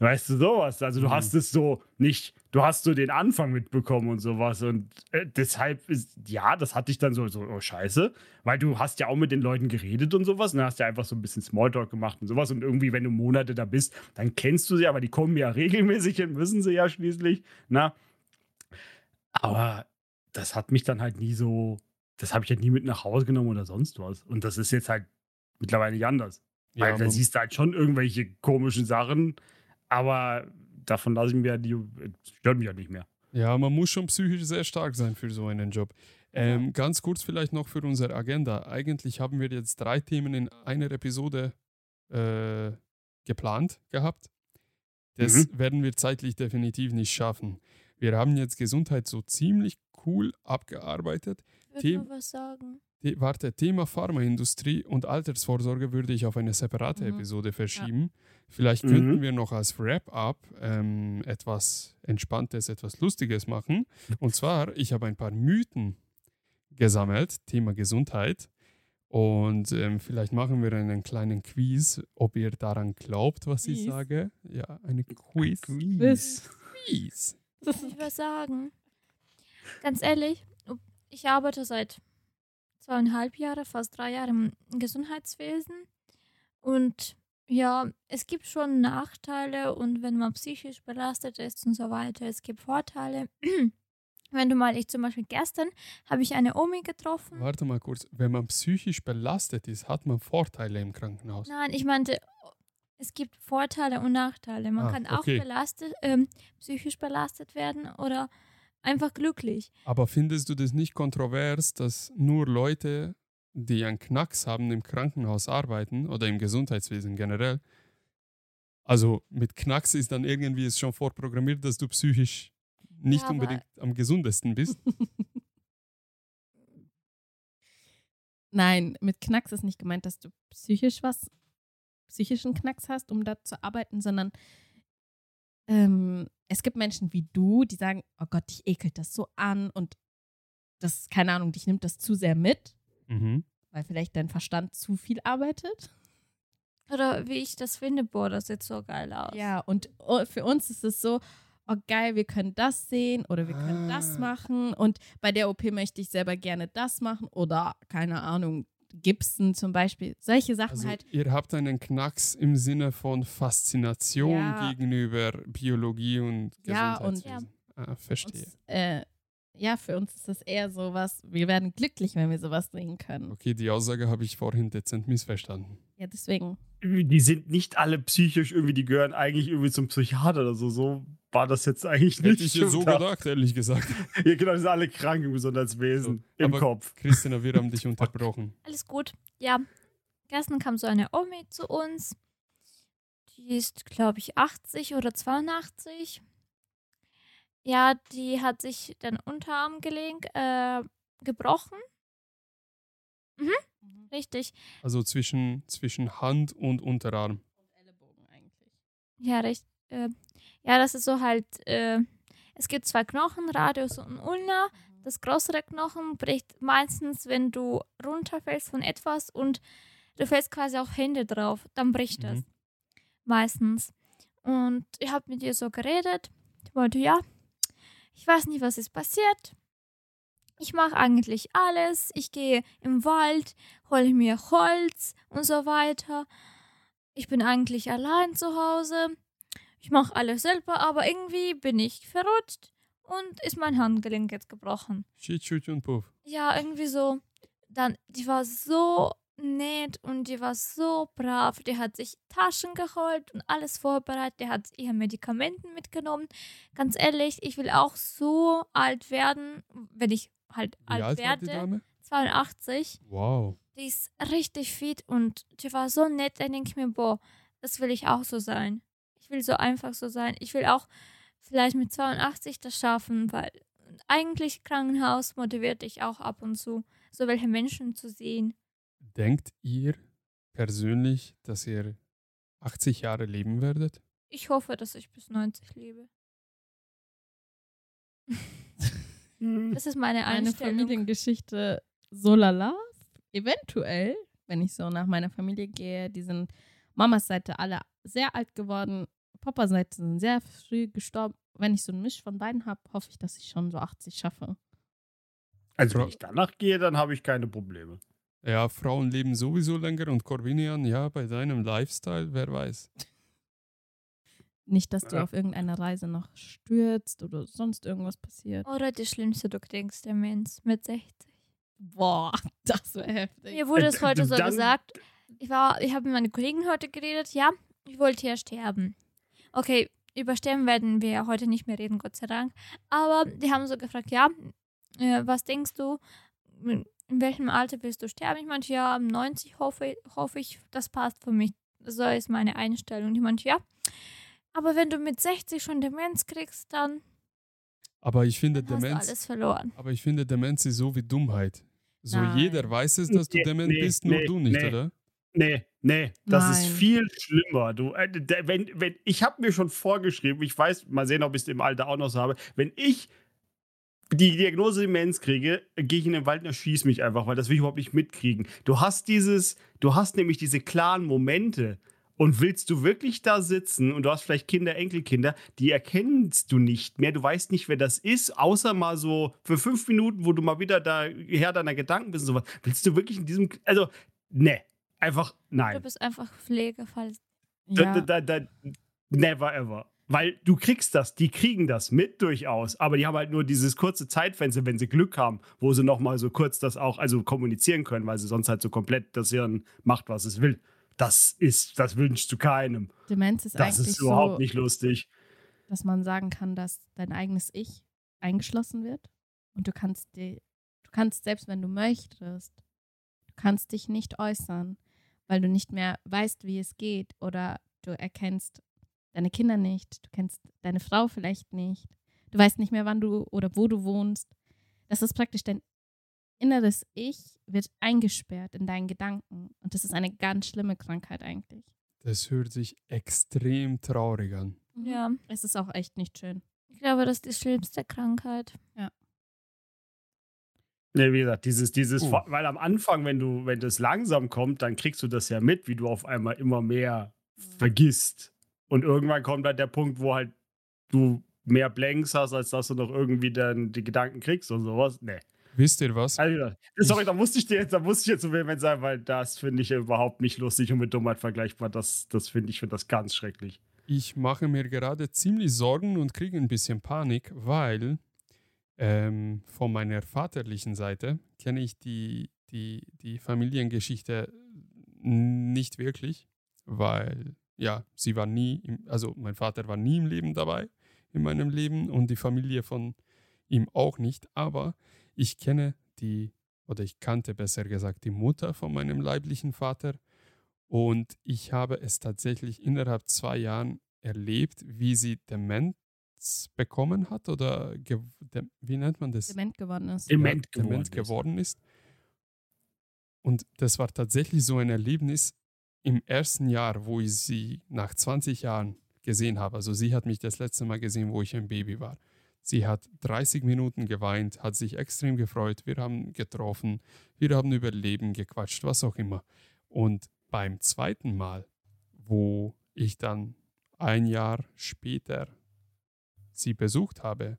D: Weißt du sowas? Also du
A: Mhm.
D: hast es so nicht, du hast so den Anfang mitbekommen und sowas. Und äh, deshalb ist, ja, das hatte ich dann so, so, oh scheiße. Weil du hast ja auch mit den Leuten geredet und sowas. Und dann hast ja einfach so ein bisschen Smalltalk gemacht und sowas. Und irgendwie, wenn du Monate da bist, dann kennst du sie, aber die kommen ja regelmäßig hin, müssen sie ja schließlich. Na? Aber das hat mich dann halt nie so, das habe ich halt nie mit nach Hause genommen oder sonst was. Und das ist jetzt halt mittlerweile nicht anders.
A: ja,
D: Weil da
A: man,
D: siehst du halt schon irgendwelche komischen Sachen, aber davon lasse ich mir, die stört mich halt nicht mehr.
A: ja, man muss schon psychisch sehr stark sein für so einen Job. Ähm, ganz kurz vielleicht noch für unsere Agenda. Eigentlich haben wir jetzt drei Themen in einer Episode äh, geplant gehabt. Das werden wir zeitlich definitiv nicht schaffen. Wir haben jetzt Gesundheit so ziemlich cool abgearbeitet.
B: Ich würde was sagen.
A: The warte, Thema Pharmaindustrie und Altersvorsorge würde ich auf eine separate
C: Mhm.
A: Episode verschieben. Vielleicht
D: Mhm.
A: könnten wir noch als Wrap-up ähm, etwas Entspanntes, etwas Lustiges machen. Und zwar, ich habe ein paar Mythen gesammelt, Thema Gesundheit. Und ähm, vielleicht machen wir einen kleinen Quiz, ob ihr daran glaubt, was ich
C: Quiz?
A: sage. Ja, eine Quiz.
C: Quiz.
A: Quiz.
B: Soll ich was sagen? Ganz ehrlich, ich arbeite seit zweieinhalb Jahren, fast drei Jahren im Gesundheitswesen. Und ja, es gibt schon Nachteile und wenn man psychisch belastet ist und so weiter, es gibt Vorteile. Wenn du mal, ich zum Beispiel gestern, habe ich eine Omi getroffen.
A: Warte mal kurz, wenn man psychisch belastet ist, hat man Vorteile im Krankenhaus.
B: Nein, ich meinte, es gibt Vorteile und Nachteile. Man
A: Ah,
B: kann auch
A: okay.
B: belastet, ähm, psychisch belastet werden oder einfach glücklich.
A: Aber findest du das nicht kontrovers, dass nur Leute, die einen Knacks haben, im Krankenhaus arbeiten oder im Gesundheitswesen generell? Also mit Knacks ist dann irgendwie es schon vorprogrammiert, dass du psychisch nicht
B: Ja,
A: unbedingt am gesundesten bist.
C: Nein, mit Knacks ist nicht gemeint, dass du psychisch was, psychischen Knacks hast, um da zu arbeiten, sondern ähm, es gibt Menschen wie du, die sagen, oh Gott, dich ekelt das so an und das, keine Ahnung, dich nimmt das zu sehr mit,
A: Mhm.
C: weil vielleicht dein Verstand zu viel arbeitet.
B: Oder wie ich das finde, boah, das sieht so geil aus.
C: Ja, und oh, für uns ist es so, oh geil, wir können das sehen oder wir können das
A: Ah.
C: machen und bei der OP möchte ich selber gerne das machen oder keine Ahnung, Gibson zum Beispiel. Solche Sachen
A: Also
C: halt.
A: ihr habt einen Knacks im Sinne von Faszination
C: Ja.
A: gegenüber Biologie und
C: Ja, und-
A: Gesundheitswesen. Ah, verstehe.
C: Uns, äh, ja, für uns ist das eher so was, wir werden glücklich, wenn wir sowas sehen können.
A: Okay, die Aussage habe ich vorhin dezent missverstanden.
C: Ja, deswegen.
D: Die sind nicht alle psychisch irgendwie, die gehören eigentlich irgendwie zum Psychiater oder so. So war das jetzt eigentlich nicht.
A: Hätte ich jetzt so
D: gedacht.
A: gedacht, ehrlich gesagt.
D: Ja, genau, die sind alle krank im Gesundheitswesen.
A: So,
D: Im
A: aber-
D: Kopf.
A: Christina, wir haben dich unterbrochen.
B: Alles gut. Ja, gestern kam so eine Omi zu uns. Die ist, glaube ich, 80 oder 82. Ja, die hat sich den Unterarmgelenk äh, gebrochen. Mhm, richtig.
A: Also zwischen, zwischen Hand und Unterarm.
C: Ellenbogen eigentlich.
B: Ja, recht. Äh, ja, das ist so halt. Äh, es gibt zwei Knochen, Radius und Ulna. Das größere Knochen bricht meistens, wenn du runterfällst von etwas und du fällst quasi auf Hände drauf, dann bricht das.
A: Mhm.
B: Meistens. Und ich habe mit ihr so geredet. Ich wollte, ja, ich weiß nicht, was ist passiert. Ich mache eigentlich alles. Ich gehe im Wald, hole mir Holz und so weiter. ich bin eigentlich allein zu Hause. Ich mache alles selber, aber irgendwie bin ich verrutscht und ist mein Handgelenk jetzt gebrochen.
A: Shit, shoot und puff.
B: Ja, irgendwie so. Dann, die war so nett und die war so brav. Die hat sich Taschen geholt und alles vorbereitet. Die hat ihre Medikamenten mitgenommen. Ganz ehrlich, ich will auch so alt werden, wenn ich halt
A: Wie
B: alt,
A: alt war die
B: werde.
A: Dame?
B: 82.
A: Wow.
B: Die ist richtig fit und die war so nett. Da denke ich mir, boah, das will ich auch so sein. Ich will so einfach so sein. Ich will auch vielleicht mit 82 das schaffen, weil eigentlich Krankenhaus motiviert dich auch ab und zu, so welche Menschen zu sehen.
A: Denkt ihr persönlich, dass ihr 80 Jahre leben werdet?
B: Ich hoffe, dass ich bis 90 lebe. Das ist meine
C: Meine
B: Einstellung.
C: Familiengeschichte so lala. Eventuell, wenn ich so nach meiner Familie gehe, die sind Mamas Seite alle sehr alt geworden. Papas Seite sind sehr früh gestorben. Wenn ich so ein Misch von beiden habe, hoffe ich, dass ich schon so 80 schaffe.
D: Also, wenn ich danach gehe, dann habe ich keine Probleme.
A: Ja, Frauen leben sowieso länger und Corvinian, ja, bei deinem Lifestyle, wer weiß.
C: Nicht, dass du
D: Ja.
C: auf irgendeiner Reise noch stürzt oder sonst irgendwas passiert.
B: Oder die schlimmste, du denkst, Demenz mit 60.
C: Boah, das wäre heftig.
B: Mir wurde
D: Äh,
B: es heute so
D: dann-
B: gesagt. Ich war, ich habe mit meinen Kollegen heute geredet. Ja, ich wollte ja sterben. Okay, über Sterben werden wir ja heute nicht mehr reden, Gott sei Dank. Aber die haben so gefragt, ja, äh, was denkst du, in welchem Alter willst du sterben? Ich meinte, ja, um 90 hoffe, hoffe ich, das passt für mich. So ist meine Einstellung. Ich meinte, ja. Aber wenn du mit 60 schon Demenz kriegst, dann,
A: Aber ich finde,
B: dann hast du
A: Demenz,
B: alles verloren.
A: aber ich finde, Demenz ist so wie Dummheit. So
C: Nein.
A: jeder weiß es, dass du
D: Nee,
A: dement
D: nee,
A: bist, nur
D: nee,
A: du nicht,
D: nee.
A: oder?
D: Nee, nee, das ist
C: Nein.
D: viel schlimmer. Du, äh, wenn, wenn, ich habe mir schon vorgeschrieben, ich weiß, mal sehen, ob ich es im Alter auch noch so habe, wenn ich die Diagnose Demenz kriege, gehe ich in den Wald und erschieße mich einfach, weil das will ich überhaupt nicht mitkriegen. Du hast dieses, du hast nämlich diese klaren Momente. Und willst du wirklich da sitzen und du hast vielleicht Kinder, Enkelkinder, die erkennst du nicht mehr, du weißt nicht, wer das ist, außer mal so für fünf Minuten, wo du mal wieder da Herr deiner Gedanken bist und sowas. Willst du wirklich in diesem, also, ne, einfach nein.
B: Du bist einfach Pflegefall.
C: Ja,
D: Da, da, da, never ever. Weil du kriegst das, die kriegen das mit durchaus, aber die haben halt nur dieses kurze Zeitfenster, wenn sie Glück haben, wo sie nochmal so kurz das auch, also kommunizieren können, weil sie sonst halt so komplett das Hirn macht, was es will. Das ist, das wünschst du keinem.
C: Demenz ist
D: Das
C: eigentlich
D: ist überhaupt
C: so,
D: nicht lustig.
C: dass man sagen kann, dass dein eigenes Ich eingeschlossen wird und du kannst die, du kannst selbst wenn du möchtest, du kannst dich nicht äußern, weil du nicht mehr weißt, wie es geht oder du erkennst deine Kinder nicht, du kennst deine Frau vielleicht nicht, du weißt nicht mehr, wann du oder wo du wohnst. Das ist praktisch dein inneres Ich wird eingesperrt in deinen Gedanken und das ist eine ganz schlimme Krankheit eigentlich.
A: Das hört sich extrem traurig an.
B: Ja,
C: Es ist auch echt nicht schön.
B: ich glaube, das ist die schlimmste Krankheit.
D: Ne, wie gesagt, dieses, dieses,
A: Uh.
D: weil am Anfang, wenn du, wenn das langsam kommt, dann kriegst du das ja mit, wie du auf einmal immer mehr vergisst. Und irgendwann kommt halt der Punkt, wo halt du mehr Blanks hast, als dass du noch irgendwie dann die Gedanken kriegst und sowas. Nee.
A: Wisst ihr was?
D: Also, sorry, da musste ich dir jetzt, da musste ich jetzt so vehement sein, weil das finde ich überhaupt nicht lustig und mit Dummheit vergleichbar. Das, das finde ich, finde das ganz schrecklich.
A: Ich mache mir gerade ziemlich Sorgen und kriege ein bisschen Panik, weil ähm, von meiner vaterlichen Seite kenne ich die, die, die Familiengeschichte nicht wirklich, weil ja, sie war nie, im, also mein Vater war nie im Leben dabei, in meinem Leben und die Familie von ihm auch nicht, aber ich kenne die, oder ich kannte besser gesagt die Mutter von meinem leiblichen Vater und ich habe es tatsächlich innerhalb zwei Jahren erlebt, wie sie Demenz bekommen hat oder wie nennt man das?
C: Dement geworden ist.
D: Dement
A: ja, dement
D: geworden ist.
A: geworden ist. Und das war tatsächlich so ein Erlebnis im ersten Jahr, wo ich sie nach 20 Jahren gesehen habe. Also sie hat mich das letzte Mal gesehen, wo ich ein Baby war. Sie hat 30 Minuten geweint, hat sich extrem gefreut. Wir haben getroffen, wir haben über Leben gequatscht, was auch immer. Und beim zweiten Mal, wo ich dann ein Jahr später sie besucht habe,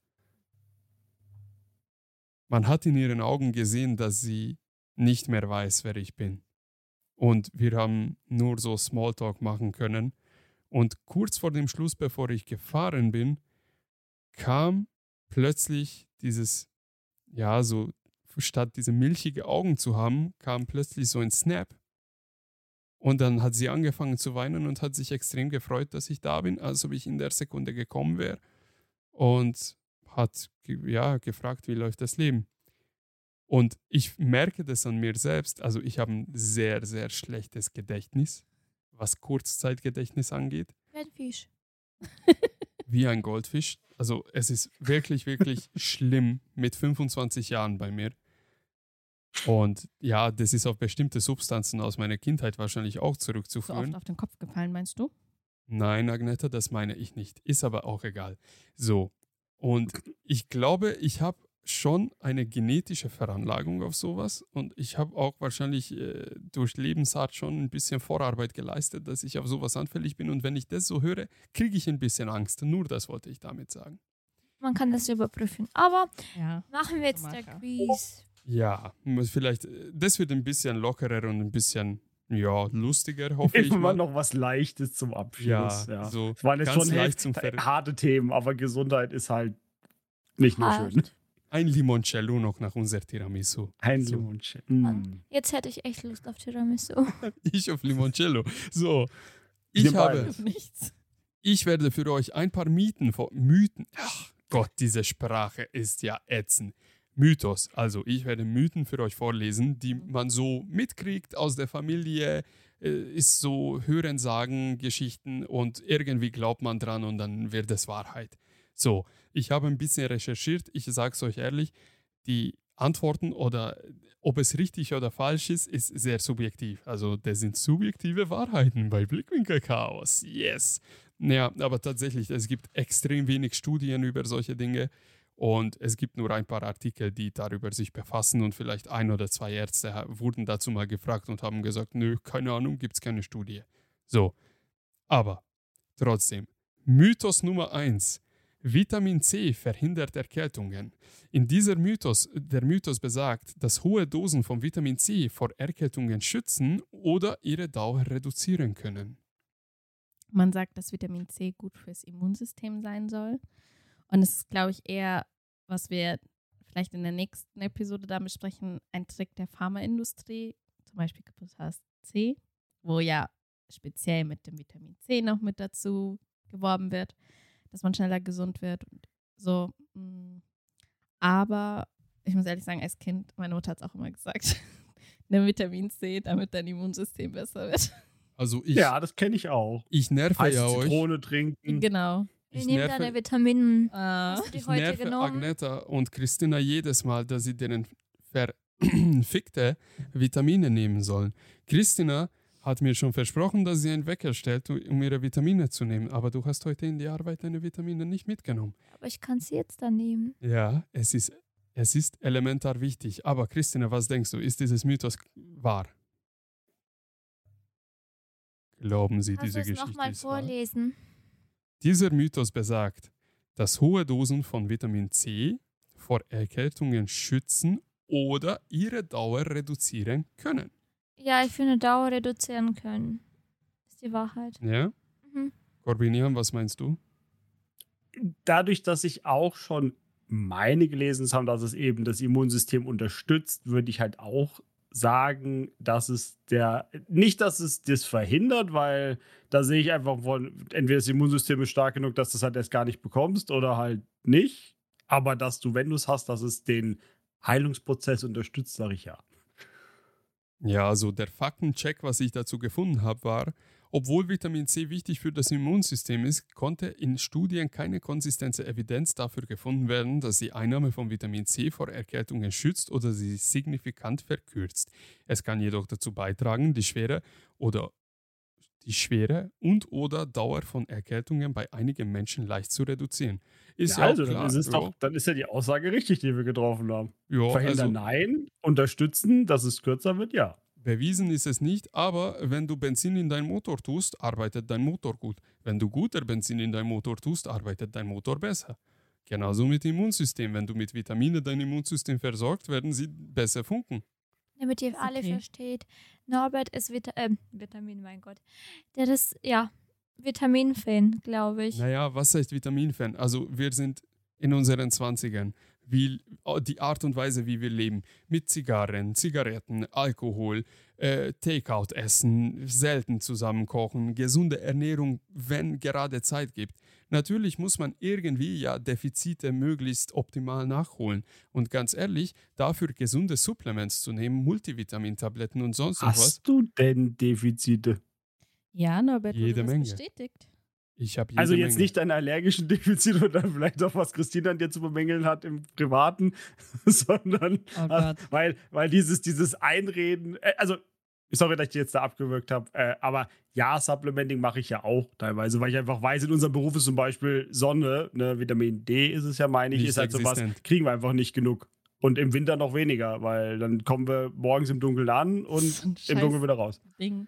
A: man hat in ihren Augen gesehen, dass sie nicht mehr weiß, wer ich bin. Und wir haben nur so Smalltalk machen können. Und kurz vor dem Schluss, bevor ich gefahren bin, kam plötzlich dieses, ja, so statt diese milchige Augen zu haben, kam plötzlich so ein Snap. Und dann hat sie angefangen zu weinen und hat sich extrem gefreut, dass ich da bin, als ob ich in der Sekunde gekommen wäre. Und hat ja, gefragt, wie läuft das Leben. Und ich merke das an mir selbst. Also ich habe ein sehr, sehr schlechtes Gedächtnis, was Kurzzeitgedächtnis angeht.
B: Wie ein Fisch.
A: Wie ein Goldfisch. Also es ist wirklich, wirklich schlimm mit 25 Jahren bei mir. Und ja, das ist auf bestimmte Substanzen aus meiner Kindheit wahrscheinlich auch
C: So
A: zurückzuführen.
C: oft auf den Kopf gefallen, meinst du?
A: Nein, Agneta, das meine ich nicht. Ist aber auch egal. So. Und ich glaube, ich habe schon eine genetische Veranlagung auf sowas und ich habe auch wahrscheinlich äh, durch Lebensart schon ein bisschen Vorarbeit geleistet, dass ich auf sowas anfällig bin und wenn ich das so höre, kriege ich ein bisschen Angst. Nur das wollte ich damit sagen.
B: Man kann das überprüfen. Aber
C: Ja.
B: machen wir jetzt der. Quiz.
A: Ja, vielleicht, äh, das wird ein bisschen lockerer und ein bisschen, ja, lustiger, hoffe ich
D: Immer
A: mal.
D: noch was Leichtes zum Abschluss.
A: Ja,
D: Ja,
A: so
D: Es waren jetzt
A: ganz
D: schon
A: leicht
D: harte Themen, aber Gesundheit ist halt nicht nur schön.
A: ein Limoncello noch nach unser Tiramisu.
D: Ein
A: So.
D: Limoncello.
B: Mann.
D: Mm.
B: Jetzt hätte ich echt Lust auf Tiramisu.
A: Ich auf Limoncello. So, ich
D: Wir
A: habe.
C: Nichts.
A: ich werde für euch ein paar Mythen, vor- Mythen, ach Gott, diese Sprache ist ja ätzend. Mythos, also ich werde Mythen für euch vorlesen, die man so mitkriegt aus der Familie, äh, ist so Hörensagen, Geschichten und irgendwie glaubt man dran und dann wird es Wahrheit. So, ich habe ein bisschen recherchiert, ich sage es euch ehrlich, die Antworten oder ob es richtig oder falsch ist, ist sehr subjektiv. Also das sind subjektive Wahrheiten bei Blickwinkel Chaos. Yes. Ja, aber tatsächlich, es gibt extrem wenig Studien über solche Dinge und es gibt nur ein paar Artikel, die darüber sich befassen und vielleicht ein oder zwei Ärzte wurden dazu mal gefragt und haben gesagt, nö, keine Ahnung, gibt es keine Studie. So, aber trotzdem, Mythos Nummer eins: Vitamin C verhindert Erkältungen. In dieser Mythos, der Mythos besagt, dass hohe Dosen von Vitamin C vor Erkältungen schützen oder ihre Dauer reduzieren können.
C: Man sagt, dass Vitamin C gut fürs Immunsystem sein soll. Und es ist, glaube ich, eher, was wir vielleicht in der nächsten Episode dann besprechen, ein Trick der Pharmaindustrie, zum Beispiel Glucosa C, wo ja speziell mit dem Vitamin C noch mit dazu geworben wird, dass man schneller gesund wird und so. mm. Aber ich muss ehrlich sagen, als Kind, meine Mutter hat es auch immer gesagt, nimm Vitamin C, damit dein Immunsystem besser wird.
A: Also ich,
D: Ja, das kenne ich auch.
A: ich nerve ja euch.
D: Zitrone trinken.
C: Genau.
A: Ich nerve-
B: deine Vitaminen.
C: Äh,
B: Hast du die
A: Ich
B: heute
A: nerve
B: genommen?
A: Agneta und Christina jedes Mal, dass sie denen verfickte Vitamine nehmen sollen. Christina hat mir schon versprochen, dass sie einen Wecker stellt, um ihre Vitamine zu nehmen. Aber du hast heute in die Arbeit deine Vitamine nicht mitgenommen.
B: Aber ich kann sie jetzt dann nehmen.
A: Ja, es ist, es ist elementar wichtig. Aber Christina, was denkst du? Ist dieses Mythos wahr? Glauben Sie,
B: Kannst
A: diese
B: du es
A: Geschichte
B: nochmal
A: ist wahr? Dieser Mythos besagt, dass hohe Dosen von Vitamin C vor Erkältungen schützen oder ihre Dauer reduzieren können.
B: Ja, ich finde Dauer reduzieren können. Ist die Wahrheit.
A: Ja?
B: Mhm.
A: Corbinian, was meinst du?
D: Dadurch, dass ich auch schon meine gelesen habe, dass es eben das Immunsystem unterstützt, würde ich halt auch sagen, dass es der, nicht, dass es das verhindert, weil da sehe ich einfach von, entweder das Immunsystem ist stark genug, dass du es halt erst gar nicht bekommst oder halt nicht. Aber dass du, wenn du es hast, dass es den Heilungsprozess unterstützt, sage ich ja.
A: Ja, also der Faktencheck, was ich dazu gefunden habe, war, obwohl Vitamin C wichtig für das Immunsystem ist, konnte in Studien keine konsistente Evidenz dafür gefunden werden, dass die Einnahme von Vitamin C vor Erkältungen schützt oder sie signifikant verkürzt. Es kann jedoch dazu beitragen, die Schwere oder die Schwere und oder Dauer von Erkältungen bei einigen Menschen leicht zu reduzieren. Ist ja,
D: also,
A: auch klar.
D: dann, ist es
A: ja.
D: doch, dann ist ja die Aussage richtig, die wir getroffen haben.
A: ja,
D: Verhindern
A: also,
D: nein, unterstützen, dass es kürzer wird, ja.
A: Bewiesen ist es nicht, aber wenn du Benzin in deinen Motor tust, arbeitet dein Motor gut. Wenn du guter Benzin in deinen Motor tust, arbeitet dein Motor besser. Genauso mit dem Immunsystem. Wenn du mit Vitaminen dein Immunsystem versorgt, werden sie besser funken.
B: damit ihr alle
C: okay.
B: versteht. Norbert ist Vita äh, Vitamin, mein Gott. Der ist, ja, Vitamin-Fan, glaube ich.
A: Naja, was heißt Vitaminfan? Also wir sind in unseren 20ern. Wie, die Art und Weise, wie wir leben, mit Zigarren, Zigaretten, Alkohol, äh, Takeout-Essen, selten zusammen kochen, gesunde Ernährung, wenn gerade Zeit gibt. Natürlich muss man irgendwie ja Defizite möglichst optimal nachholen. Und ganz ehrlich, dafür gesunde Supplements zu nehmen, Multivitamintabletten und sonst noch was,
D: Hast du denn Defizite?
C: Ja, Norbert,
A: Jede Menge.
C: bestätigt.
A: Ich habe
D: Also jetzt nicht deine allergischen Defizite oder vielleicht auch was Christina an dir zu bemängeln hat im Privaten, sondern
C: Oh Gott.
D: weil, weil dieses, dieses Einreden, äh, also sorry, dass ich dich jetzt da abgewürgt habe, äh, aber ja, Supplementing mache ich ja auch teilweise, weil ich einfach weiß, in unserem Beruf ist zum Beispiel Sonne, ne, Vitamin D ist es ja, meine ich,
A: Nicht
D: ist halt sowas, kriegen wir einfach nicht genug. Und im Winter noch weniger, weil dann kommen wir morgens im Dunkeln an und
C: So ein
D: im
C: Scheiß
D: Dunkeln wieder raus.
C: Ding.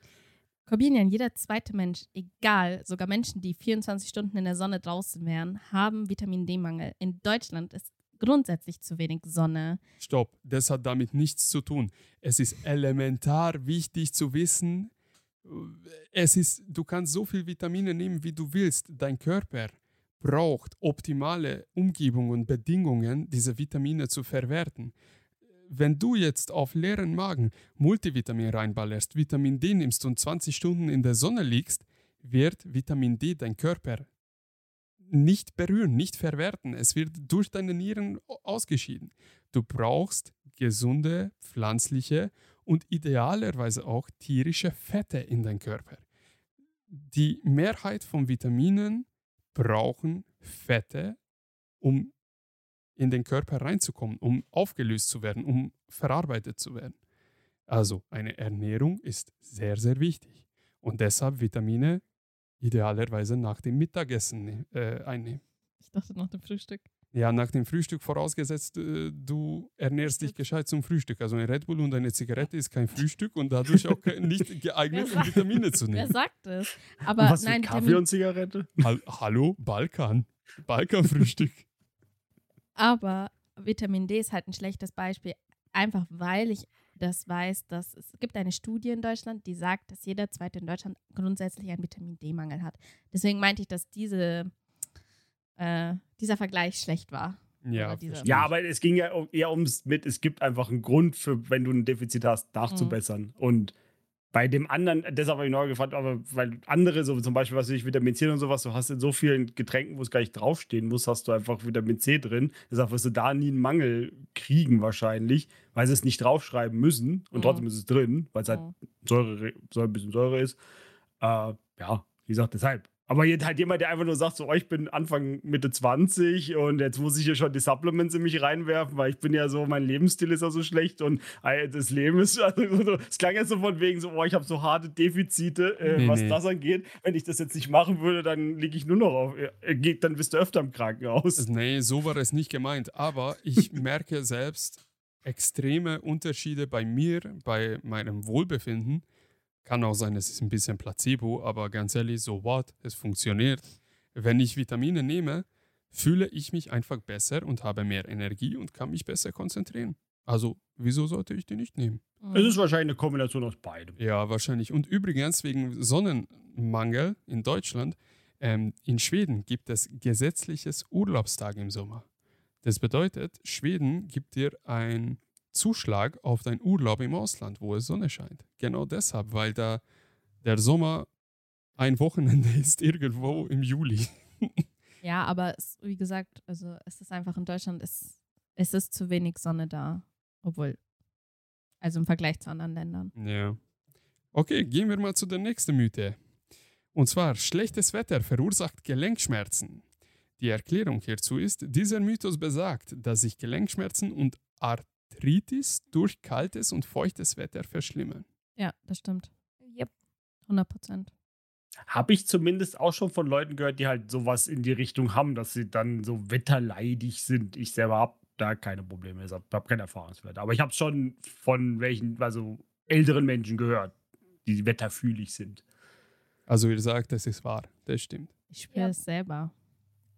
C: Corbinian, jeder zweite Mensch, egal, sogar Menschen, die 24 Stunden in der Sonne draußen wären, haben Vitamin D-Mangel. In Deutschland ist grundsätzlich zu wenig Sonne.
A: Stopp, das hat damit nichts zu tun. Es ist elementar wichtig zu wissen, es ist, du kannst so viel Vitamine nehmen, wie du willst. Dein Körper braucht optimale Umgebungen und Bedingungen, diese Vitamine zu verwerten. Wenn du jetzt auf leeren Magen Multivitamin reinballerst, Vitamin D nimmst und 20 Stunden in der Sonne liegst, wird Vitamin D dein Körper nicht berühren, nicht verwerten. Es wird durch deine Nieren ausgeschieden. Du brauchst gesunde, pflanzliche und idealerweise auch tierische Fette in deinem Körper. Die Mehrheit von Vitaminen brauchen Fette, um in den Körper reinzukommen, um aufgelöst zu werden, um verarbeitet zu werden. Also eine Ernährung ist sehr, sehr wichtig. Und deshalb Vitamine idealerweise nach dem Mittagessen äh, einnehmen.
C: Ich dachte nach dem Frühstück.
A: Ja, nach dem Frühstück vorausgesetzt, äh, du ernährst dich gescheit zum Frühstück. Also ein Red Bull und eine Zigarette ist kein Frühstück und dadurch auch nicht geeignet, um Vitamine zu
C: Wer
A: nehmen.
C: sagt es?
D: Und
C: Aber
D: was
C: nein,
D: Kaffee
C: Vitamin,
D: und Zigarette?
A: Hall Hallo, Balkan. Balkan-Frühstück.
C: aber Vitamin D ist halt ein schlechtes Beispiel. Einfach weil ich das weiß, dass es gibt eine Studie in Deutschland, die sagt, dass jeder Zweite in Deutschland grundsätzlich einen Vitamin D-Mangel hat. Deswegen meinte ich, dass diese, äh, dieser Vergleich schlecht war.
A: Ja,
D: Ja, aber es ging ja eher ums mit, es gibt einfach einen Grund für, wenn du ein Defizit hast, nachzubessern. Und bei dem anderen, deshalb habe ich neu gefragt, aber weil andere, so zum Beispiel, was ich, Vitamin C und sowas, du hast in so vielen Getränken, wo es gar nicht draufstehen muss, hast du einfach Vitamin C drin. Deshalb wirst du da nie einen Mangel kriegen wahrscheinlich, weil sie es nicht draufschreiben müssen und
C: Mhm.
D: trotzdem ist es drin, weil es halt
C: Mhm.
D: Säure, Säure, ein bisschen Säure ist. Äh, ja, wie gesagt, deshalb. Aber jetzt halt jemand, der einfach nur sagt, so, oh, ich bin Anfang Mitte 20 und jetzt muss ich hier schon die Supplements in mich reinwerfen, weil ich bin ja so, mein Lebensstil ist ja so schlecht und äh, das Leben ist, also, so, es klang jetzt so von wegen so, oh, ich habe so harte Defizite, äh,
A: Nee,
D: was
A: nee.
D: das angeht. Wenn ich das jetzt nicht machen würde, dann liege ich nur noch auf, äh, dann bist du öfter im Krankenhaus.
A: Nee, so war es nicht gemeint. Aber ich merke selbst extreme Unterschiede bei mir, bei meinem Wohlbefinden. Kann auch sein, es ist ein bisschen Placebo, aber ganz ehrlich, so what? Es funktioniert. Wenn ich Vitamine nehme, fühle ich mich einfach besser und habe mehr Energie und kann mich besser konzentrieren. Also, wieso sollte ich die nicht nehmen?
D: Es ist wahrscheinlich eine Kombination aus beidem.
A: Ja, wahrscheinlich. Und übrigens, wegen Sonnenmangel in Deutschland, ähm, in Schweden gibt es gesetzliches Urlaubstag im Sommer. Das bedeutet, Schweden gibt dir einen Zuschlag auf deinen Urlaub im Ausland, wo es Sonne scheint. Genau deshalb, weil da der Sommer ein Wochenende ist irgendwo im Juli.
C: Ja, aber es, wie gesagt, also es ist einfach in Deutschland, es, es ist zu wenig Sonne da. Obwohl, also im Vergleich zu anderen Ländern.
A: Ja. Okay, gehen wir mal zu der nächsten Mythe. Und zwar, schlechtes Wetter verursacht Gelenkschmerzen. Die Erklärung hierzu ist, dieser Mythos besagt, dass sich Gelenkschmerzen und Arthritis durch kaltes und feuchtes Wetter verschlimmern.
C: Ja, das stimmt.
B: Yep.
C: 100 Prozent.
D: Habe ich zumindest auch schon von Leuten gehört, die halt sowas in die Richtung haben, dass sie dann so wetterleidig sind. Ich selber habe da keine Probleme, ich habe hab keine Erfahrungswerte. Aber ich habe schon von welchen, also älteren Menschen gehört, die wetterfühlig sind.
A: Also ihr sagt, das ist wahr, das stimmt.
C: Ich spüre
B: Ja.
C: es selber.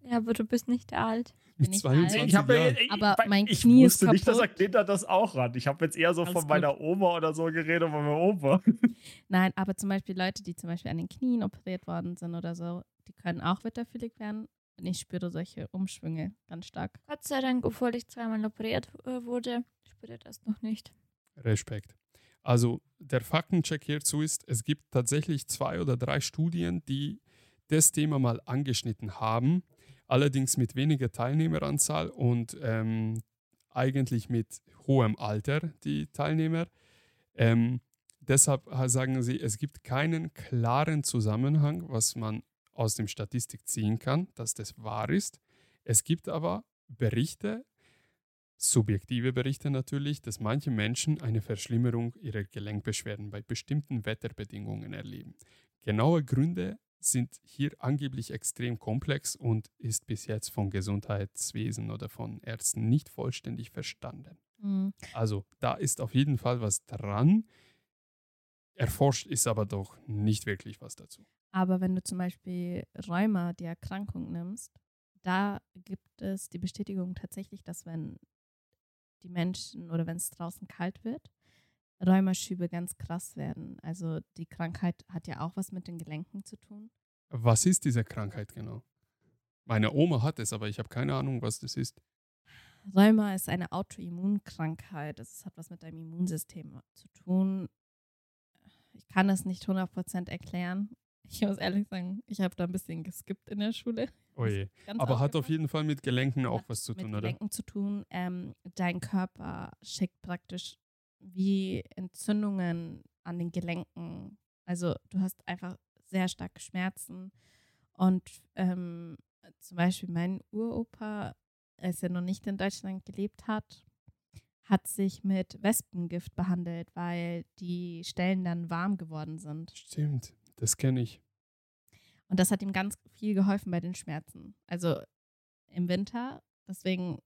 B: Ja, aber du bist nicht alt.
C: Bin ich
A: 22
C: alt?
D: Ich habe
A: Jahren.
C: Aber
D: weil
C: mein
D: ich
C: Knie ist
D: wusste nicht, dass er
C: kaputt.
D: Kinder das auch hat. Ich habe jetzt eher so
C: Alles
D: von
C: gut.
D: meiner Oma oder so geredet, von meinem Opa.
C: Nein, aber zum Beispiel Leute, die zum Beispiel an den Knien operiert worden sind oder so, die können auch witterfühlig werden. Und ich spüre solche Umschwünge ganz stark.
B: Gott sei Dank, obwohl ich zweimal operiert äh, wurde, spüre ich das noch nicht.
A: Respekt. Also der Faktencheck hierzu ist, es gibt tatsächlich zwei oder drei Studien, die das Thema mal angeschnitten haben, allerdings mit weniger Teilnehmeranzahl und ähm, eigentlich mit hohem Alter, die Teilnehmer. Ähm, deshalb sagen sie, es gibt keinen klaren Zusammenhang, was man aus dem Statistik ziehen kann, dass das wahr ist. Es gibt aber Berichte, subjektive Berichte natürlich, dass manche Menschen eine Verschlimmerung ihrer Gelenkbeschwerden bei bestimmten Wetterbedingungen erleben. Genaue Gründe sind hier angeblich extrem komplex und ist bis jetzt vom Gesundheitswesen oder von Ärzten nicht vollständig verstanden.
C: Mhm.
A: Also da ist auf jeden Fall was dran. Erforscht ist aber doch nicht wirklich was dazu.
C: Aber wenn du zum Beispiel Rheuma, die Erkrankung nimmst, da gibt es die Bestätigung tatsächlich, dass wenn die Menschen oder wenn es draußen kalt wird, Rheumaschübe ganz krass werden. Also die Krankheit hat ja auch was mit den Gelenken zu tun.
A: Was ist diese Krankheit genau? Meine Oma hat es, aber ich habe keine Ahnung, was das ist.
C: Rheuma ist eine Autoimmunkrankheit. Es hat was mit deinem Immunsystem zu tun. Ich kann es nicht 100% erklären. Ich muss ehrlich sagen, ich habe da ein bisschen geskippt in der Schule.
A: Oje.
C: Ganz
A: Oh Aber hat auf jeden Fall mit Gelenken auch was zu
C: mit
A: tun, oder?
C: Gelenken zu tun. Ähm, dein Körper schickt praktisch wie Entzündungen an den Gelenken. Also du hast einfach sehr starke Schmerzen. Und ähm, zum Beispiel mein Uropa, als er noch nicht in Deutschland gelebt hat, hat sich mit Wespengift behandelt, weil die Stellen dann warm geworden sind.
A: Stimmt, das kenne ich.
C: Und das hat ihm ganz viel geholfen bei den Schmerzen. Also im Winter. Deswegen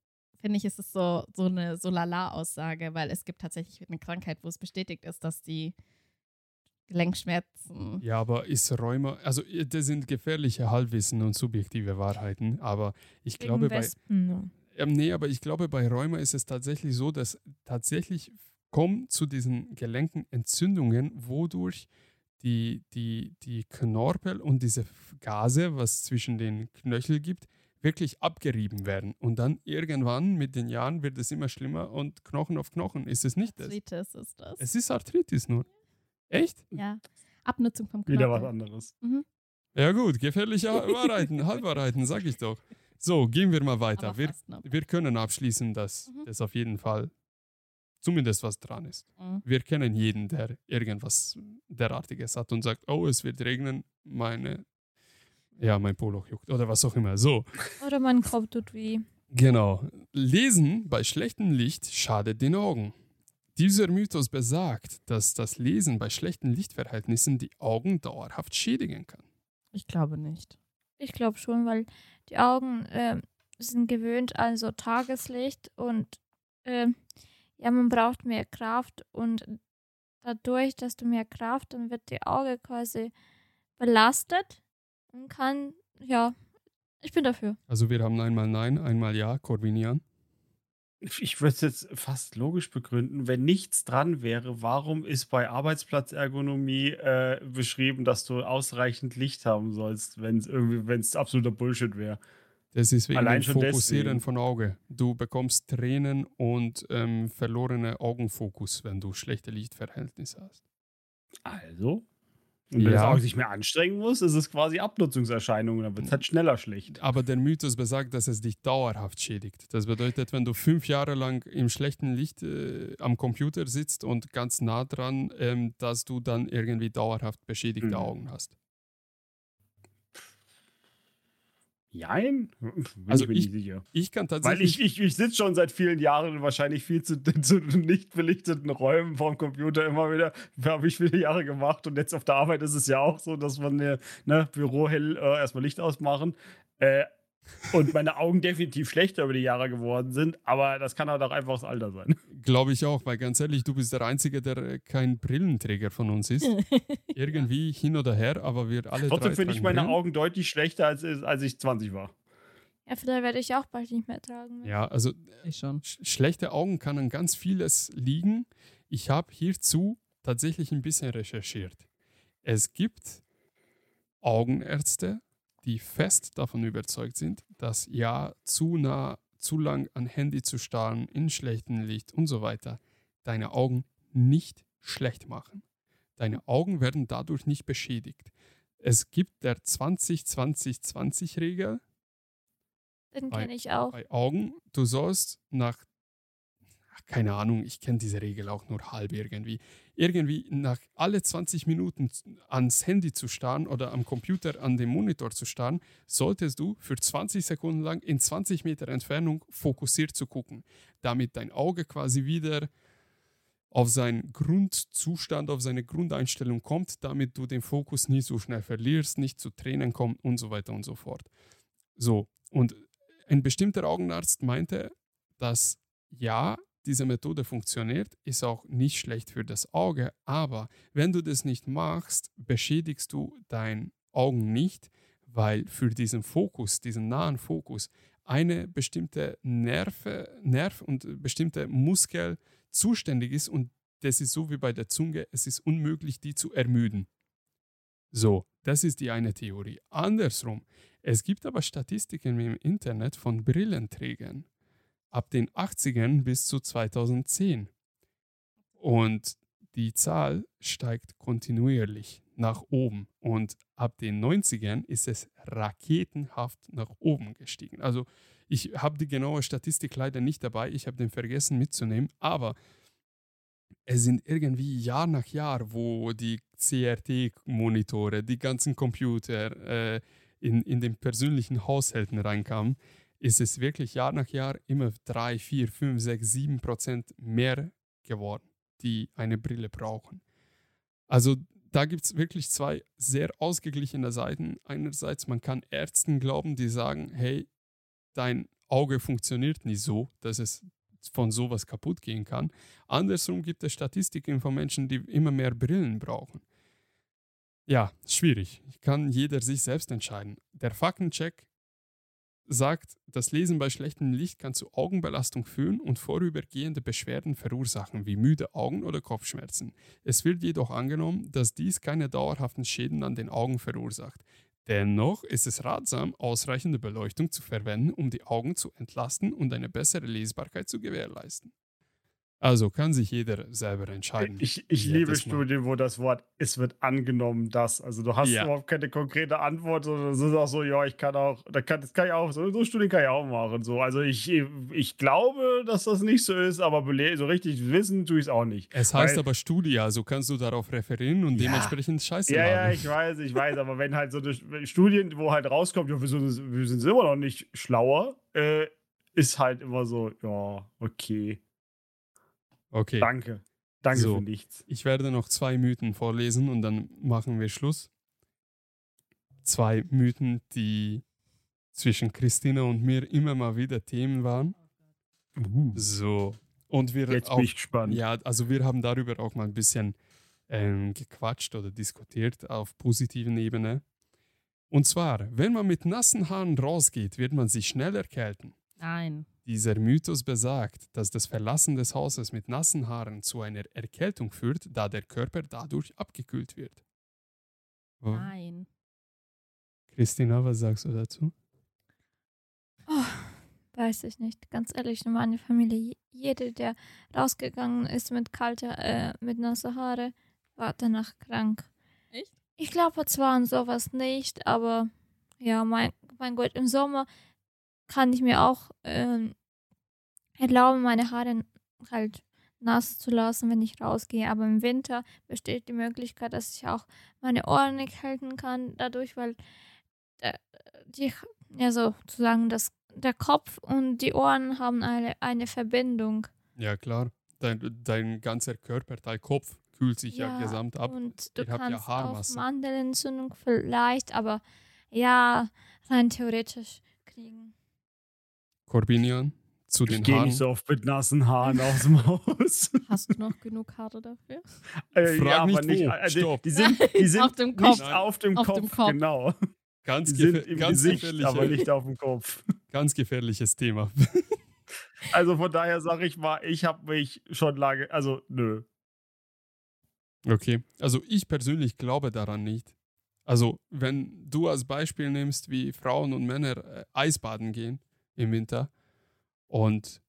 C: finde ich, ist es so, so eine so lala-Aussage, weil es gibt tatsächlich eine Krankheit, wo es bestätigt ist, dass die Gelenkschmerzen.
A: Ja, aber ist Rheuma, also äh, das sind gefährliche Halbwissen und subjektive Wahrheiten, aber ich
B: Wegen
A: glaube bei,
B: Wespen. ne?
A: ähm, nee, aber ich glaube bei Rheuma ist es tatsächlich so, dass tatsächlich kommen zu diesen Gelenken Entzündungen, wodurch die, die, die Knorpel und diese Gase, was zwischen den Knöchel gibt, wirklich abgerieben werden. Und dann irgendwann mit den Jahren wird es immer schlimmer und Knochen auf Knochen. Ist es nicht das?
C: Arthritis ist das.
A: Es ist Arthritis nur. Echt?
C: ja. Abnutzung vom Knochen.
D: Wieder was anderes.
A: Ja gut, gefährliche Wahrheiten, Halbwahrheiten, sag ich doch. So, gehen wir mal weiter. Wir, wir können abschließen, dass
C: Mhm.
A: das auf jeden Fall zumindest was dran ist.
C: Mhm.
A: Wir kennen jeden, der irgendwas derartiges hat und sagt, oh, es wird regnen, meine, ja, mein Poloch juckt oder was auch immer. So,
B: Oder mein Kopf tut weh.
A: genau. Lesen bei schlechtem Licht schadet den Augen. Dieser Mythos besagt, dass das Lesen bei schlechten Lichtverhältnissen die Augen dauerhaft schädigen kann.
C: Ich glaube nicht.
B: Ich glaube schon, weil die Augen ähm, sind gewöhnt an so Tageslicht und ähm, ja, man braucht mehr Kraft und dadurch, dass du mehr Kraft, dann wird die Auge quasi belastet kann, ja, ich bin dafür.
A: Also wir haben einmal Nein, einmal Ja, Corvinian.
D: Ich würde es jetzt fast logisch begründen. Wenn nichts dran wäre, warum ist bei Arbeitsplatzergonomie äh, beschrieben, dass du ausreichend Licht haben sollst, wenn es irgendwie, wenn es absoluter Bullshit wäre?
A: Das ist wegen
D: Allein
A: dem Fokussieren
D: deswegen.
A: von Auge. Du bekommst Tränen und ähm, verlorene Augenfokus, wenn du schlechte Lichtverhältnisse hast.
D: Also? Und wenn das
A: Ja.
D: Auge sich mehr anstrengen muss, ist es quasi Abnutzungserscheinungen, dann wird es halt schneller schlecht.
A: Aber der Mythos besagt, dass es dich dauerhaft schädigt. Das bedeutet, wenn du fünf Jahre lang im schlechten Licht äh, am Computer sitzt und ganz nah dran, ähm, dass du dann irgendwie dauerhaft beschädigte
D: Mhm.
A: Augen hast.
D: Jein? Bin
A: Also
D: ich
A: ich-. Ich kann
D: Weil
A: tatsächlich.
D: ich, ich, ich sitze schon seit vielen Jahren in wahrscheinlich viel zu, zu nicht belichteten Räumen vorm Computer immer wieder. Habe ich viele Jahre gemacht und jetzt auf der Arbeit ist es ja auch so, dass man ne, Büro hell äh, erstmal Licht ausmachen. Äh, und meine Augen definitiv schlechter über die Jahre geworden sind, aber das kann halt auch einfach das Alter sein.
A: Glaube ich auch, weil ganz ehrlich, du bist der Einzige, der kein Brillenträger von uns ist. Irgendwie hin oder her, aber wir alle
D: Trotzdem finde ich meine
A: Brillen.
D: Augen deutlich schlechter, als, als ich 20 war.
B: Ja, vielleicht werde ich auch bald nicht mehr tragen.
A: Ja, also
C: Ich schon.
A: sch schlechte Augen kann an ganz vieles liegen. Ich habe hierzu tatsächlich ein bisschen recherchiert. Es gibt Augenärzte, die fest davon überzeugt sind, dass ja zu nah, zu lang an Handy zu starren, in schlechtem Licht und so weiter, deine Augen nicht schlecht machen. Deine Augen werden dadurch nicht beschädigt. Es gibt der 20-20-20-Regel
B: Den kenne ich auch.
A: bei Augen. Du sollst nach, ach, keine Ahnung, ich kenne diese Regel auch nur halb irgendwie, irgendwie nach alle 20 Minuten ans Handy zu starren oder am Computer an dem Monitor zu starren, solltest du für 20 Sekunden lang in 20 Meter Entfernung fokussiert zu gucken, damit dein Auge quasi wieder auf seinen Grundzustand, auf seine Grundeinstellung kommt, damit du den Fokus nicht so schnell verlierst, nicht zu Tränen kommt und so weiter und so fort. So, und ein bestimmter Augenarzt meinte, dass ja, diese Methode funktioniert, ist auch nicht schlecht für das Auge, aber wenn du das nicht machst, beschädigst du dein Augen nicht, weil für diesen Fokus, diesen nahen Fokus, eine bestimmte Nerve, Nerv und bestimmte Muskel zuständig ist und das ist so wie bei der Zunge, es ist unmöglich, die zu ermüden. So, das ist die eine Theorie. Andersrum, es gibt aber Statistiken im Internet von Brillenträgern ab den 80ern bis zu 2010. Und die Zahl steigt kontinuierlich nach oben. Und ab den 90ern ist es raketenhaft nach oben gestiegen. Also ich habe die genaue Statistik leider nicht dabei, ich habe den vergessen mitzunehmen, aber es sind irgendwie Jahr nach Jahr, wo die CRT-Monitore, die ganzen Computer äh, in, in den persönlichen Haushalten reinkamen, ist es wirklich Jahr nach Jahr immer 3, 4, 5, 6, 7 Prozent mehr geworden, die eine Brille brauchen. Also da gibt es wirklich zwei sehr ausgeglichene Seiten. Einerseits, man kann Ärzten glauben, die sagen, hey, dein Auge funktioniert nicht so, dass es von sowas kaputt gehen kann. Andersrum gibt es Statistiken von Menschen, die immer mehr Brillen brauchen. Ja, schwierig. Kann jeder sich selbst entscheiden. Der Faktencheck sagt, das Lesen bei schlechtem Licht kann zu Augenbelastung führen und vorübergehende Beschwerden verursachen, wie müde Augen oder Kopfschmerzen. Es wird jedoch angenommen, dass dies keine dauerhaften Schäden an den Augen verursacht. Dennoch ist es ratsam, ausreichende Beleuchtung zu verwenden, um die Augen zu entlasten und eine bessere Lesbarkeit zu gewährleisten. Also kann sich jeder selber entscheiden.
D: Ich, ich liebe
A: das.
D: Studien, wo das Wort es wird angenommen, das. Also du hast
A: Ja.
D: überhaupt keine konkrete Antwort, sondern es ist auch so, ja, ich kann auch, da kann, das kann ich auch, so, so Studien kann ich auch machen. So. Also ich, ich glaube, dass das nicht so ist, aber so richtig wissen tue ich es auch nicht.
A: Es heißt
D: Weil-
A: aber Studie, also kannst du darauf referieren und
D: Ja.
A: dementsprechend Scheiße
D: Ja, ja,
A: labern.
D: ich weiß, ich weiß, aber wenn halt so eine Studien, wo halt rauskommt, ja, wir sind, wir sind immer noch nicht schlauer, äh, ist halt immer so, ja, okay,
A: Okay.
D: danke. Danke
A: So.
D: für nichts.
A: Ich werde noch zwei Mythen vorlesen und dann machen wir Schluss. Zwei Mythen, die zwischen Christina und mir immer mal wieder Themen waren. So. Und wir
D: Jetzt
A: auch,
D: bin ich gespannt.
A: ja, also wir haben darüber auch mal ein bisschen ähm, gequatscht oder diskutiert auf positiven Ebene. Und zwar, wenn man mit nassen Haaren rausgeht, wird man sich schnell erkälten.
C: Nein.
A: Dieser Mythos besagt, dass das Verlassen des Hauses mit nassen Haaren zu einer Erkältung führt, da der Körper dadurch abgekühlt wird. Oh,
C: Nein.
A: Christina, was sagst du dazu?
B: Oh, weiß ich nicht. Ganz ehrlich, nur meine Familie, je- jeder, der rausgegangen ist mit kalter, äh, mit nasse Haare, war danach krank.
C: Echt?
B: Ich glaube zwar an sowas nicht, aber ja, mein, mein Gott, im Sommer kann ich mir auch ähm, erlauben, meine Haare halt nass zu lassen, wenn ich rausgehe. Aber im Winter besteht die Möglichkeit, dass ich auch meine Ohren nicht halten kann, dadurch, weil der, die, ja, sozusagen das, der Kopf und die Ohren haben eine, eine Verbindung.
A: Ja, klar. Dein, dein ganzer Körperteil, Kopf, kühlt sich ja, gesamt ab.
B: Und du
A: Ihr ja
B: kannst auch
A: Haarmasse.
B: Mandelentzündung vielleicht, aber ja, rein theoretisch kriegen.
A: Corbinian, zu
D: Ich
A: den
D: gehe
A: Haaren.
D: nicht so oft mit nassen Haaren aus dem Haus.
C: Hast du noch genug Haare dafür?
D: Äh,
A: Frag
D: ja,
A: nicht
D: aber nicht, äh, die,
A: Stopp.
D: die sind, die sind
C: Auf dem Kopf.
D: nicht auf dem,
C: Auf
D: Kopf,
C: dem Kopf.
D: Genau.
A: Ganz,
D: Die sind im
A: ganz,
D: Gesicht,
A: gefährliche,
D: aber nicht auf dem Kopf.
A: ganz gefährliches Thema.
D: Also von daher sage ich mal, ich habe mich schon lange, also nö.
A: Okay, also ich persönlich glaube daran nicht. Also wenn du als Beispiel nimmst, wie Frauen und Männer äh, Eisbaden gehen im Winter. Und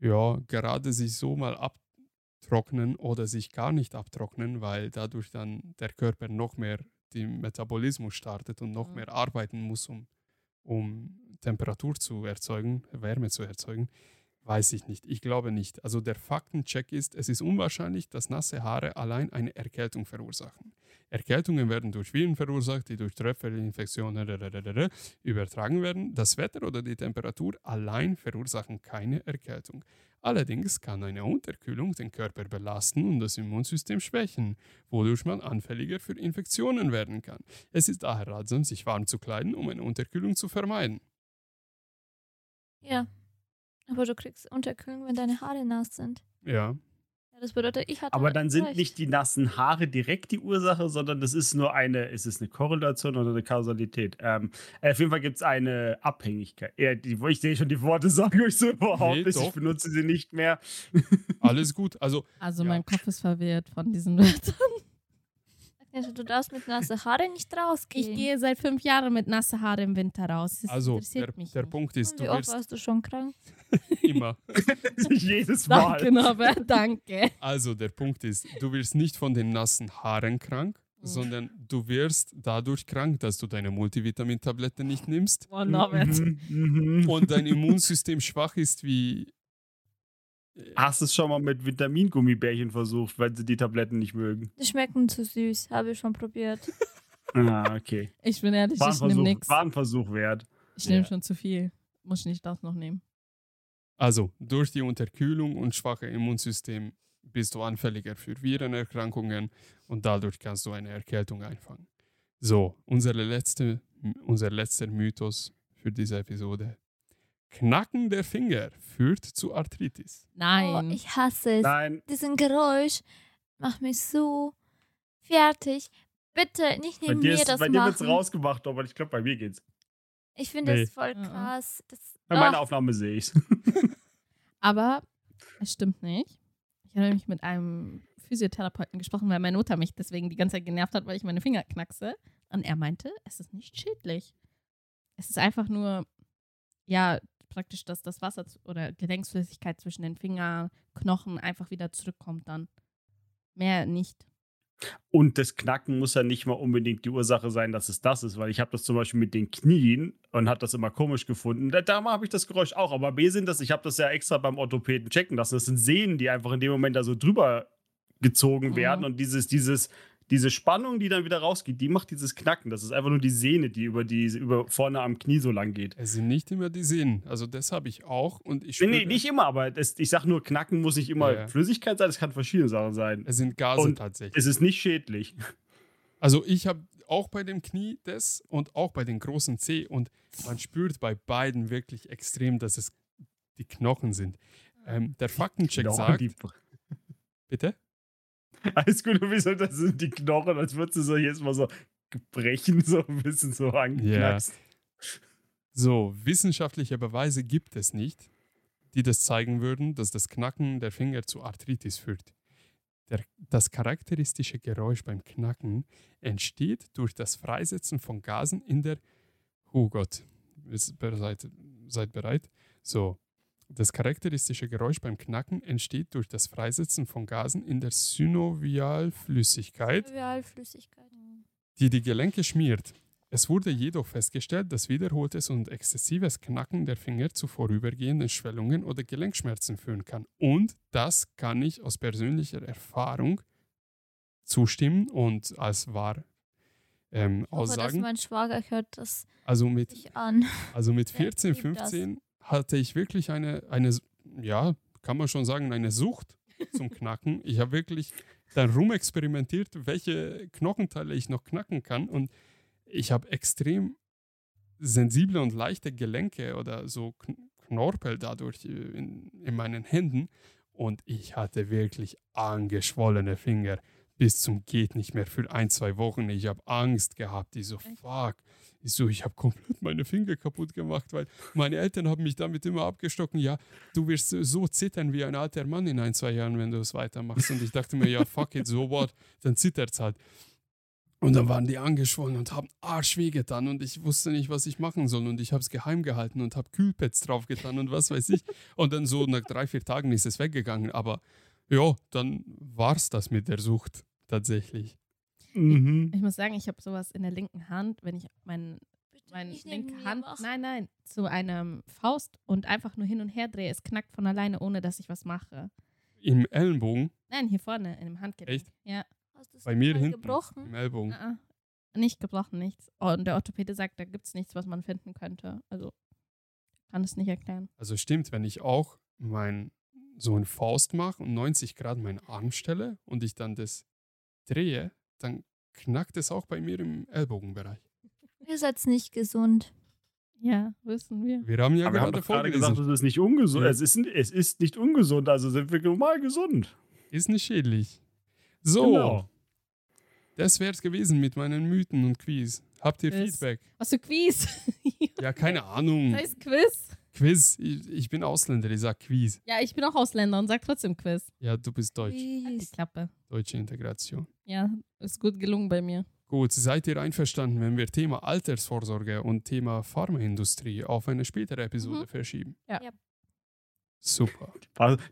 A: ja, gerade sich so mal abtrocknen oder sich gar nicht abtrocknen, weil dadurch dann der Körper noch mehr den Metabolismus startet und noch mehr arbeiten muss, um, um Temperatur zu erzeugen, Wärme zu erzeugen, weiß ich nicht. Ich glaube nicht. Also der Faktencheck ist, es ist unwahrscheinlich, dass nasse Haare allein eine Erkältung verursachen. Erkältungen werden durch Viren verursacht, die durch Tröpfelinfektionen übertragen werden. Das Wetter oder die Temperatur allein verursachen keine Erkältung. Allerdings kann eine Unterkühlung den Körper belasten und das Immunsystem schwächen, wodurch man anfälliger für Infektionen werden kann. Es ist daher ratsam, sich warm zu kleiden, um eine Unterkühlung zu vermeiden.
B: Ja. Aber du kriegst Unterkühlung, wenn deine Haare nass sind.
A: Ja,
B: Ja, das bedeutet, ich hatte.
D: Aber dann sind
B: recht.
D: nicht die nassen Haare direkt die Ursache, sondern das ist nur eine, ist es eine Korrelation oder eine Kausalität? Ähm, auf jeden Fall gibt es eine Abhängigkeit. Ja, die, ich sehe schon, die Worte sagen euch so überhaupt
A: Nee,
D: nicht. Ich benutze sie nicht mehr.
A: alles gut. Also
C: Also
A: Ja.
C: mein Kopf ist verwirrt von diesen Wörtern.
B: Agneta, Du darfst mit nassen Haaren nicht rausgehen.
C: Ich gehe seit fünf Jahren mit nasse Haare im Winter raus. Das
A: Also,
C: interessiert
A: der,
C: mich
A: der. Punkt ist, du
B: Wie oft
A: wirst
B: warst du schon krank?
A: immer.
D: Jedes Mal.
C: Danke, Norbert, danke.
A: Also, der Punkt ist, du wirst nicht von den nassen Haaren krank,
C: Mhm.
A: sondern du wirst dadurch krank, dass du deine Multivitamintablette nicht nimmst
C: Oh, Norbert.
D: Mhm, mhm.
A: und dein Immunsystem schwach ist wie.
D: Hast du es schon mal mit Vitamingummibärchen versucht, weil sie die Tabletten nicht mögen?
B: Die schmecken zu süß. Habe ich schon probiert.
D: Ah, okay.
C: Ich bin ehrlich, ich nehme nichts.
D: war ein Versuch wert.
C: Ich nehme
A: Ja.
C: schon zu viel. Muss ich nicht das noch nehmen.
A: Also, durch die Unterkühlung und schwache Immunsystem bist du anfälliger für Virenerkrankungen und dadurch kannst du eine Erkältung einfangen. So, unsere letzte, unser letzter Mythos für diese Episode. Knacken der Finger führt zu Arthritis.
C: Nein.
B: Oh, ich hasse es.
D: Nein,
B: Diesen Geräusch macht mich so fertig. Bitte nicht neben
D: dir,
B: mir
D: ist,
B: das
D: bei dir wird es
B: machen.
D: rausgemacht, aber ich glaube, bei mir geht's.
B: Ich finde
A: Nee.
B: das voll
C: Mhm.
B: krass. Das,
D: Bei meiner
B: Ah,
D: Aufnahme sehe ich es.
C: Aber es stimmt nicht. Ich habe nämlich mit einem Physiotherapeuten gesprochen, weil meine Mutter mich deswegen die ganze Zeit genervt hat, weil ich meine Finger knackse. Und er meinte, es ist nicht schädlich. Es ist einfach nur, ja, praktisch, dass das Wasser oder Gelenksflüssigkeit zwischen den Fingerknochen einfach wieder zurückkommt dann. Mehr nicht.
D: Und das Knacken muss ja nicht mal unbedingt die Ursache sein, dass es das ist, weil ich habe das zum Beispiel mit den Knien und hat das immer komisch gefunden. Da, da habe ich das Geräusch auch, aber B sind das, ich habe das ja extra beim Orthopäden checken lassen. Das sind Sehnen, die einfach in dem Moment da so drüber gezogen
C: Mhm.
D: werden und dieses, dieses, diese Spannung, die dann wieder rausgeht, die macht dieses Knacken. Das ist einfach nur die Sehne, die über die über vorne am Knie so lang geht.
A: Es sind nicht immer die Sehnen. Also das habe ich auch und ich
D: Nee, nicht immer, aber das, ich sag nur, Knacken muss nicht immer
A: Ja, ja.
D: Flüssigkeit sein, es kann verschiedene Sachen sein.
A: es sind Gase
D: Und
A: tatsächlich.
D: Es ist nicht schädlich.
A: Also ich habe auch bei dem Knie das und auch bei den großen C und man spürt bei beiden wirklich extrem, dass es die Knochen sind. Ähm, der Faktencheck sagt, bitte?
D: Alles gut, wieso das sind die Knochen, als würdest du so jetzt mal so brechen, so ein bisschen so angeknackst.
A: So, wissenschaftliche Beweise gibt es nicht, die das zeigen würden, dass das Knacken der Finger zu Arthritis führt. Der, das charakteristische Geräusch beim Knacken entsteht durch das Freisetzen von Gasen in der. Oh Gott, seid, seid bereit? So, das charakteristische Geräusch beim Knacken entsteht durch das Freisetzen von Gasen in der Synovialflüssigkeit
B: Trivialflüssigkeit.
A: die die Gelenke schmiert. Es wurde jedoch festgestellt, dass wiederholtes und exzessives Knacken der Finger zu vorübergehenden Schwellungen oder Gelenkschmerzen führen kann. Und das kann ich aus persönlicher Erfahrung zustimmen und als wahr ähm,
B: Ich hoffe, dass
A: aussagen.
B: mein Schwager hört das
A: Also mit,
B: an.
A: also mit
B: Der
A: 14,
B: liebt das.
A: 15 hatte ich wirklich eine, eine, ja, kann man schon sagen, eine Sucht zum Knacken. Ich habe wirklich dann rumexperimentiert, welche Knochenteile ich noch knacken kann. Und ich habe extrem sensible und leichte Gelenke oder so Kn- Knorpel dadurch äh, in, in meinen Händen. Und ich hatte wirklich angeschwollene Finger bis zum geht nicht mehr für ein, zwei Wochen. Ich habe Angst gehabt. Ich so, fuck, Ich so, ich habe komplett meine Finger kaputt gemacht, weil meine Eltern haben mich damit immer abgestocken, ja, du wirst so zittern wie ein alter Mann in ein, zwei Jahren, wenn du es weitermachst. Und ich dachte mir, ja, fuck it, so what, dann zittert es halt. Und dann waren die angeschwollen und haben arschweh getan und ich wusste nicht, was ich machen soll und ich habe es geheim gehalten und habe Kühlpads draufgetan und was weiß ich. Und dann so nach drei, vier Tagen ist es weggegangen, aber ja, dann war es das mit der Sucht tatsächlich.
D: Mhm.
C: Ich muss sagen, ich habe sowas in der linken Hand, wenn ich mein,
B: Bitte
C: meine linke Hand, nein, nein, zu einem Faust und einfach nur hin und her drehe. Es knackt von alleine, ohne dass ich was mache.
A: Im Ellenbogen,
C: Nein, hier vorne, in dem Handgelenk.
A: Echt?
C: Ja.
A: Bei mir hinten,
B: gebrochen?
A: im Ellbogen.
C: Ah, ah. Nicht gebrochen, nichts. Oh, und der Orthopäde sagt, da gibt es nichts, was man finden könnte. Also kann es nicht erklären.
A: Also stimmt, wenn ich auch mein, so eine Faust mache und 90 Grad meinen Arm stelle und ich dann das drehe, dann knackt es auch bei mir im Ellbogenbereich.
B: Ihr seid nicht gesund.
C: Ja, wissen wir.
A: Wir haben ja
D: Aber wir haben
A: gerade
D: gerade gesagt, es ist nicht ungesund.
A: Ja.
D: Es, ist, es ist nicht ungesund, also sind wir normal gesund.
A: Ist nicht schädlich. So,
D: Genau.
A: das wäre es gewesen mit meinen Mythen und Quiz. Habt ihr
C: Es-
A: Feedback?
C: Was für Quiz?
A: Ja, keine Ahnung.
C: Das heißt Quiz?
A: Quiz. Ich, ich bin Ausländer, ich sag Quiz.
C: Ja, ich bin auch Ausländer und sag trotzdem Quiz.
A: Ja, du bist Deutsch.
C: Die
B: Please.
C: Klappe.
A: Deutsche Integration.
C: Ja, ist gut gelungen bei mir.
A: Gut, seid ihr einverstanden, wenn wir Thema Altersvorsorge und Thema Pharmaindustrie auf eine spätere Episode
C: Mhm.
A: verschieben?
C: Ja.
B: Ja.
A: Super.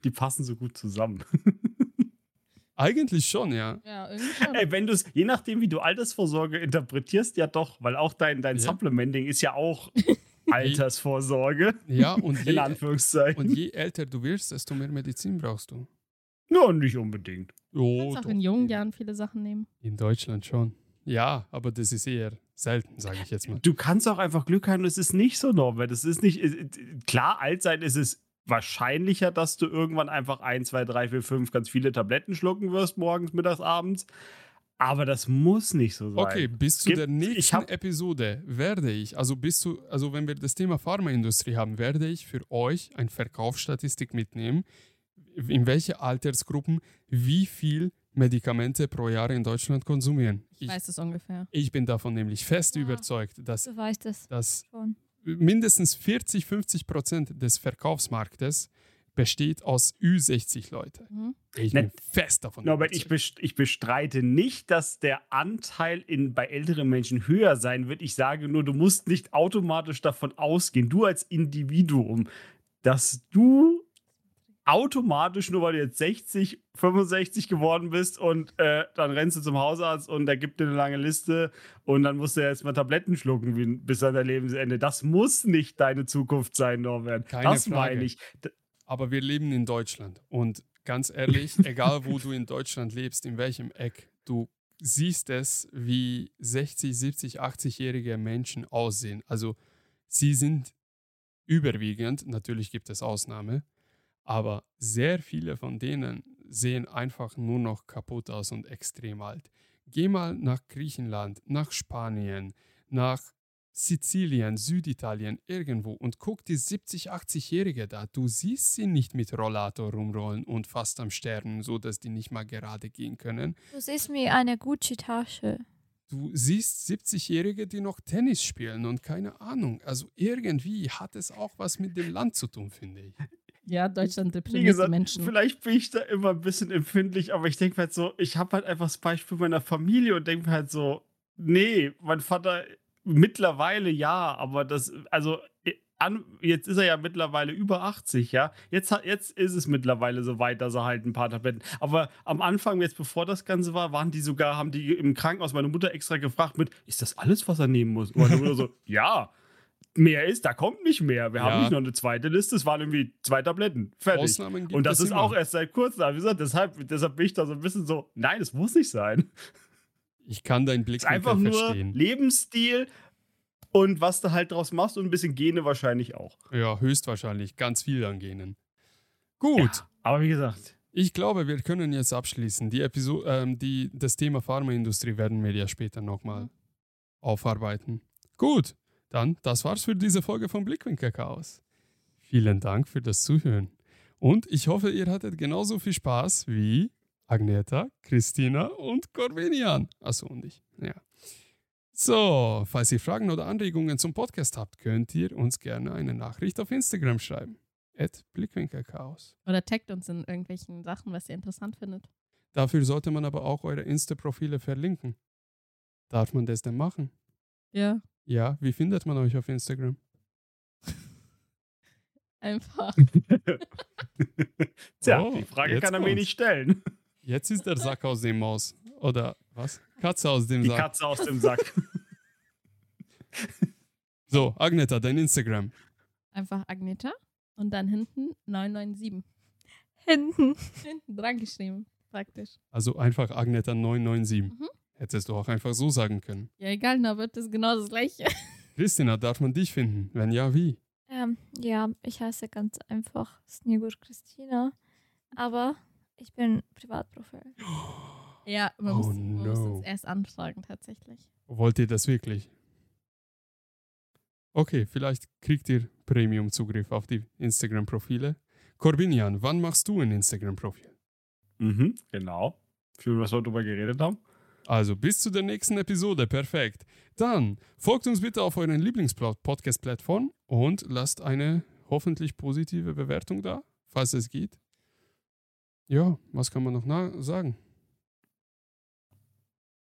D: Die passen so gut zusammen.
A: Eigentlich schon, ja.
C: Ja, irgendwie schon.
D: Ey, wenn du es, je nachdem, wie du Altersvorsorge interpretierst, ja doch, weil auch dein, dein
A: Ja.
D: Supplementing ist ja auch Altersvorsorge,
A: Ja, und
D: in
A: je,
D: Anführungszeichen.
A: und je älter du wirst, desto mehr Medizin brauchst du.
D: Ja, nicht unbedingt.
C: Du kannst auch in jungen Jahren viele Sachen nehmen.
A: In Deutschland schon. Ja, aber das ist eher selten, sage ich jetzt mal.
D: Du kannst auch einfach Glück haben, es ist nicht so, Norbert. Es ist nicht, äh, klar, alt sein ist es wahrscheinlicher, dass du irgendwann einfach 1, 2, 3, 4, 5 ganz viele Tabletten schlucken wirst, morgens, mittags, abends. Aber das muss nicht so sein.
A: Okay, bis zu
D: gibt-
A: der nächsten Episode werde ich, also bis zu, also wenn wir das Thema Pharmaindustrie haben, werde ich für euch eine Verkaufsstatistik mitnehmen, in welche Altersgruppen wie viel Medikamente pro Jahr in Deutschland konsumieren.
C: Ich
A: Ich,
C: weiß es ungefähr.
A: ich bin davon nämlich fest
B: Ja.
A: überzeugt, dass,
B: Du weißt es
A: dass
B: schon.
A: mindestens 40, 50 Prozent des Verkaufsmarktes besteht aus Ü60 Leute.
C: Mhm.
A: Ich
D: Ne-
A: bin fest davon
D: Norbert, ich, best ich bestreite nicht, dass der Anteil in, bei älteren Menschen höher sein wird. Ich sage nur, du musst nicht automatisch davon ausgehen, du als Individuum, dass du automatisch, nur weil du jetzt 60, 65 geworden bist und äh, dann rennst du zum Hausarzt und der gibt dir eine lange Liste und dann musst du jetzt mal Tabletten schlucken wie, bis an dein Lebensende. Das muss nicht deine Zukunft sein, Norbert.
A: Keine
D: das
A: Frage.
D: meine ich.
A: Aber wir leben in Deutschland und ganz ehrlich, egal wo du in Deutschland lebst, in welchem Eck, du siehst es, wie 60, 70, 80-jährige Menschen aussehen. Also sie sind überwiegend, natürlich gibt es Ausnahme, aber sehr viele von denen sehen einfach nur noch kaputt aus und extrem alt. Geh mal nach Griechenland, nach Spanien, nach Sizilien, Süditalien, irgendwo und guck die 70, 80-Jährige da. Du siehst sie nicht mit Rollator rumrollen und fast am Sterben, so dass die nicht mal gerade gehen können.
B: Du siehst mir eine Gucci-Tasche.
A: Du siehst 70-Jährige, die noch Tennis spielen und keine Ahnung. Also irgendwie hat es auch was mit dem Land zu tun, finde ich.
C: Ja, Deutschland
D: Wie
C: deprimiert die
D: gesagt,
C: Menschen.
D: vielleicht bin ich da immer ein bisschen empfindlich, aber ich denke halt so, ich habe halt einfach das Beispiel meiner Familie und denke mir halt so, nee, mein Vater mittlerweile ja, aber das, also äh, an, jetzt ist er ja mittlerweile über 80, ja. Jetzt, jetzt ist es mittlerweile so weit, dass er halt ein paar Tabletten. Aber am Anfang, jetzt bevor das Ganze war, waren die sogar, haben die im Krankenhaus meine Mutter extra gefragt mit, ist das alles, was er nehmen muss? Und meine Mutter so, ja. Mehr ist, da kommt nicht mehr. Wir
A: Ja.
D: haben nicht noch eine zweite Liste, es waren irgendwie zwei Tabletten. Fertig. Und das ist
A: immer.
D: auch erst seit kurzem. Deshalb, deshalb bin ich da so ein bisschen so, nein, es muss nicht sein.
A: Ich kann deinen
D: Es
A: Blick
D: ist einfach nur
A: verstehen.
D: Lebensstil und was du halt draus machst und ein bisschen Gene wahrscheinlich auch.
A: Ja, höchstwahrscheinlich. Ganz viel an Genen. Gut.
D: Ja, aber wie gesagt,
A: Ich glaube, wir können jetzt abschließen. Die Episode, ähm, die, das Thema Pharmaindustrie werden wir ja später nochmal aufarbeiten. Gut, dann das war's für diese Folge von Blickwinkel Chaos. Vielen Dank für das Zuhören. Und ich hoffe, ihr hattet genauso viel Spaß wie Agneta, Christina und Corvinian. Achso, und ich. Ja. So, falls ihr Fragen oder Anregungen zum Podcast habt, könnt ihr uns gerne eine Nachricht auf Instagram schreiben. At Blickwinkelchaos.
C: Oder taggt uns in irgendwelchen Sachen, was ihr interessant findet.
A: Dafür sollte man aber auch eure Insta-Profile verlinken. Darf man das denn machen?
C: Ja.
A: Ja, wie findet man euch auf Instagram?
C: Einfach.
D: Tja,
A: Oh,
D: die Frage kann er mir nicht stellen.
A: Jetzt ist der Sack aus dem Maus. Oder was? Katze aus dem
D: Die
A: Sack.
D: Katze aus dem Sack.
A: So, Agneta, dein Instagram.
C: Einfach Agneta und dann hinten 997.
B: Hinten.
C: Hinten dran geschrieben, praktisch.
A: Also einfach Agneta997.
C: Mhm.
A: Hättest du auch einfach so sagen können.
C: Ja, egal, Norbert, das ist genau das gleiche.
A: Christina, darf man dich finden? Wenn ja, wie?
B: Ähm, ja, ich heiße ganz einfach Snigur Christina. Aber ich bin Privatprofil.
C: Ja, man,
A: Oh
C: muss
A: no.
C: uns erst anfragen, tatsächlich.
A: Wollt ihr das wirklich? Okay, vielleicht kriegt ihr Premium-Zugriff auf die Instagram-Profile. Corbinian, wann machst du ein Instagram-Profil?
D: mhm, genau. Für was wir darüber geredet haben.
A: Also bis zu der nächsten Episode, perfekt. Dann folgt uns bitte auf euren Lieblings-Podcast-Plattform und lasst eine hoffentlich positive Bewertung da, falls es geht. Ja, was kann man noch sagen?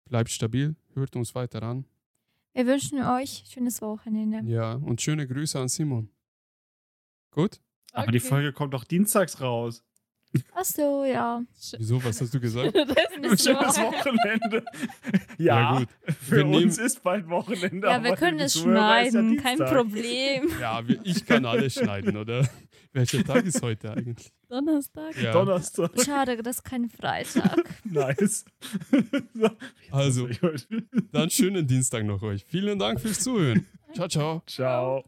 A: Bleibt stabil, hört uns weiter an.
B: Wir wünschen euch schönes Wochenende.
A: Ja, und schöne Grüße an Simon. Gut?
D: Aber die
C: Okay.
D: Folge kommt doch dienstags raus.
B: Ach so, ja.
A: Wieso, was hast du gesagt?
C: das ist
D: Ein
C: nicht
D: schönes. Wochenende.
A: Ja,
D: Ja,
A: gut.
D: für
A: Wir
D: uns
A: nehmen-
D: ist bald Wochenende.
B: Ja,
D: aber
B: wir können es schneiden, kein. Problem.
A: Ja, ich kann alles schneiden, oder? Welcher Tag ist heute eigentlich?
C: Donnerstag.
A: Ja.
D: Donnerstag.
B: Schade, das ist kein Freitag.
D: Nice. so,
A: Also, dann schönen Dienstag noch euch. Vielen Dank fürs Zuhören. Ciao, ciao.
D: Ciao.